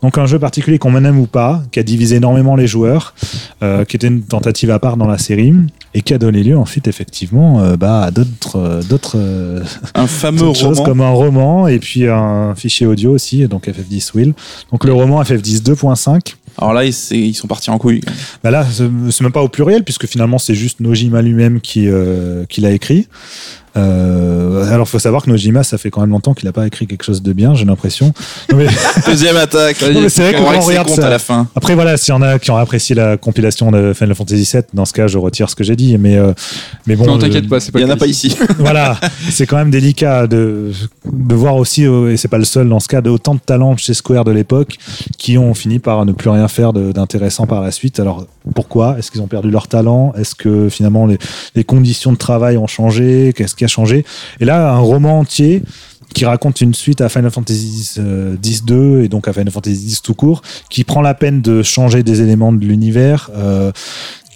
Donc un jeu particulier qu'on aime ou pas, qui a divisé énormément les joueurs, euh, qui était une tentative à part dans la série, et qui a donné lieu ensuite effectivement euh, bah, à d'autres d'autres Un <laughs> fameux autre chose roman. comme un roman et puis un fichier audio aussi, donc FF10 Will. Donc le roman FF10 2.5. Alors là, ils, sont partis en couille. Bah là, c'est même pas au pluriel puisque finalement c'est juste Nojima lui-même qui, euh, qui l'a écrit. Euh, alors faut savoir que Nojima, ça fait quand même longtemps qu'il a pas écrit quelque chose de bien, j'ai l'impression. Mais- <laughs> Deuxième attaque. C'est vrai que On quand on règle ses regarde ça- à la fin. Après voilà, s'il y en a qui ont apprécié la compilation de Final Fantasy VII, dans ce cas, je retire ce que j'ai dit. Mais euh, mais bon, non, t'inquiète pas, c'est pas Il n'y en a pas ici. <laughs> voilà, c'est quand même délicat de, de voir aussi, euh, et c'est pas le seul dans ce cas, d'autant de talents chez Square de l'époque qui ont fini par ne plus rien faire de- d'intéressant par la suite. Alors pourquoi? Est-ce qu'ils ont perdu leur talent? Est-ce que finalement les, les conditions de travail ont changé? Qu'est-ce qui Et là, un roman entier qui raconte une suite à Final Fantasy euh, X-2 et donc à Final Fantasy X tout court, qui prend la peine de changer des éléments de l'univers, euh,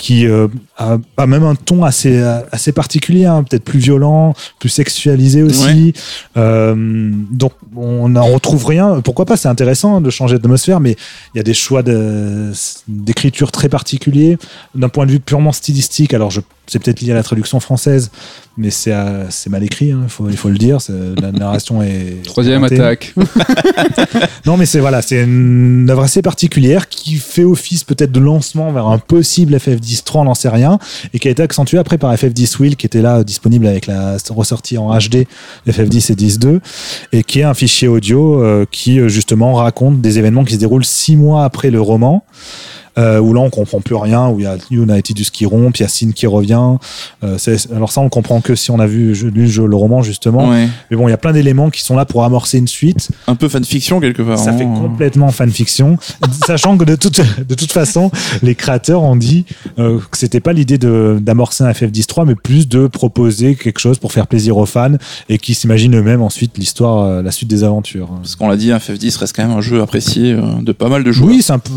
qui euh, a, a même un ton assez assez particulier, hein, peut-être plus violent, plus sexualisé aussi. Euh, donc on n'en retrouve rien. Pourquoi pas C'est intéressant de changer d'atmosphère, mais il y a des choix de- d'écriture très particuliers d'un point de vue purement stylistique. Alors je c'est peut-être lié à la traduction française, mais c'est euh, mal écrit. hein, il faut il faut le dire. La narration est <laughs> Troisième inventée. attaque. <laughs> Non, mais c'est voilà, c'est une œuvre assez particulière qui fait office peut-être de lancement vers un possible FF10 3, on n'en sait rien, et qui a été accentué après par FF10 Will, qui était là euh, disponible avec la ressortie en HD de FF10 et 10.2, et qui est un fichier audio euh, qui euh, justement raconte des événements qui se déroulent six mois après le roman. Euh, où là on comprend plus rien, où il y a et Tidus qui rompent, il y a Sin qui revient. Euh, alors ça on comprend que si on a vu lu le jeu- le roman justement. Ouais. Mais bon, il y a plein d'éléments qui sont là pour amorcer une suite. Un peu fanfiction quelque part. Ça fait hein. complètement fanfiction, sachant que de toute, de toute façon, les créateurs ont dit euh, que c'était pas l'idée de- d'amorcer un FF10-3, mais plus de proposer quelque chose pour faire plaisir aux fans et qui s'imaginent eux-mêmes ensuite l'histoire, euh, la suite des aventures. Parce qu'on l'a dit, un FF10 reste quand même un jeu apprécié de pas mal de joueurs. Oui, c'est un peu.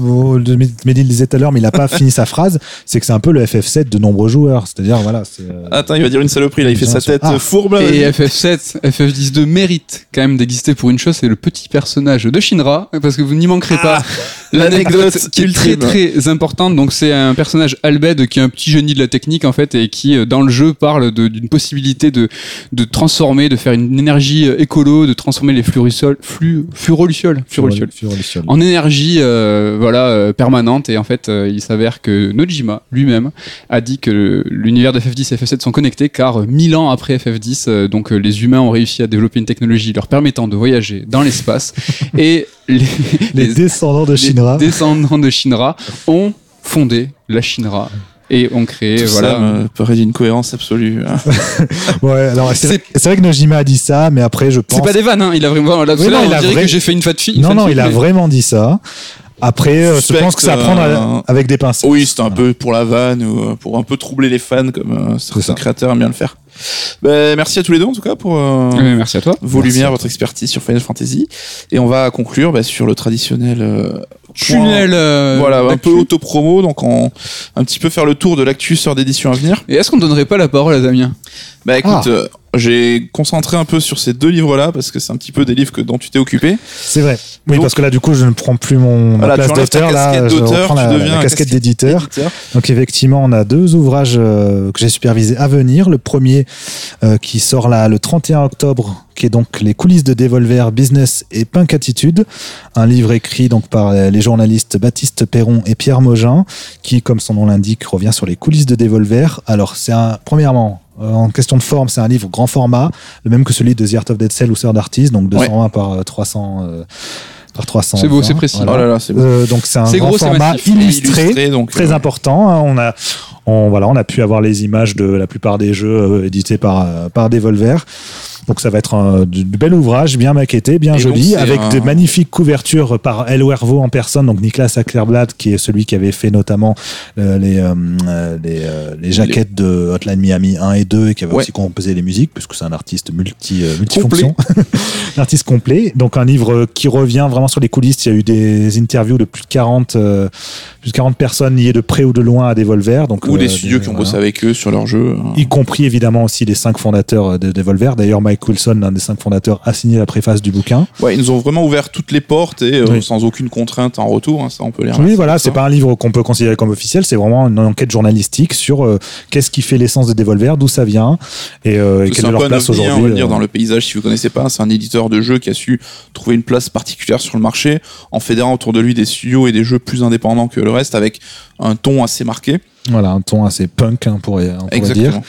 Le disait tout à l'heure, mais il a pas fini sa phrase, c'est que c'est un peu le FF7 de nombreux joueurs. C'est-à-dire, voilà, euh, Attends, il va dire une saloperie là, il fait sa tête Ah. fourbe. là. Et FF7, FF10-2 mérite quand même d'exister pour une chose, c'est le petit personnage de Shinra, parce que vous n'y manquerez pas. <laughs> L'anecdote l'anecdote qui est très très importante, donc c'est un personnage Albed qui est un petit génie de la technique en fait et qui euh, dans le jeu parle de- d'une possibilité de, de transformer, de faire une énergie euh, écolo, de transformer les fluorucioles, flu, furolucioles, furolucioles Furoluciole. en énergie euh, voilà euh, permanente et en fait euh, il s'avère que Nojima lui-même a dit que l'univers de FF10 et FF7 sont connectés car euh, 1000 ans après FF10 euh, donc euh, les humains ont réussi à développer une technologie leur permettant de voyager dans l'espace <laughs> et les, Les les- descendants de les Shinra. descendants de Shinra ont fondé la Shinra et ont créé Tout voilà ça me paraît d'une cohérence absolue. hein. <laughs> Ouais, alors c'est vrai, que Nojima a dit ça, mais après, je pense. c'est pas des vannes hein, il a vraiment là, Oui, là, non, on il a dirait vrai- que j'ai fait une fat fille Non, non, il a vraiment dit ça. Après, euh, je pense que c'est à prendre euh, avec des pincettes. Oui, c'était un peu pour la vanne ou euh, pour un peu troubler les fans comme euh, certains ça. créateurs aiment bien le faire. Ben, merci à tous les deux en tout cas pour euh, merci à toi vos Merci lumières, à votre expertise sur Final Fantasy. Et on va conclure ben, sur le traditionnel euh, tunnel euh, voilà, un peu auto-promo, donc on, un petit peu faire le tour de l'actu sort d'édition à venir. et est-ce qu'on donnerait pas la parole à Damien? Bah écoute, Ah. Euh, j'ai concentré un peu sur ces deux livres-là parce que c'est un petit peu des livres que, dont tu t'es occupé. C'est vrai. Oui, Donc- parce que là, du coup, je ne prends plus mon Voilà, place d'auteur. Là, casquette je d'auteur, reprends la, la casquette d'éditeur. Éditeur. Donc, effectivement, on a deux ouvrages euh, que j'ai supervisés à venir. Le premier euh, qui sort là le 31 octobre, qui est donc Les coulisses de Devolver, Business et Punk Attitude. Un livre écrit donc par les journalistes Baptiste Perron et Pierre Mogin, qui, comme son nom l'indique, revient sur les coulisses de Devolver. Alors, c'est un, premièrement, euh, en question de forme, c'est un livre grand format, le même que celui de The Art of Dead Cell ou Sword Artist, donc 220 par euh, 300. euh, par 300. C'est beau, c'est précis. Oh là là, c'est beau. Euh, donc c'est un grand gros, format illustré, Illustré, donc très euh, important. hein. On a, on, voilà, on a pu avoir les images de la plupart des jeux euh, édités par euh, par Devolver. Donc ça va être un du, bel ouvrage, bien maquetté, bien Et joli, donc, avec un- de magnifiques couvertures par El Wervo en personne, donc Nicolas Ackerblad, qui est celui qui avait fait notamment euh, les, euh, les, euh, les jaquettes de Hotline Miami 1 et 2 et qui avait Ouais. aussi composé les musiques, puisque c'est un artiste multi, multifonction. <laughs> un artiste complet. Donc un livre qui revient vraiment sur les coulisses. Il y a eu des interviews de plus de 40, euh, plus de 40 personnes liées de près ou de loin à Devolver. Donc, ou euh, des studios qui ont voilà. bossé avec eux sur leur jeu. hein. Y compris évidemment aussi les cinq fondateurs de Devolver. D'ailleurs, Mike Wilson, l'un des cinq fondateurs, a signé la préface du bouquin. Ouais, ils nous ont vraiment ouvert toutes les portes et euh, Oui. sans aucune contrainte en retour. hein, ça, on peut les Oui, voilà, c'est ça. pas un livre qu'on peut considérer comme officiel, c'est vraiment une enquête journalistique sur euh, qu'est-ce qui fait l'essence de Devolver, d'où ça vient et, euh, et quelle est leur place hein, on aujourd'hui. va le dire, euh, dans le paysage, si vous connaissez pas. C'est un éditeur de jeux qui a su trouver une place particulière sur le marché en fédérant autour de lui des studios et des jeux plus indépendants que le reste avec un ton assez marqué. Voilà, un ton assez punk, hein, on pourrait dire.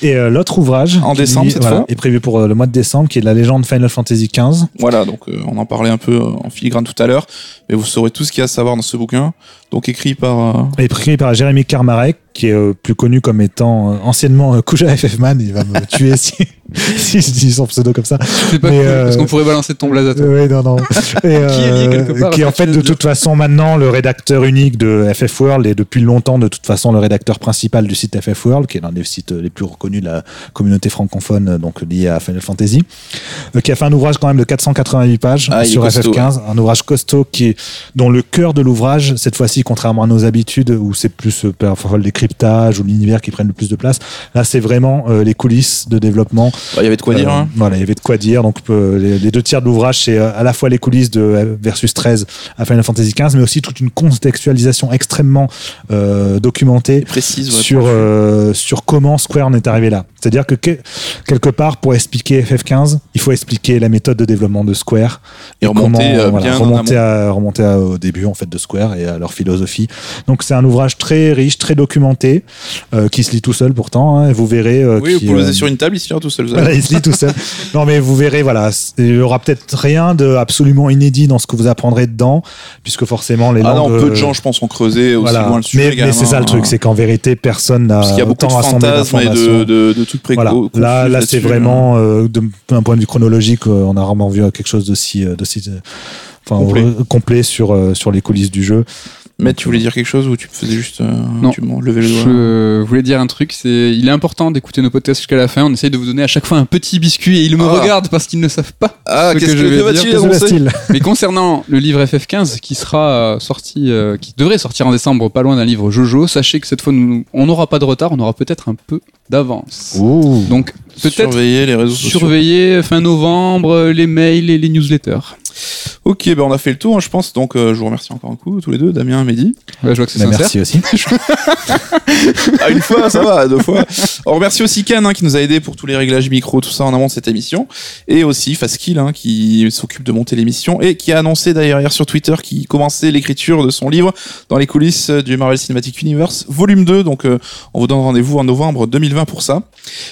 Et euh, l'autre ouvrage En qui, décembre, lui, cette voilà, fois est prévu pour euh, le mois de décembre, qui est la légende Final Fantasy XV. Voilà, donc euh, on en parlait un peu euh, en filigrane tout à l'heure, mais vous saurez tout ce qu'il y a à savoir dans ce bouquin. Donc écrit par euh, écrit par Jérémy Karmarek, qui est euh, plus connu comme étant euh, anciennement euh, Kuja FF Man. Il va me <laughs> tuer si, <laughs> si je dis son pseudo comme ça. C'est pas Mais, cool, euh, parce qu'on pourrait balancer ton blaze à toi. Oui, non, non. <laughs> Et, Qui est lié quelque part qui est en fait de toute façon maintenant le rédacteur unique de FF World et depuis longtemps de toute façon le rédacteur principal du site FF World, qui est l'un des sites les plus reconnus de la communauté francophone, euh, donc lié à Final Fantasy, euh, qui a fait un ouvrage quand même de 488 pages Ah, sur costaud, FF15, un ouvrage costaud qui est dont le cœur de l'ouvrage, cette fois-ci, contrairement à nos habitudes où c'est plus euh, parfois le décryptage ou l'univers qui prennent le plus de place, là c'est vraiment euh, les coulisses de développement bah, il y avait de quoi dire. euh, hein. Voilà, il y avait de quoi dire. Donc les, les deux tiers de l'ouvrage, c'est à la fois les coulisses de Versus 13 à Final Fantasy 15, mais aussi toute une contextualisation extrêmement documentée précise. ouais, sur sur comment Square en est arrivé là. C'est-à-dire que que- quelque part pour expliquer FF15, il faut expliquer la méthode de développement de Square Et remonter, voilà, remonter, à, remonter à- au début en fait de Square et à leur philosophie. Donc c'est un ouvrage très riche, très documenté, euh, qui se lit tout seul pourtant. hein, et vous verrez. euh, Oui, vous qui, pouvez le euh, sur une table, il se lira tout seul. vous voilà, il se lit tout seul. <laughs> Non, mais vous verrez, voilà, il y aura peut-être rien de absolument inédit dans ce que vous apprendrez dedans, puisque forcément les Ah non, langues, peu de euh, gens, je pense, ont creusé aussi voilà. loin le sujet. mais, c'est ça hein. le truc, c'est qu'en vérité, personne n'a Parce qu'il y a beaucoup de autant rassemblé et de, d'informations. de, de trucs Voilà. Là, là, c'est vraiment de- d'un point de vue chronologique, on a rarement vu quelque chose d'aussi, euh, d'aussi, euh, enfin, Complet. complet sur sur les coulisses du jeu. Mais tu voulais dire quelque chose ou tu faisais juste euh, Non. tu m'en levais le doigt Je voulais dire un truc, c'est il est important d'écouter nos podcasts jusqu'à la fin. On essaye de vous donner à chaque fois un petit biscuit et ils me Ah. regardent parce qu'ils ne savent pas. Ah, ce qu'est-ce que que, je vais dire. va-t-il Qu'est-ce que annoncer va-t-il Mais concernant le livre FF15 qui sera euh, sorti, euh, qui devrait sortir en décembre, pas loin d'un livre Jojo, sachez que cette fois nous- on n'aura pas de retard, on aura peut-être un peu d'avance. Ouh. Donc peut-être Surveiller les réseaux sociaux. surveiller fin novembre euh, les mails et les newsletters. Ok, ben on a fait le tour, hein, je pense. Donc, euh, je vous remercie encore un coup, tous les deux, Damien et Mehdi. Ouais, je vois que c'est Bah, sincère. merci aussi. <laughs> <laughs> Ah, une fois, ça va, deux fois. On remercie aussi Ken hein, qui nous a aidé pour tous les réglages micro, tout ça en amont de cette émission. Et aussi Faskill hein, qui s'occupe de monter l'émission et qui a annoncé d'ailleurs hier sur Twitter qu'il commençait l'écriture de son livre dans les coulisses du Marvel Cinematic Universe, volume 2. Donc euh, on vous donne rendez-vous en novembre 2020 pour ça.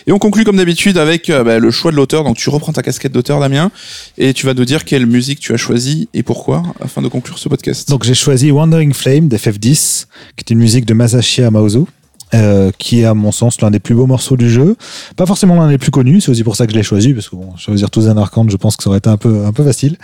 Et on conclut comme d'habitude avec euh, bah, le choix de l'auteur. Donc tu reprends ta casquette d'auteur Damien et tu vas nous dire quelle musique tu as choisie et pourquoi afin de conclure ce podcast? Donc j'ai choisi Wandering Flame d'FF10, qui est une musique de Masashi Amaozu. Euh, qui est à mon sens l'un des plus beaux morceaux du jeu. Pas forcément l'un des plus connus, c'est aussi pour ça que je l'ai choisi, parce que bon, choisir tous un Arcand, je pense que ça aurait été un peu, un peu facile.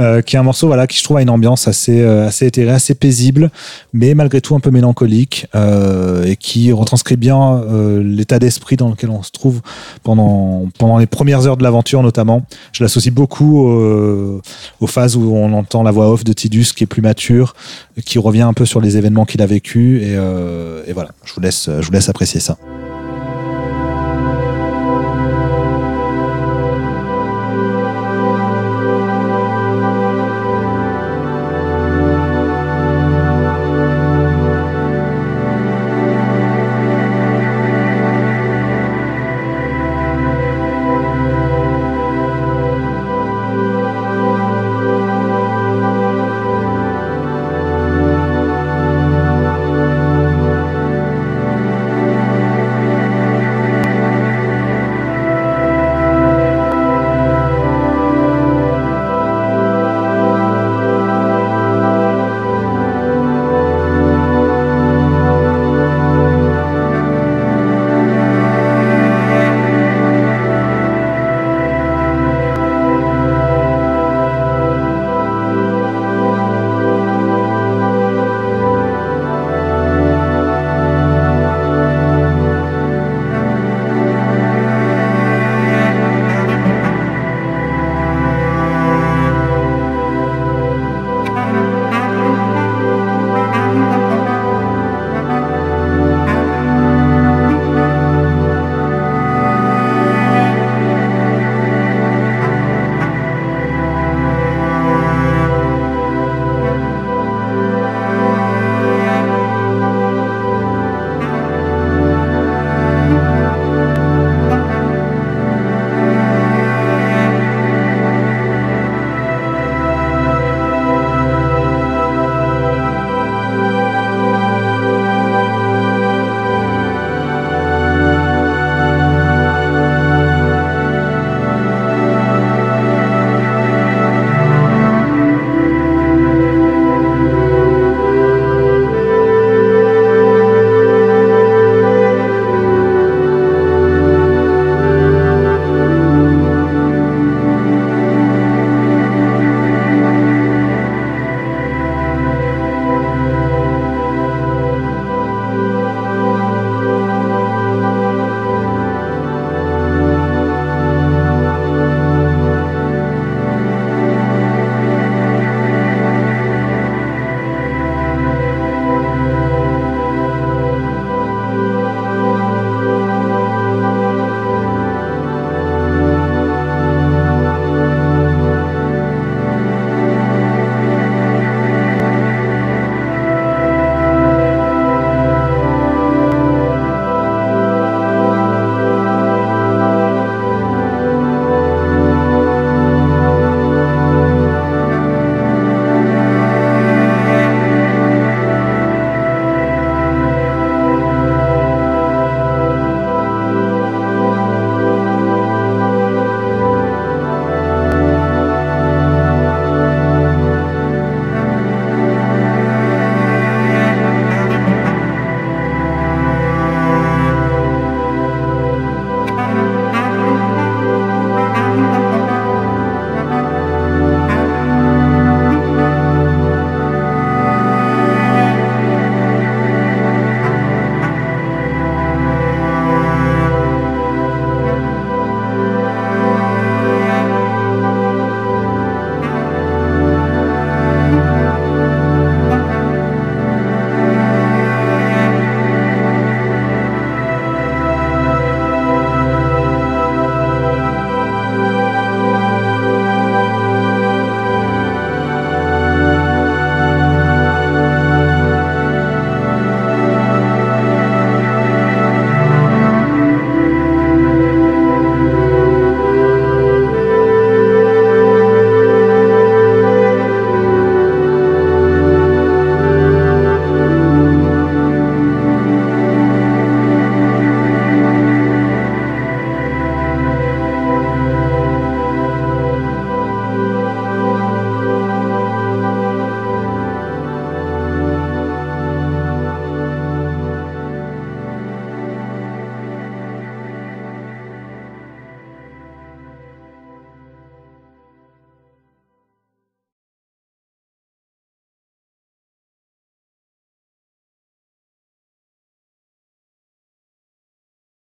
Euh, qui est un morceau voilà, qui je trouve a une ambiance assez, euh, assez éthérée, assez paisible, mais malgré tout un peu mélancolique, euh, et qui retranscrit bien euh, l'état d'esprit dans lequel on se trouve pendant, pendant les premières heures de l'aventure notamment. Je l'associe beaucoup aux phases où on entend la voix off de Tidus qui est plus mature, qui revient un peu sur les événements qu'il a vécu et, et voilà, je vous je vous laisse apprécier ça.